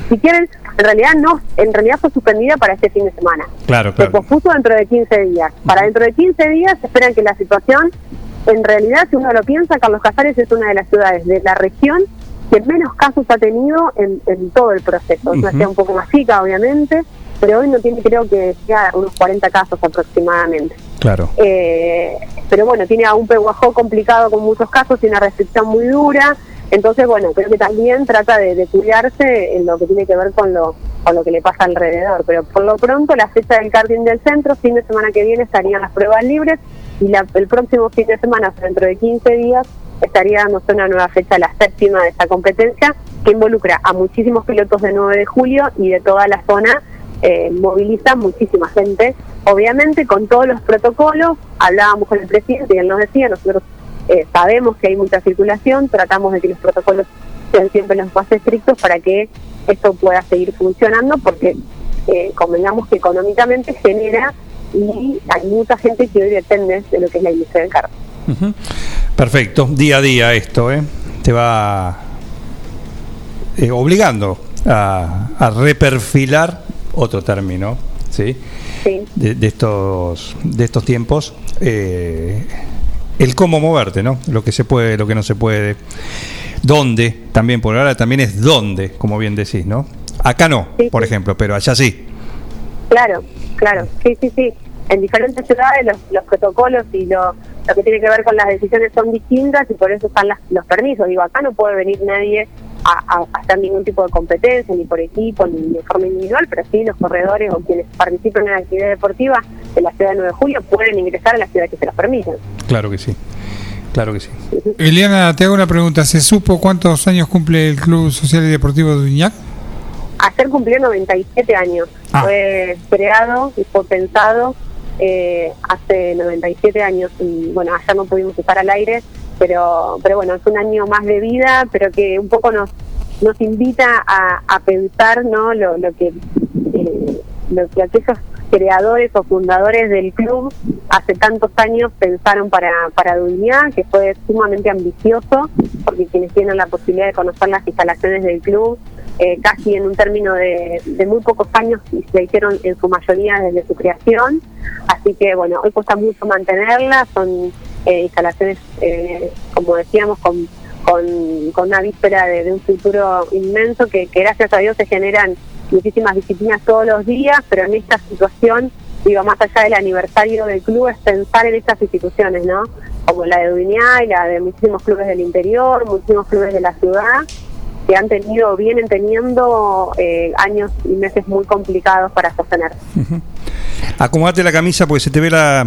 Si quieren, en realidad no, en realidad fue suspendida para este fin de semana. Claro, Se claro. pospuso dentro de 15 días. Para dentro de 15 días esperan que la situación, en realidad, si uno lo piensa, Carlos Casares es una de las ciudades de la región que menos casos ha tenido en, en todo el proceso. Es una ciudad un poco más chica, obviamente, pero hoy no tiene, creo que sea unos 40 casos aproximadamente. Claro. Eh, pero bueno, tiene a un Pehuajó complicado con muchos casos, tiene una restricción muy dura. Entonces, bueno, creo que también trata de, de cuidarse en lo que tiene que ver con lo, con lo que le pasa alrededor. Pero por lo pronto, la fecha del karting del centro, fin de semana que viene estarían las pruebas libres y la- el próximo fin de semana, dentro de 15 días, estaría dándose una nueva fecha, la séptima de esta competencia, que involucra a muchísimos pilotos de 9 de julio y de toda la zona eh, moviliza muchísima gente, obviamente con todos los protocolos, hablábamos con el presidente y él nos decía, nosotros eh, sabemos que hay mucha circulación, tratamos de que los protocolos sean siempre los más estrictos para que esto pueda seguir funcionando, porque eh, convengamos que económicamente genera y hay mucha gente que hoy depende de lo que es la industria del carro. Perfecto, día a día esto, ¿eh? Te va eh, obligando a, a reperfilar otro término, ¿sí? Sí. De, de estos de estos tiempos, eh, el cómo moverte, ¿no? Lo que se puede, lo que no se puede, dónde, también por ahora también es dónde, como bien decís, ¿no? Acá no, por ejemplo, pero allá sí. Claro, claro, sí, sí, sí. En diferentes ciudades los, los protocolos y lo, lo que tiene que ver con las decisiones son distintas y por eso están las- los permisos. Digo, acá no puede venir nadie a, a hacer ningún tipo de competencia, ni por equipo, ni de forma individual, pero sí los corredores o quienes participan en la actividad deportiva de la ciudad de 9 de julio pueden ingresar a la ciudad que se los permiten. Claro que sí. Claro que sí. Eliana, te hago una pregunta. ¿Se supo cuántos años cumple el Club Social y Deportivo de Uñac? Ayer cumplió 97 años. Ah. Fue creado y fue pensado eh, hace 97 años y bueno, ayer no pudimos estar al aire, pero pero bueno, es un año más de vida, pero que un poco nos nos invita a, a pensar no lo, lo que eh, lo que aquellos creadores o fundadores del club hace tantos años pensaron para, para Duñá, que fue sumamente ambicioso, porque quienes tienen la posibilidad de conocer las instalaciones del club, eh, casi en un término de, de muy pocos años y se hicieron en su mayoría desde su creación. Así que bueno, hoy cuesta mucho mantenerlas, son eh, instalaciones, eh, como decíamos, con, con, una víspera de, un futuro inmenso que, que gracias a Dios se generan muchísimas disciplinas todos los días, pero en esta situación, digo, más allá del aniversario del club, es pensar en estas instituciones, ¿no? Como la de Duñá y la de muchísimos clubes del interior, muchísimos clubes de la ciudad, que han tenido, vienen teniendo eh, años y meses muy complicados para sostener. Acomodate la camisa porque se te ve la,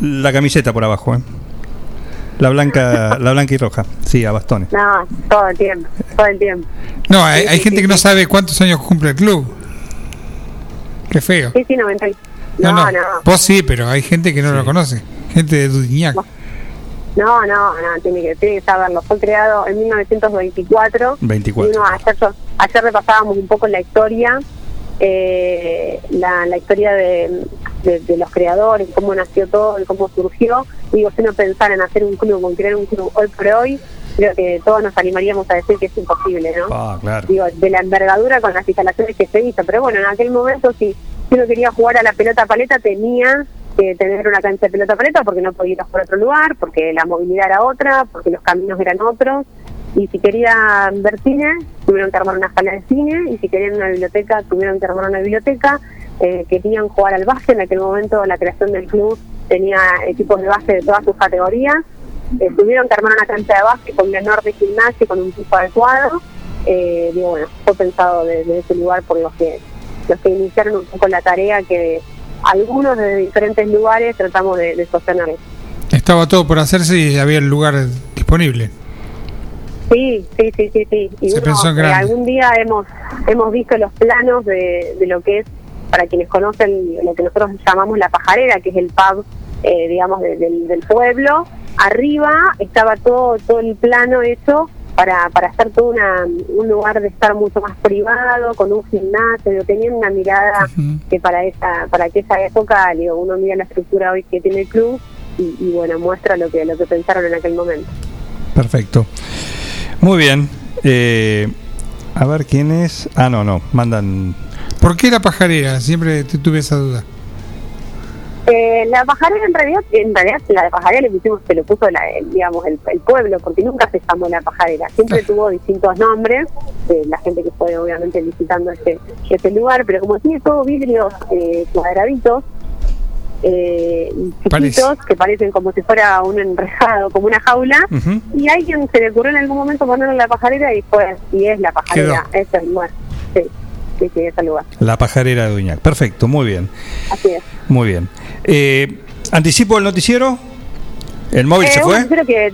la camiseta por abajo, ¿eh? La blanca, la blanca y roja. Sí, a bastones. No, todo el tiempo, todo el tiempo. No, hay, hay gente que no sabe cuántos años cumple el club. Qué feo. Sí, sí, 90. y- No, No, no, no, Vos sí, pero hay gente que no lo conoce. Gente de Duñac. no, no, no, tiene que, tiene que saberlo. Fue creado en 1924. 24. Y uno, ayer, ayer repasábamos un poco la historia, eh, la, la historia de, de- de los creadores, cómo nació todo y cómo surgió. Digo, si uno pensara en hacer un club, en crear un club hoy por hoy, creo que todos nos animaríamos a decir que es imposible, ¿no? Ah, claro. Digo, de la envergadura con las instalaciones que se hizo. Pero bueno, en aquel momento, si, si uno quería jugar a la pelota paleta, tenía que tener una cancha de pelota paleta porque no podía ir por otro lugar, porque la movilidad era otra, porque los caminos eran otros. Y si querían ver cine, tuvieron que armar una sala de cine. Y si querían una biblioteca, tuvieron que armar una biblioteca. Eh, querían jugar al básquet. En aquel momento, la creación del club tenía equipos de básquet de todas sus categorías. Eh, tuvieron que armar una cancha de básquet con un enorme gimnasio, con un piso adecuado. Eh, digo, bueno, fue pensado desde ese lugar por los que, los que iniciaron un poco la tarea que algunos de diferentes lugares tratamos de, de sostener. Estaba todo por hacerse y había el lugar disponible. Sí, sí, sí, sí, sí. Y Se uno, pensó en eh, grande. algún día hemos hemos visto los planos de, de lo que es, para quienes conocen lo que nosotros llamamos la pajarera, que es el pub, eh, digamos, de- del, del pueblo. Arriba estaba todo todo el plano hecho para, para hacer todo una, un lugar de estar mucho más privado, con un gimnasio, tenían una mirada que para esa para que esa época, digo, uno mira la estructura hoy que tiene el club y, y bueno, muestra lo que lo que pensaron en aquel momento. Perfecto. Muy bien. Eh, a ver quién es. Ah, no, no. Mandan. ¿Por qué la pajarera? Siempre tu- tuve esa duda. Eh, la pajarera en realidad, en realidad la de pajarera le pusimos, se lo puso la, el, digamos el, el pueblo, porque nunca se llamó la pajarera, siempre tuvo distintos nombres, eh, la gente que fue obviamente visitando este, este lugar, pero como tiene todo vidrios eh, cuadraditos, eh, chiquitos, que parecen como si fuera un enrejado, como una jaula, y a alguien se le ocurrió en algún momento ponerle la pajarera y fue, y es la pajarera, ese es el lugar, sí, sí, sí, es el lugar, La pajarera de Duñac. Perfecto, muy bien. así es. Muy bien. Eh, ¿Anticipo el noticiero? ¿El móvil Eh, se fue? bueno, creo que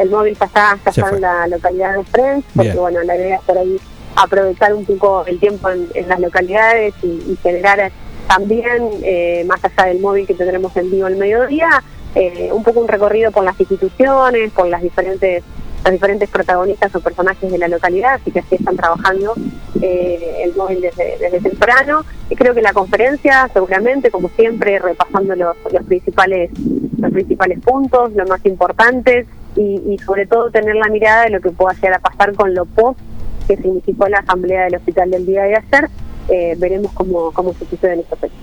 el móvil está fue. en la localidad de Friends, porque Bien. bueno, la idea es por ahí aprovechar un poco el tiempo en, en las localidades y, y generar también, eh, más allá del móvil que tendremos en vivo al mediodía, eh, un poco un recorrido por las instituciones, por las diferentes los diferentes protagonistas o personajes de la localidad, así que así están trabajando eh, el móvil desde, desde temprano. Y creo que la conferencia, seguramente, como siempre, repasando los, los principales los principales puntos, los más importantes, y, y sobre todo tener la mirada de lo que pueda llegar a pasar con lo post que significó la asamblea del hospital del día de ayer. Eh, veremos cómo, cómo se sucede en estos hechos.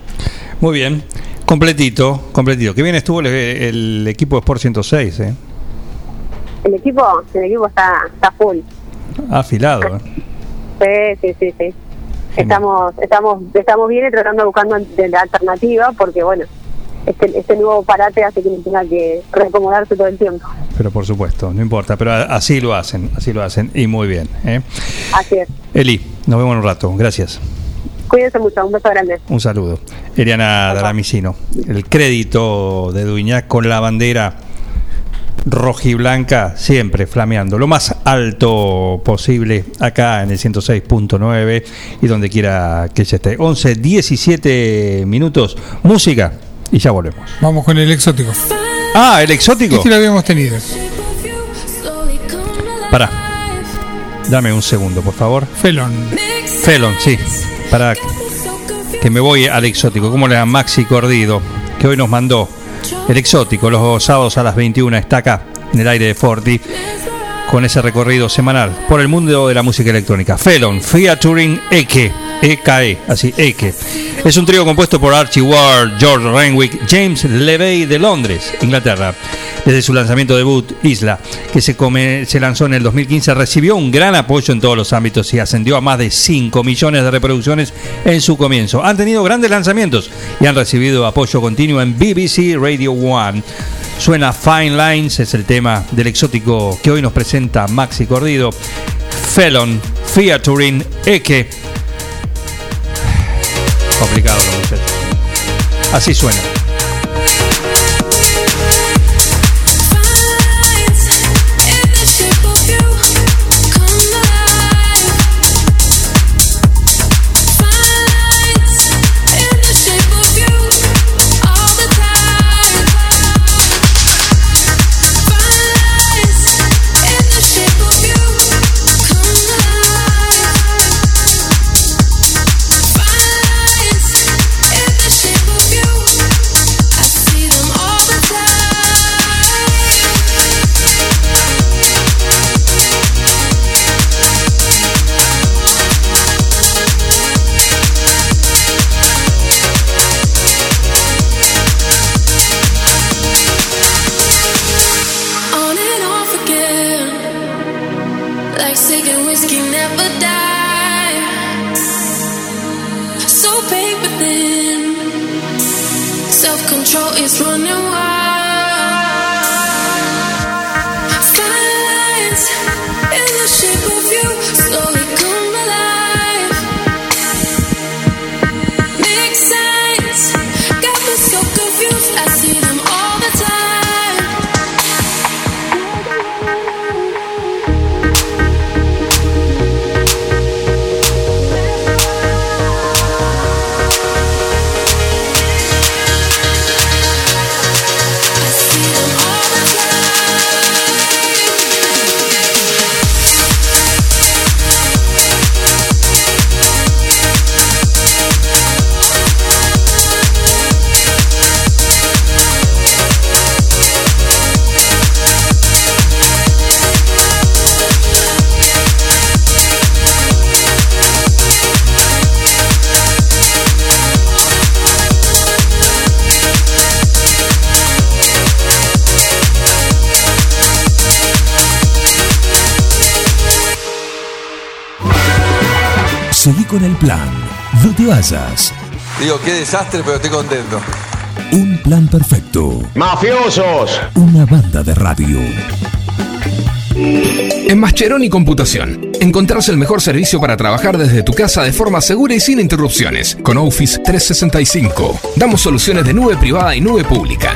Muy bien. Completito, completito. Qué bien estuvo el, el equipo de Sport 106, ¿eh? El equipo, el equipo está, está full. Afilado, ¿eh? Sí, sí, sí, sí. Estamos, estamos, estamos bien y tratando de buscando de la alternativa porque bueno, este, este nuevo parate hace que tenga que reacomodarse todo el tiempo. Pero por supuesto, no importa, pero así lo hacen, así lo hacen y muy bien. ¿eh? Así es. Eli, nos vemos en un rato, gracias. Cuídense mucho, un beso grande. Un saludo. Eliana Daramicino, el crédito de Duñac con la bandera rojiblanca siempre flameando, lo más alto posible acá en el 106.9 y donde quiera que se esté. 11, 17 minutos, música y ya volvemos. Vamos con el exótico. Ah, el exótico. Este lo habíamos tenido. Pará. Dame un segundo, por favor. Felon. Felon, sí. Para que me voy al exótico. ¿Cómo le Maxi Cordido? Que hoy nos mandó el exótico. Los sábados a las 21 está acá, en el aire de Forti, con ese recorrido semanal por el mundo de la música electrónica. Felon, featuring Eke. EKE, así, Eke. Es un trío compuesto por Archie Ward, George Renwick, James Levey de Londres, Inglaterra. Desde su lanzamiento debut, Isla, que se, se lanzó en el 2015, recibió un gran apoyo en todos los ámbitos y ascendió a más de 5 millones de reproducciones en su comienzo. Han tenido grandes lanzamientos y han recibido apoyo continuo en BBC Radio One. Suena Fine Lines, es el tema del exótico que hoy nos presenta Maxi Cordido. Felon, featuring Eke. Complicado, muchachos. Así suena. Con el plan. No te vayas. Digo, qué desastre, pero estoy contento. Un plan perfecto. ¡Mafiosos! Una banda de radio. En Mascheroni Computación, encontrás el mejor servicio para trabajar desde tu casa de forma segura y sin interrupciones. Con Office 365, damos soluciones de nube privada y nube pública,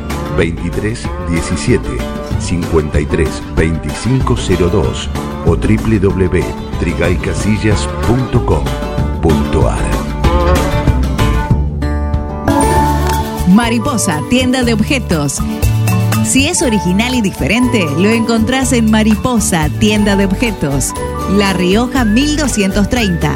23 17 53 25 02 o www.trigaycasillas.com.ar Mariposa, tienda de objetos. Si es original y diferente, lo encontrás en Mariposa, tienda de objetos. La Rioja 1230.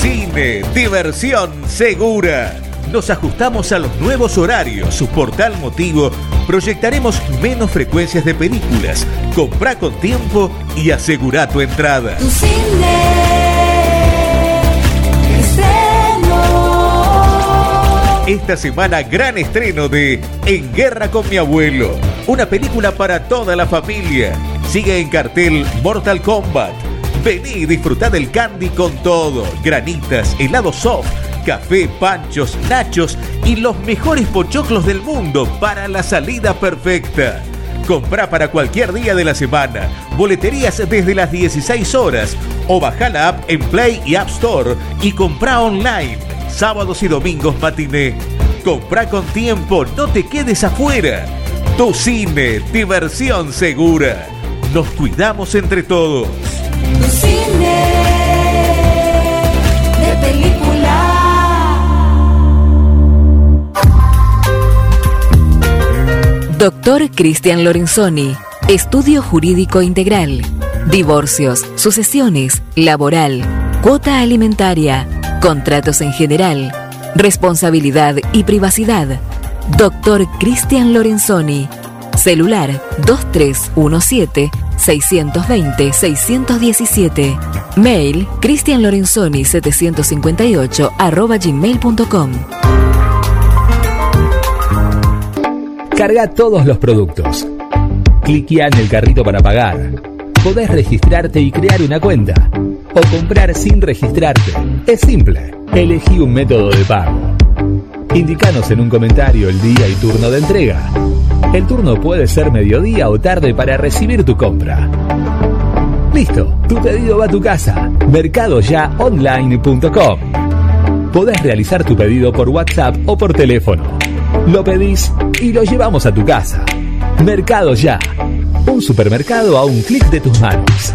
Cine, diversión segura. Nos ajustamos a los nuevos horarios. Su portal motivo. Proyectaremos menos frecuencias de películas. Comprá con tiempo y asegura tu entrada. Tu cine. Estreno. Esta semana gran estreno de En Guerra con mi abuelo. Una película para toda la familia. Sigue en cartel Mortal Kombat. Vení y disfrutá del candy con todo. Granitas, helado soft, café, panchos, nachos y los mejores pochoclos del mundo para la salida perfecta. Comprá para cualquier día de la semana. Boleterías desde las 16 horas. O baja la app en Play y App Store y comprá online. Sábados y domingos matiné. Comprá con tiempo, no te quedes afuera. Tu cine, diversión segura. Nos cuidamos entre todos. Doctor Cristian Lorenzoni, Estudio Jurídico Integral, Divorcios, Sucesiones, Laboral, Cuota Alimentaria, Contratos en General, Responsabilidad y Privacidad. Doctor Cristian Lorenzoni, Celular 2317-620-617. Mail cristianlorenzoni758 arroba gmail.com. Carga todos los productos. Cliquea en el carrito para pagar. Podés registrarte y crear una cuenta. O comprar sin registrarte. Es simple. Elegí un método de pago. Indicanos en un comentario el día y turno de entrega. El turno puede ser mediodía o tarde para recibir tu compra. Listo, tu pedido va a tu casa. Mercadoyaonline.com. Podés realizar tu pedido por WhatsApp o por teléfono. Lo pedís y lo llevamos a tu casa. Mercado Ya. Un supermercado a un clic de tus manos.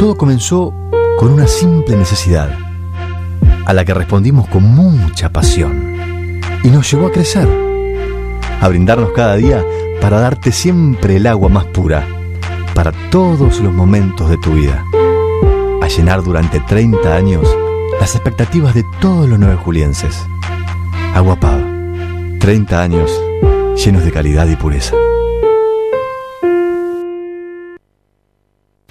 Todo comenzó con una simple necesidad, a la que respondimos con mucha pasión, y nos llevó a crecer, a brindarnos cada día para darte siempre el agua más pura, para todos los momentos de tu vida, a llenar durante 30 años las expectativas de todos los nueve julienses. Agua Pava, 30 años llenos de calidad y pureza.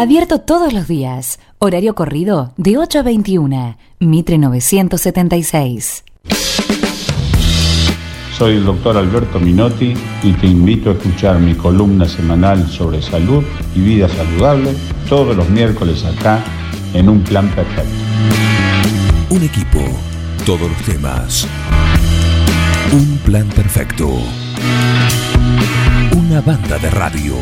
Abierto todos los días. Horario corrido de 8 a 21. Mitre 976. Soy el doctor Alberto Minotti y te invito a escuchar mi columna semanal sobre salud y vida saludable todos los miércoles acá en Un Plan Perfecto. Un equipo, todos los temas. Un plan perfecto. Una banda de radio.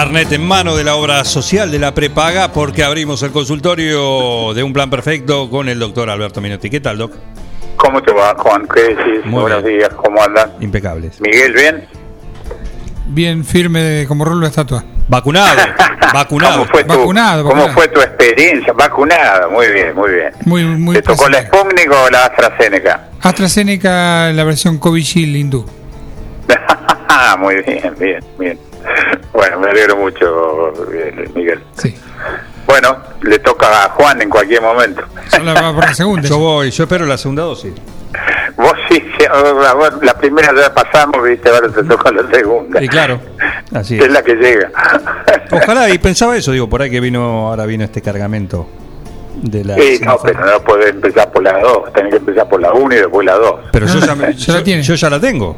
Carnet en mano de la obra social de la prepaga porque abrimos el consultorio de un plan perfecto con el doctor Alberto Minotti. ¿Qué tal, doc? ¿Cómo te va, Juan? ¿Qué decís? Muy Buenos bien. días, ¿cómo andan? Impecables. Miguel, ¿bien? Bien firme como rolo de estatua. Vacunado, (laughs) vacunado. ¿Cómo fue tu, Vacunado, ¿cómo fue tu experiencia? Vacunado, muy bien, muy bien. Muy, muy ¿Te tocó la Sputnik o la AstraZeneca? AstraZeneca, la versión Covishield hindú. (laughs) Ah, muy bien, bien, bien. (laughs) Bueno, me alegro mucho, bien, Miguel. Sí. Bueno, le toca a Juan en cualquier momento. Solo va por la segunda. (laughs) Yo voy, yo espero la segunda dosis. Vos sí, la primera ya pasamos, viste, ahora te toca la segunda. Y claro, así Es es. la que llega. (laughs) Ojalá, y pensaba eso, digo, por ahí que vino, ahora vino este cargamento de la. Sí, no, pero no podés empezar por la dos, tenés que empezar por la 1 y después la 2. Pero yo ya, me- yo, yo ya la tengo.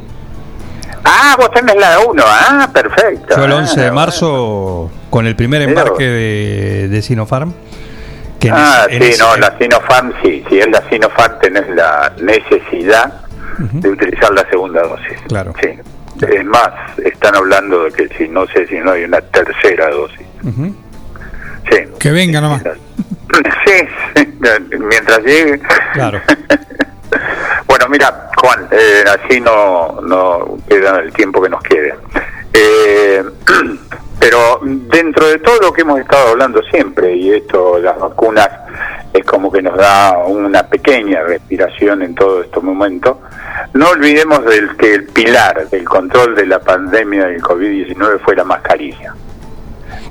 Ah, vos tenés la 1, ah, perfecto. Yo el Ah, 11 de marzo, con el primer embarque de, de Sinopharm. Que Ah, ese- en sí, ese- no, la Sinopharm sí, si es la Sinopharm tenés la necesidad de utilizar la segunda dosis. Claro. Sí. Es más, están hablando de que si no sé si no hay una tercera dosis. Sí. Que venga nomás. Sí, sí, mientras llegue. Claro. (laughs) Bueno, mira, Juan, eh, así no, no queda el tiempo que nos quede. Eh, (clears throat) pero dentro de todo lo que hemos estado hablando siempre, y esto, las vacunas, es como que nos da una pequeña respiración en todo este momento, no olvidemos del que el pilar del control de la pandemia del COVID-19 fue la mascarilla.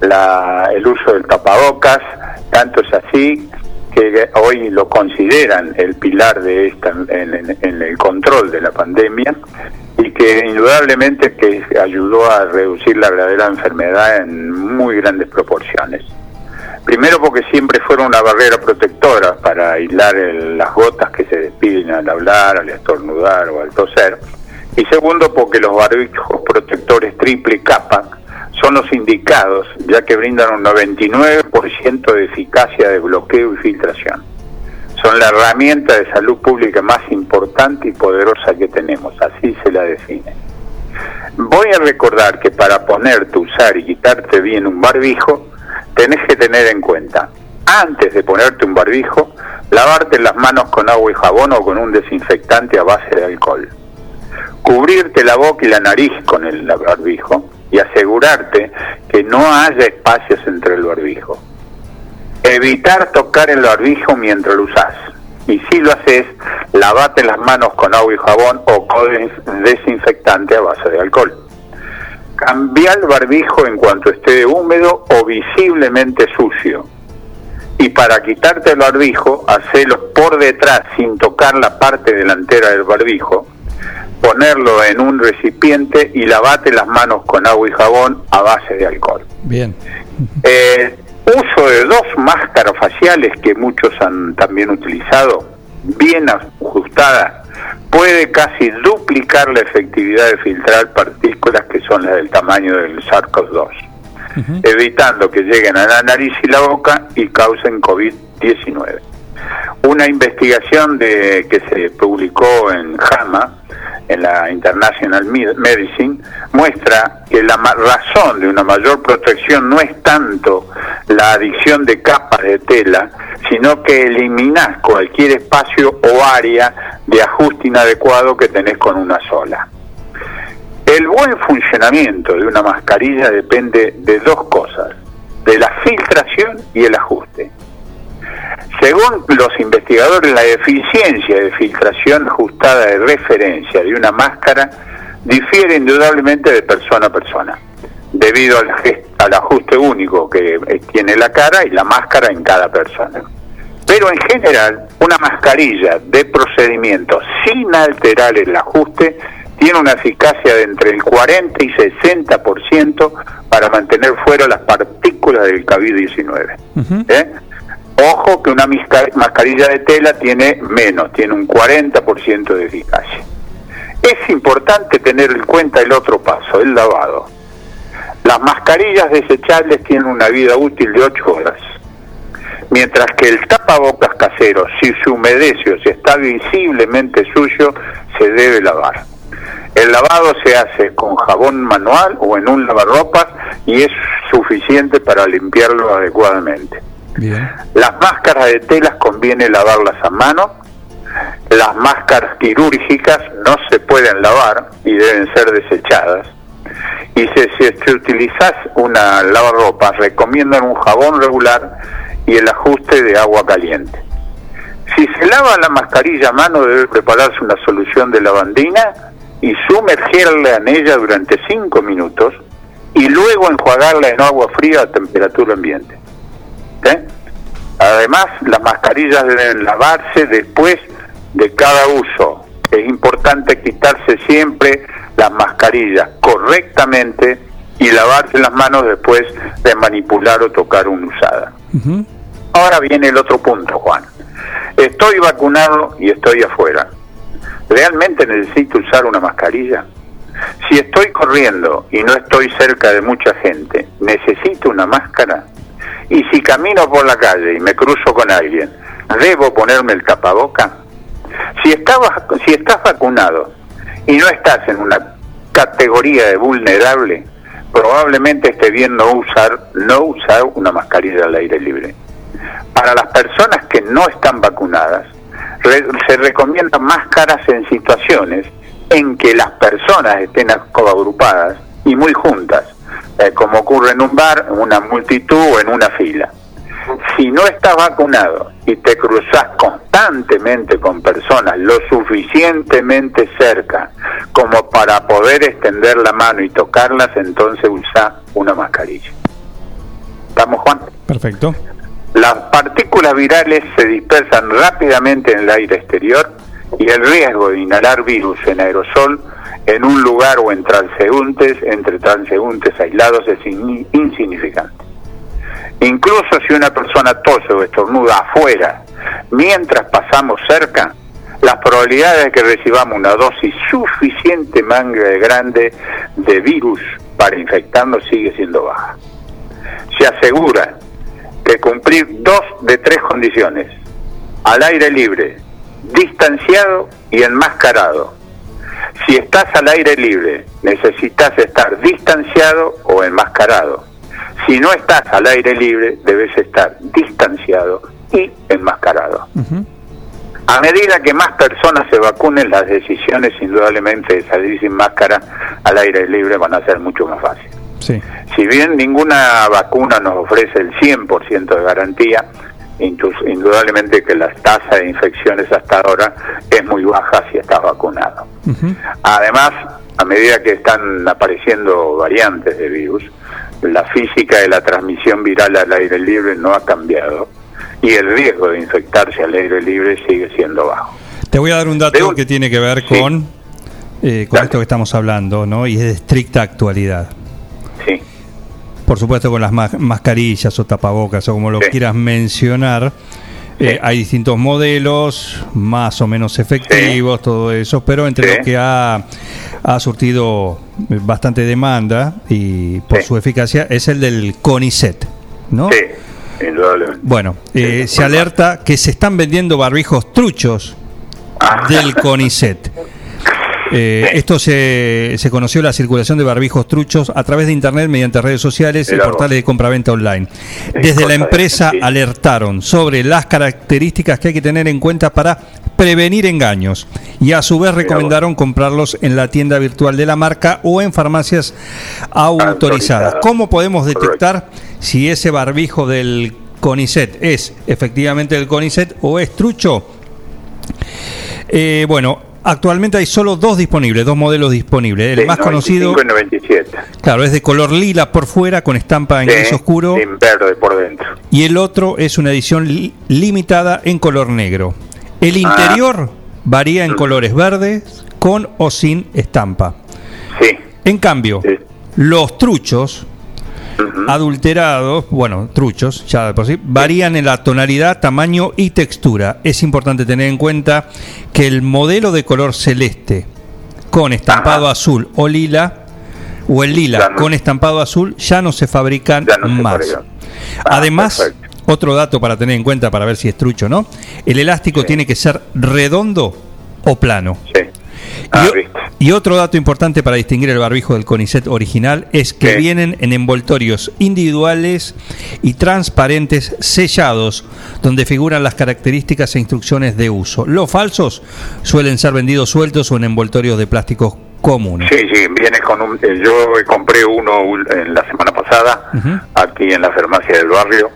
La, el uso del tapabocas, tanto es así que hoy lo consideran el pilar de esta en, el control de la pandemia y que indudablemente que ayudó a reducir la verdadera enfermedad en muy grandes proporciones. Primero porque siempre fueron una barrera protectora para aislar el- las gotas que se despiden al hablar, al estornudar o al toser. Y segundo porque los barbijos protectores triple capa son los indicados, ya que brindan un 99% de eficacia de bloqueo y filtración. Son la herramienta de salud pública más importante y poderosa que tenemos, así se la define. Voy a recordar que para ponerte, usar y quitarte bien un barbijo, tenés que tener en cuenta, antes de ponerte un barbijo, lavarte las manos con agua y jabón o con un desinfectante a base de alcohol. Cubrirte la boca y la nariz con el barbijo y asegurarte que no haya espacios entre el barbijo. Evitar tocar el barbijo mientras lo usás. Y si lo haces, lavate las manos con agua y jabón o con des- desinfectante a base de alcohol. Cambia el barbijo en cuanto esté húmedo o visiblemente sucio. Y para quitarte el barbijo, hacelo por detrás sin tocar la parte delantera del barbijo. Ponerlo en un recipiente y lavate las manos con agua y jabón a base de alcohol. Bien. Eh, uso de dos máscaras faciales que muchos han también utilizado, bien ajustada, puede casi duplicar la efectividad de filtrar partículas que son las del tamaño del SARS-CoV-2, evitando que lleguen a la nariz y la boca y causen COVID-19. Una investigación de, que se publicó en JAMA, en la International Med- Medicine, muestra que la razón de una mayor protección no es tanto la adición de capas de tela, sino que eliminás cualquier espacio o área de ajuste inadecuado que tenés con una sola. El buen funcionamiento de una mascarilla depende de dos cosas, de la filtración y el ajuste. Investigadores, la eficiencia de filtración ajustada de referencia de una máscara difiere indudablemente de persona a persona, debido al, al ajuste único que eh, tiene la cara y la máscara en cada persona. Pero en general, una mascarilla de procedimiento sin alterar el ajuste tiene una eficacia de entre el 40 y 60% para mantener fuera las partículas del COVID-19. ¿eh? Ojo que una mascarilla de tela tiene menos, tiene un 40% de eficacia. Es importante tener en cuenta el otro paso, el lavado. Las mascarillas desechables tienen una vida útil de 8 horas, mientras que el tapabocas casero, si se humedece o si está visiblemente suyo, se debe lavar. El lavado se hace con jabón manual o en un lavarropas y es suficiente para limpiarlo adecuadamente. Las máscaras de telas conviene lavarlas a mano. Las máscaras quirúrgicas no se pueden lavar y deben ser desechadas. Y si, si, si utilizas una lavarropas, recomiendan un jabón regular y el ajuste de agua caliente. Si se lava la mascarilla a mano, debe prepararse una solución de lavandina y sumergirla en ella durante 5 minutos y luego enjuagarla en agua fría a temperatura ambiente. ¿Eh? Además, las mascarillas deben lavarse después de cada uso. Es importante quitarse siempre las mascarillas correctamente y lavarse las manos después de manipular o tocar una usada. Ahora viene el otro punto, Juan. Estoy vacunado y estoy afuera. ¿Realmente necesito usar una mascarilla? Si estoy corriendo y no estoy cerca de mucha gente, ¿necesito una máscara? Y si camino por la calle y me cruzo con alguien, ¿debo ponerme el tapaboca? Si, si estás vacunado y no estás en una categoría de vulnerable, probablemente esté bien no usar, no usar una mascarilla al aire libre. Para las personas que no están vacunadas, se recomiendan máscaras en situaciones en que las personas estén coagrupadas y muy juntas, eh, como ocurre en un bar, en una multitud o en una fila. Si no estás vacunado y te cruzas constantemente con personas lo suficientemente cerca como para poder extender la mano y tocarlas, entonces usa una mascarilla. ¿Estamos, Juan? Perfecto. Las partículas virales se dispersan rápidamente en el aire exterior y el riesgo de inhalar virus en aerosol en un lugar o en transeúntes, entre transeúntes aislados, es in- insignificante. Incluso si una persona tose o estornuda afuera mientras pasamos cerca, las probabilidades de que recibamos una dosis suficiente manga de grande de virus para infectarnos sigue siendo baja. Se asegura que cumplir dos de tres condiciones, al aire libre, distanciado y enmascarado. Si estás al aire libre, necesitas estar distanciado o enmascarado. Si no estás al aire libre, debes estar distanciado y enmascarado. A medida que más personas se vacunen, las decisiones indudablemente de salir sin máscara al aire libre van a ser mucho más fáciles. Sí. Si bien ninguna vacuna nos ofrece el 100% de garantía, indudablemente que la tasa de infecciones hasta ahora es muy baja si estás vacunado. Además, a medida que están apareciendo variantes de virus, la física de la transmisión viral al aire libre no ha cambiado y el riesgo de infectarse al aire libre sigue siendo bajo. Te voy a dar un dato que tiene que ver con, eh, con esto que estamos hablando, ¿no? Y es de estricta actualidad. Sí. Por supuesto con las ma- mascarillas o tapabocas o como lo quieras mencionar. eh, hay distintos modelos, más o menos efectivos, todo eso, pero entre lo que ha, ha surtido bastante demanda y por su eficacia es el del CONICET, ¿no? Sí, indudablemente. Bueno, eh, se alerta que se están vendiendo barbijos truchos del CONICET. (laughs) Eh, esto se, se conoció la circulación de barbijos truchos a través de internet mediante redes sociales y portales de compraventa online. Desde la empresa alertaron sobre las características que hay que tener en cuenta para prevenir engaños y a su vez recomendaron comprarlos en la tienda virtual de la marca o en farmacias autorizadas. ¿Cómo podemos detectar si ese barbijo del CONICET es efectivamente el CONICET o es trucho? Eh, bueno, actualmente hay solo dos disponibles, dos modelos disponibles. El más 95 conocido, y 97. claro, es de color lila por fuera con estampa en gris oscuro En verde por dentro. y el otro es una edición li- limitada en color negro. El interior varía en colores verdes con o sin estampa. Sí. En cambio, los truchos adulterados, bueno, truchos, ya de por sí, varían en la tonalidad, tamaño y textura. Es importante tener en cuenta que el modelo de color celeste con estampado azul o lila o el lila con estampado azul ya no se fabrican más. fabrican. Además, otro dato para tener en cuenta para ver si es trucho o no, el elástico tiene que ser redondo o plano. Ah, Y, otro dato importante para distinguir el barbijo del CONICET original es que vienen en envoltorios individuales y transparentes sellados, donde figuran las características e instrucciones de uso. Los falsos suelen ser vendidos sueltos o en envoltorios de plásticos comunes. Sí, sí, viene con un... eh, Yo compré uno en la semana pasada, aquí en la farmacia del barrio,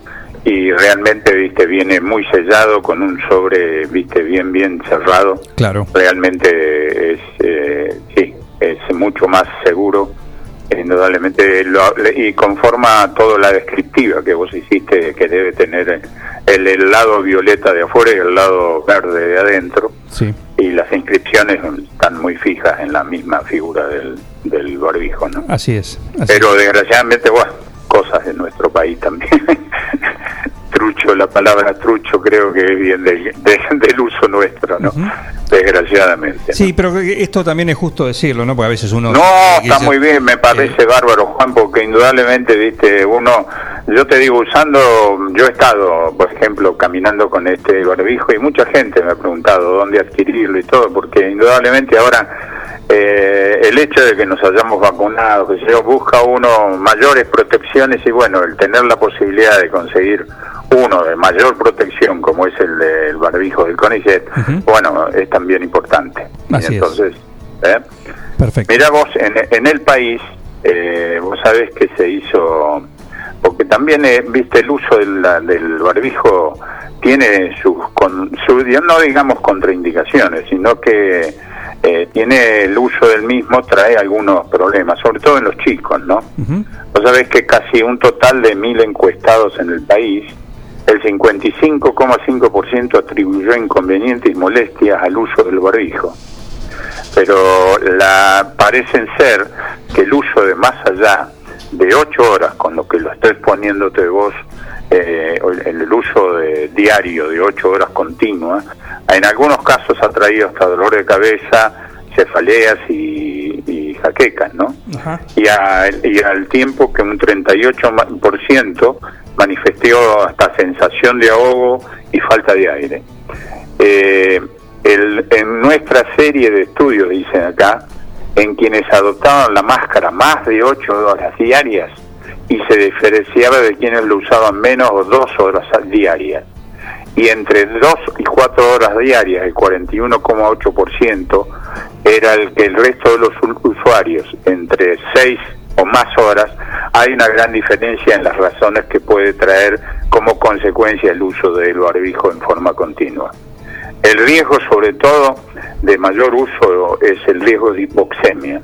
y realmente, viste, viene muy sellado, con un sobre, viste, bien, bien cerrado. Claro. Realmente es, eh, sí, es mucho más seguro, indudablemente, lo- y conforma toda la descriptiva que vos hiciste, que debe tener el, el lado violeta de afuera y el lado verde de adentro Sí. y las inscripciones están muy fijas en la misma figura del, del barbijo, ¿no? Así es. así Pero desgraciadamente, bueno, cosas de nuestro país también. (laughs) trucho, la palabra trucho creo que es bien del, de- del uso nuestro, ¿no? Desgraciadamente. Sí, pero que esto también es justo decirlo, ¿no? Porque a veces uno... No, que está muy bien, me parece bárbaro, Juan, porque indudablemente, viste, uno, yo te digo, usando, yo he estado, por ejemplo, caminando con este barbijo y mucha gente me ha preguntado dónde adquirirlo y todo, porque indudablemente ahora eh, el hecho de que nos hayamos vacunado, que se busca uno mayores protecciones y bueno, el tener la posibilidad de conseguir uno de mayor protección como es el del barbijo del CONICET, bueno, es también importante. Y Así es. entonces, ¿eh? Perfecto. Mira vos, en, en el país, eh, vos sabés que se hizo, porque también, eh, viste, el uso del, del barbijo tiene sus, con, su- no digamos contraindicaciones, sino que eh, tiene el uso del mismo, trae algunos problemas, sobre todo en los chicos, ¿no? Vos sabés que casi un total de mil encuestados en el país, el 55,5% atribuyó inconvenientes y molestias al uso del barbijo pero la parecen ser que el uso de más allá de ocho horas, con lo que lo estoy poniéndote vos, eh, el, el uso de, diario de ocho horas continuas, en algunos casos ha traído hasta dolor de cabeza, cefaleas y, y jaquecas, ¿no? Y, a- y al tiempo que un 38% manifestó hasta sensación de ahogo y falta de aire. Eh, el- en nuestra serie de estudios, dicen acá, en quienes adoptaban la máscara más de 8 horas diarias y se diferenciaba de quienes lo usaban menos o 2 horas diarias. Y entre 2 y 4 horas diarias, el 41,8% era el que el resto de los usuarios, entre 6 o más horas, hay una gran diferencia en las razones que puede traer como consecuencia el uso del barbijo en forma continua. El riesgo, sobre todo, de mayor uso es el riesgo de hipoxemia.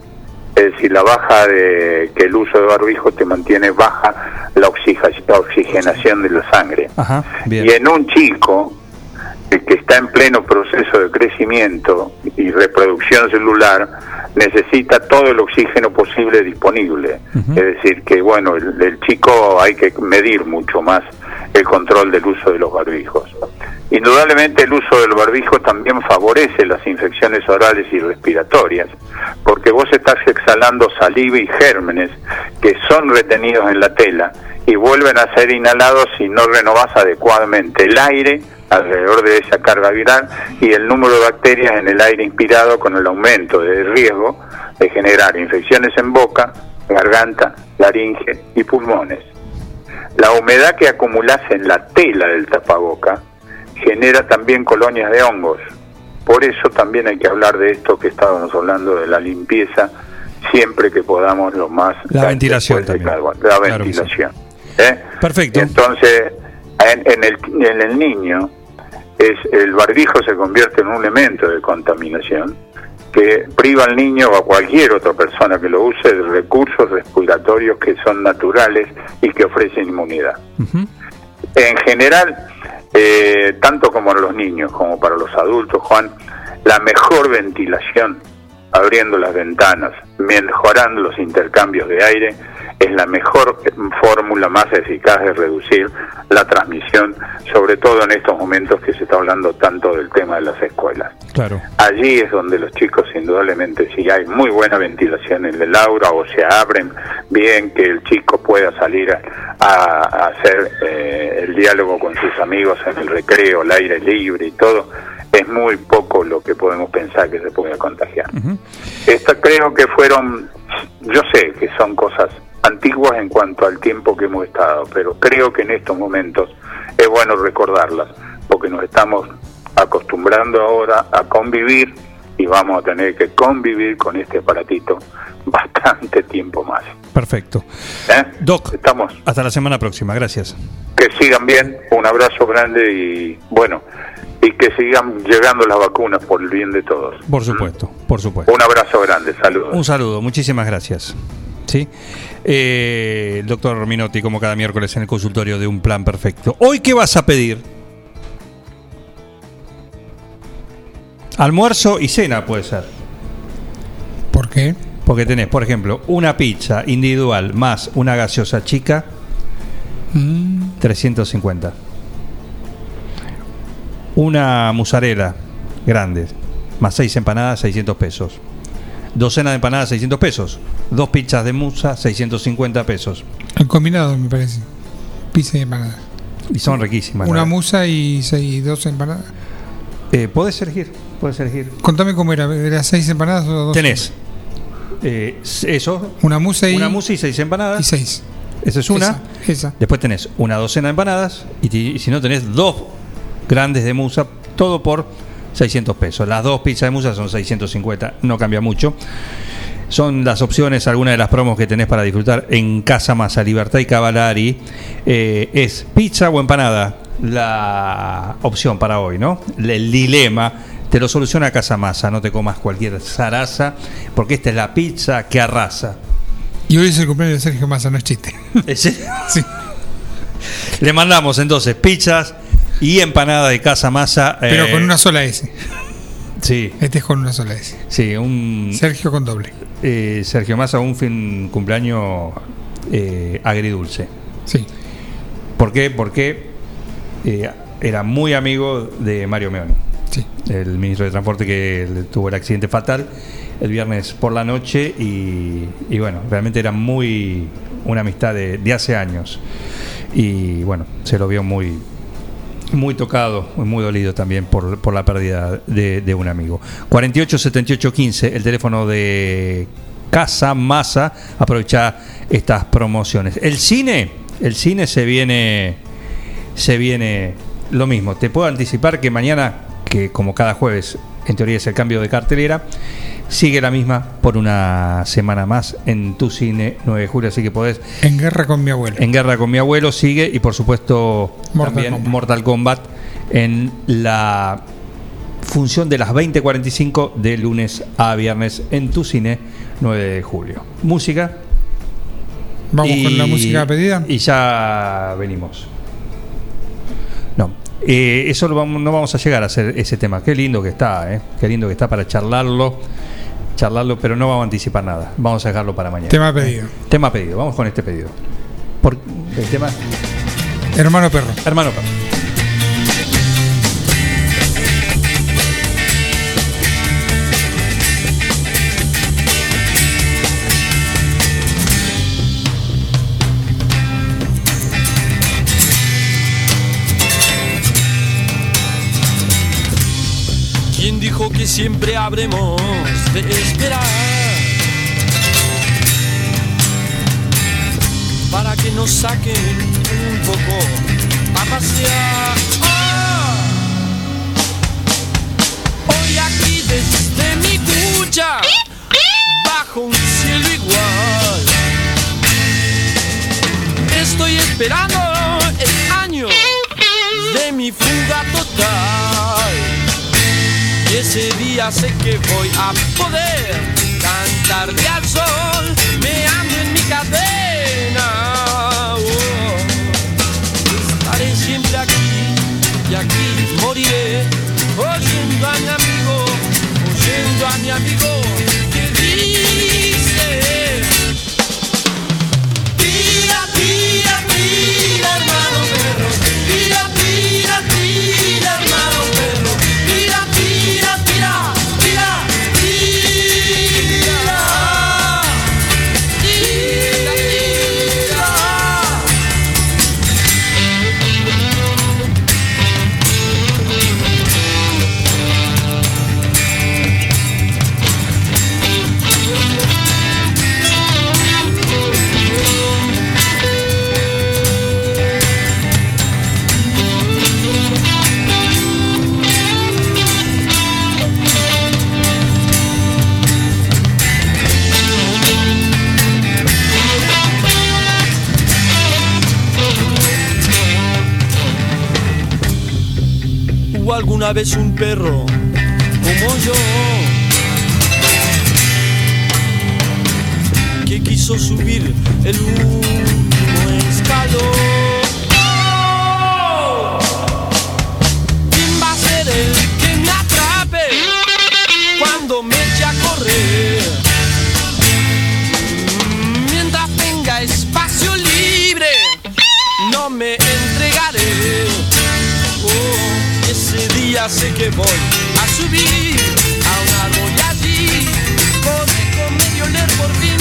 Es decir, la baja de que el uso de barbijo te mantiene baja la, oxigenación de la sangre. Ajá, bien. Y en un chico que está en pleno proceso de crecimiento y reproducción celular, necesita todo el oxígeno posible disponible. Es decir, que bueno, el, el chico hay que medir mucho más el control del uso de los barbijos. Indudablemente el uso del barbijo también favorece las infecciones orales y respiratorias, porque vos estás exhalando saliva y gérmenes que son retenidos en la tela y vuelven a ser inhalados si no renovás adecuadamente el aire alrededor de esa carga viral y el número de bacterias en el aire inspirado con el aumento del riesgo de generar infecciones en boca, garganta, laringe y pulmones. La humedad que acumulás en la tela del tapaboca genera también colonias de hongos. Por eso también hay que hablar de esto que estábamos hablando de la limpieza siempre que podamos lo más La ventilación también. la ventilación. ¿Eh? Perfecto. Entonces, en, en el, en el niño, es el barbijo se convierte en un elemento de contaminación que priva al niño o a cualquier otra persona que lo use de recursos respiratorios que son naturales y que ofrecen inmunidad. En general, eh, tanto como en los niños como para los adultos, Juan, la mejor ventilación, abriendo las ventanas, mejorando los intercambios de aire, es la mejor fórmula más eficaz de reducir la transmisión, sobre todo en estos momentos que se está hablando tanto del tema de las escuelas. Claro. Allí es donde los chicos, indudablemente, si hay muy buena ventilación en el aula o se abren bien, que el chico pueda salir a, hacer eh, el diálogo con sus amigos en el recreo, el aire libre y todo, es muy poco lo que podemos pensar que se pueda contagiar. Esto creo que fueron, yo sé que son cosas antiguas en cuanto al tiempo que hemos estado, pero creo que en estos momentos es bueno recordarlas, porque nos estamos acostumbrando ahora a convivir y vamos a tener que convivir con este aparatito bastante tiempo más. Perfecto. ¿eh? Doc, estamos. Hasta la semana próxima. Gracias. Que sigan bien, un abrazo grande y bueno, y que sigan llegando las vacunas por el bien de todos. Por supuesto, por supuesto. Un abrazo grande, saludos. Un saludo, muchísimas gracias. ¿Sí? Eh, el doctor Minotti, como cada miércoles en el consultorio de Un Plan Perfecto. ¿Hoy qué vas a pedir? Almuerzo y cena puede ser. ¿Por qué? Porque tenés, por ejemplo, una pizza individual más una gaseosa chica, Mm, 350. Una musarela grande, más seis empanadas, 600 pesos. Docena de empanadas, 600 pesos. Dos pizzas de musa, 650 pesos. el combinado, me parece. Pizza y empanada. Y son riquísimas. Una musa y seis, dos empanadas. Eh, podés elegir, podés elegir. Contame cómo era. ¿Era seis empanadas o dos? Tenés eh, eso. Una musa y. Una musa y seis empanadas. Y seis. Esa es una. Esa, esa. Después tenés una docena de empanadas. Y, y si no, tenés dos grandes de musa. Todo por 600 pesos. Las dos pizzas de musa son 650. No cambia mucho. Son las opciones, algunas de las promos que tenés para disfrutar en Casa Masa, Libertad y Cavalari. Eh, es pizza o empanada la opción para hoy, ¿no? El dilema te lo soluciona Casa Masa. No te comas cualquier zaraza, porque esta es la pizza que arrasa. Y hoy es el cumpleaños de Sergio Massa, no es chiste. (laughs) Sí. Le mandamos entonces pizzas y empanada de Casa Masa. Pero eh, con una sola S. Sí. Este es con una sola S. Sí, un. Sergio con doble. eh, Sergio Massa, un fin cumpleaños eh, agridulce. Sí. ¿Por qué? Porque eh, era muy amigo de Mario Meoni. Sí. El ministro de Transporte que tuvo el accidente fatal el viernes por la noche y, y bueno, realmente era muy una amistad de, de hace años. Y bueno, se lo vio muy, muy tocado, muy dolido también por, por la pérdida de, un amigo. 48 78 15, el teléfono de Casa Masa. Aprovecha estas promociones. El cine, el cine se viene, se viene lo mismo. Te puedo anticipar que mañana, que como cada jueves en teoría es el cambio de cartelera, sigue la misma por una semana más en tu cine 9 de julio, así que podés En guerra con mi abuelo. en Guerra con mi abuelo sigue y por supuesto Mortal también Kombat. Mortal Kombat en la función de las 20:45 de lunes a viernes en tu cine 9 de julio. Música. Vamos con la música pedida. Y ya venimos. No, eh, eso lo vamos- no vamos a llegar a hacer ese tema. Qué lindo que está, eh. Qué lindo que está para charlarlo. Charlarlo, pero no vamos a anticipar nada. Vamos a dejarlo para mañana. Tema pedido. Tema pedido. Vamos con este pedido. Por, el tema Hermano perro. Hermano perro. Siempre habremos de esperar? Para que nos saquen un poco a pasear. ¡Ah! Hoy aquí desde mi ducha, bajo un cielo igual. Estoy esperando el año de mi fuga total. Ese día sé que voy a poder cantarle al sol, me ando en mi cadena. Oh. Estaré siempre aquí y aquí moriré, oyendo a mi amigo, oyendo a mi amigo Alguna vez un perro como yo que quiso subir el último escalón. ¿Quién va a ser el que me atrape cuando me eche a correr? Mientras tenga espacio libre, no me entregaré. Día sé que voy a subir a un árbol y allí podré comer y oler por fin.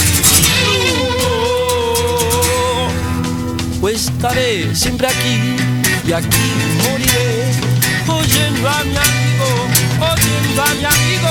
Oh, pues estaré siempre aquí y aquí moriré oyendo a mi amigo, oyendo a mi amigo,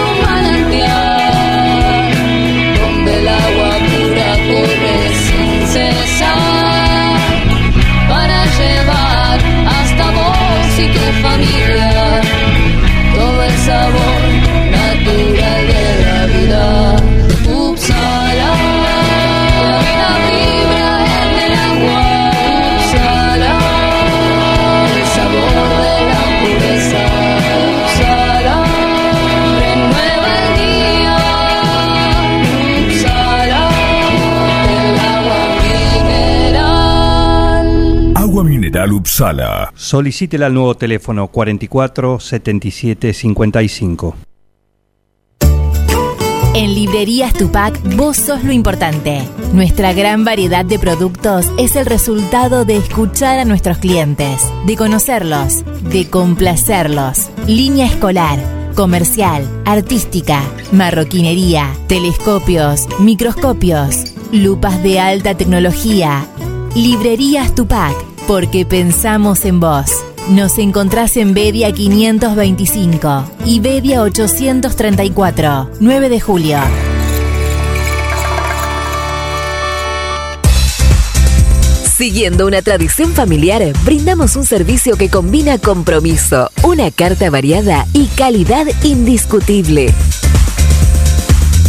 todo el Solicítela al nuevo teléfono 44 77 55. En Librerías Tupac, vos sos lo importante. Nuestra gran variedad de productos es el resultado de escuchar a nuestros clientes, de conocerlos, de complacerlos. Línea escolar, comercial, artística, marroquinería, telescopios, microscopios, lupas de alta tecnología. Librerías Tupac, porque pensamos en vos. Nos encontrás en Bedia 525 y Bedia 834, 9 de julio. Siguiendo una tradición familiar, brindamos un servicio que combina compromiso, una carta variada y calidad indiscutible.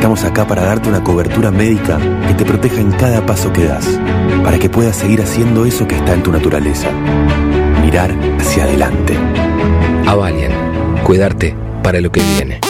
Estamos acá para darte una cobertura médica que te proteja en cada paso que das, para que puedas seguir haciendo eso que está en tu naturaleza. Mirar hacia adelante. Avalian, cuidarte para lo que viene.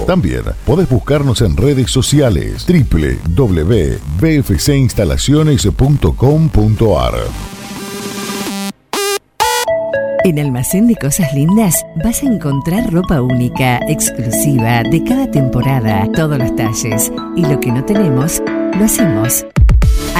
También podés buscarnos en redes sociales www.bfcinstalaciones.com.ar. En Almacén de Cosas Lindas vas a encontrar ropa única, exclusiva, de cada temporada, todos los talles. Y lo que no tenemos, lo hacemos.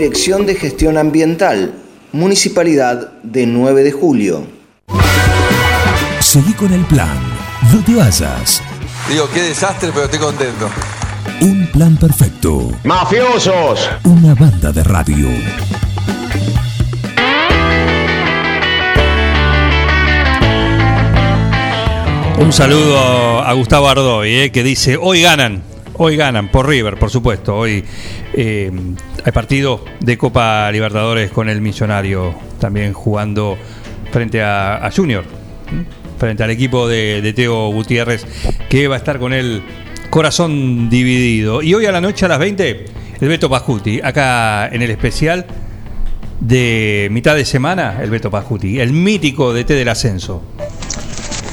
Dirección de Gestión Ambiental, Municipalidad de 9 de Julio. Seguí con el plan. No te vayas. Digo, qué desastre, pero estoy contento. Un plan perfecto. ¡Mafiosos! Una banda de radio. Un saludo a Gustavo Ardoy, eh, que dice, hoy ganan, hoy ganan, por River, por supuesto. Hoy eh, hay partido de Copa Libertadores con el Millonario, también jugando frente a, Junior, frente al equipo de, de Teo Gutiérrez, que va a estar con el corazón dividido. Y hoy a la noche a las 20, el Beto Pascuti, acá en el especial de mitad de semana, el Beto Pascuti, el mítico DT del ascenso.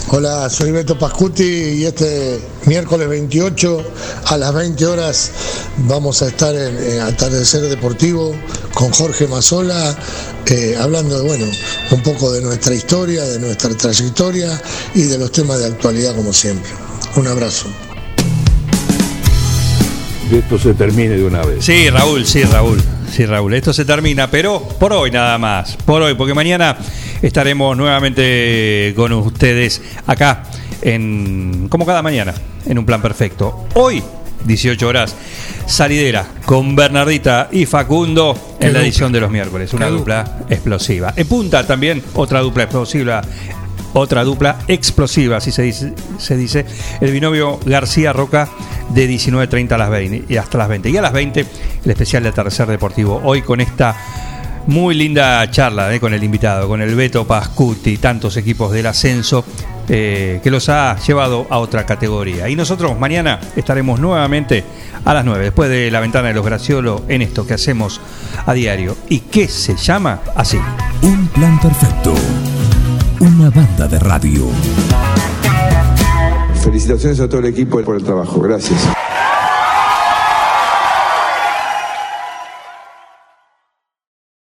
Hola, soy Beto Pascuti y este miércoles 28 a las 20 horas vamos a estar en, en Atardecer Deportivo con Jorge Mazola, eh, hablando bueno, un poco de nuestra historia, de nuestra trayectoria y de los temas de actualidad como siempre. Un abrazo. Que esto se termine de una vez. Sí, Raúl, sí, Raúl. Sí, Raúl. Esto se termina, pero por hoy nada más. Por hoy, porque mañana estaremos nuevamente con ustedes acá, en como cada mañana, en un plan perfecto. Hoy, 18 horas, salidera con Bernardita y Facundo en la dupla. edición de los miércoles. Una Qué dupla explosiva. En punta también, otra dupla explosiva. Otra dupla explosiva, así se dice. El binomio García Roca de 19.30 a las 20 y hasta las 20. Y a las 20, el especial de Atardecer Deportivo. Hoy con esta muy linda charla eh, con el invitado, con el Beto Pascuti, tantos equipos del ascenso eh, que los ha llevado a otra categoría. Y nosotros mañana estaremos nuevamente a las 9, después de la ventana de los Graciolo, en esto que hacemos a diario. ¿Y qué se llama así? Un plan perfecto. Una banda de radio. Felicitaciones a todo el equipo por el trabajo. Gracias.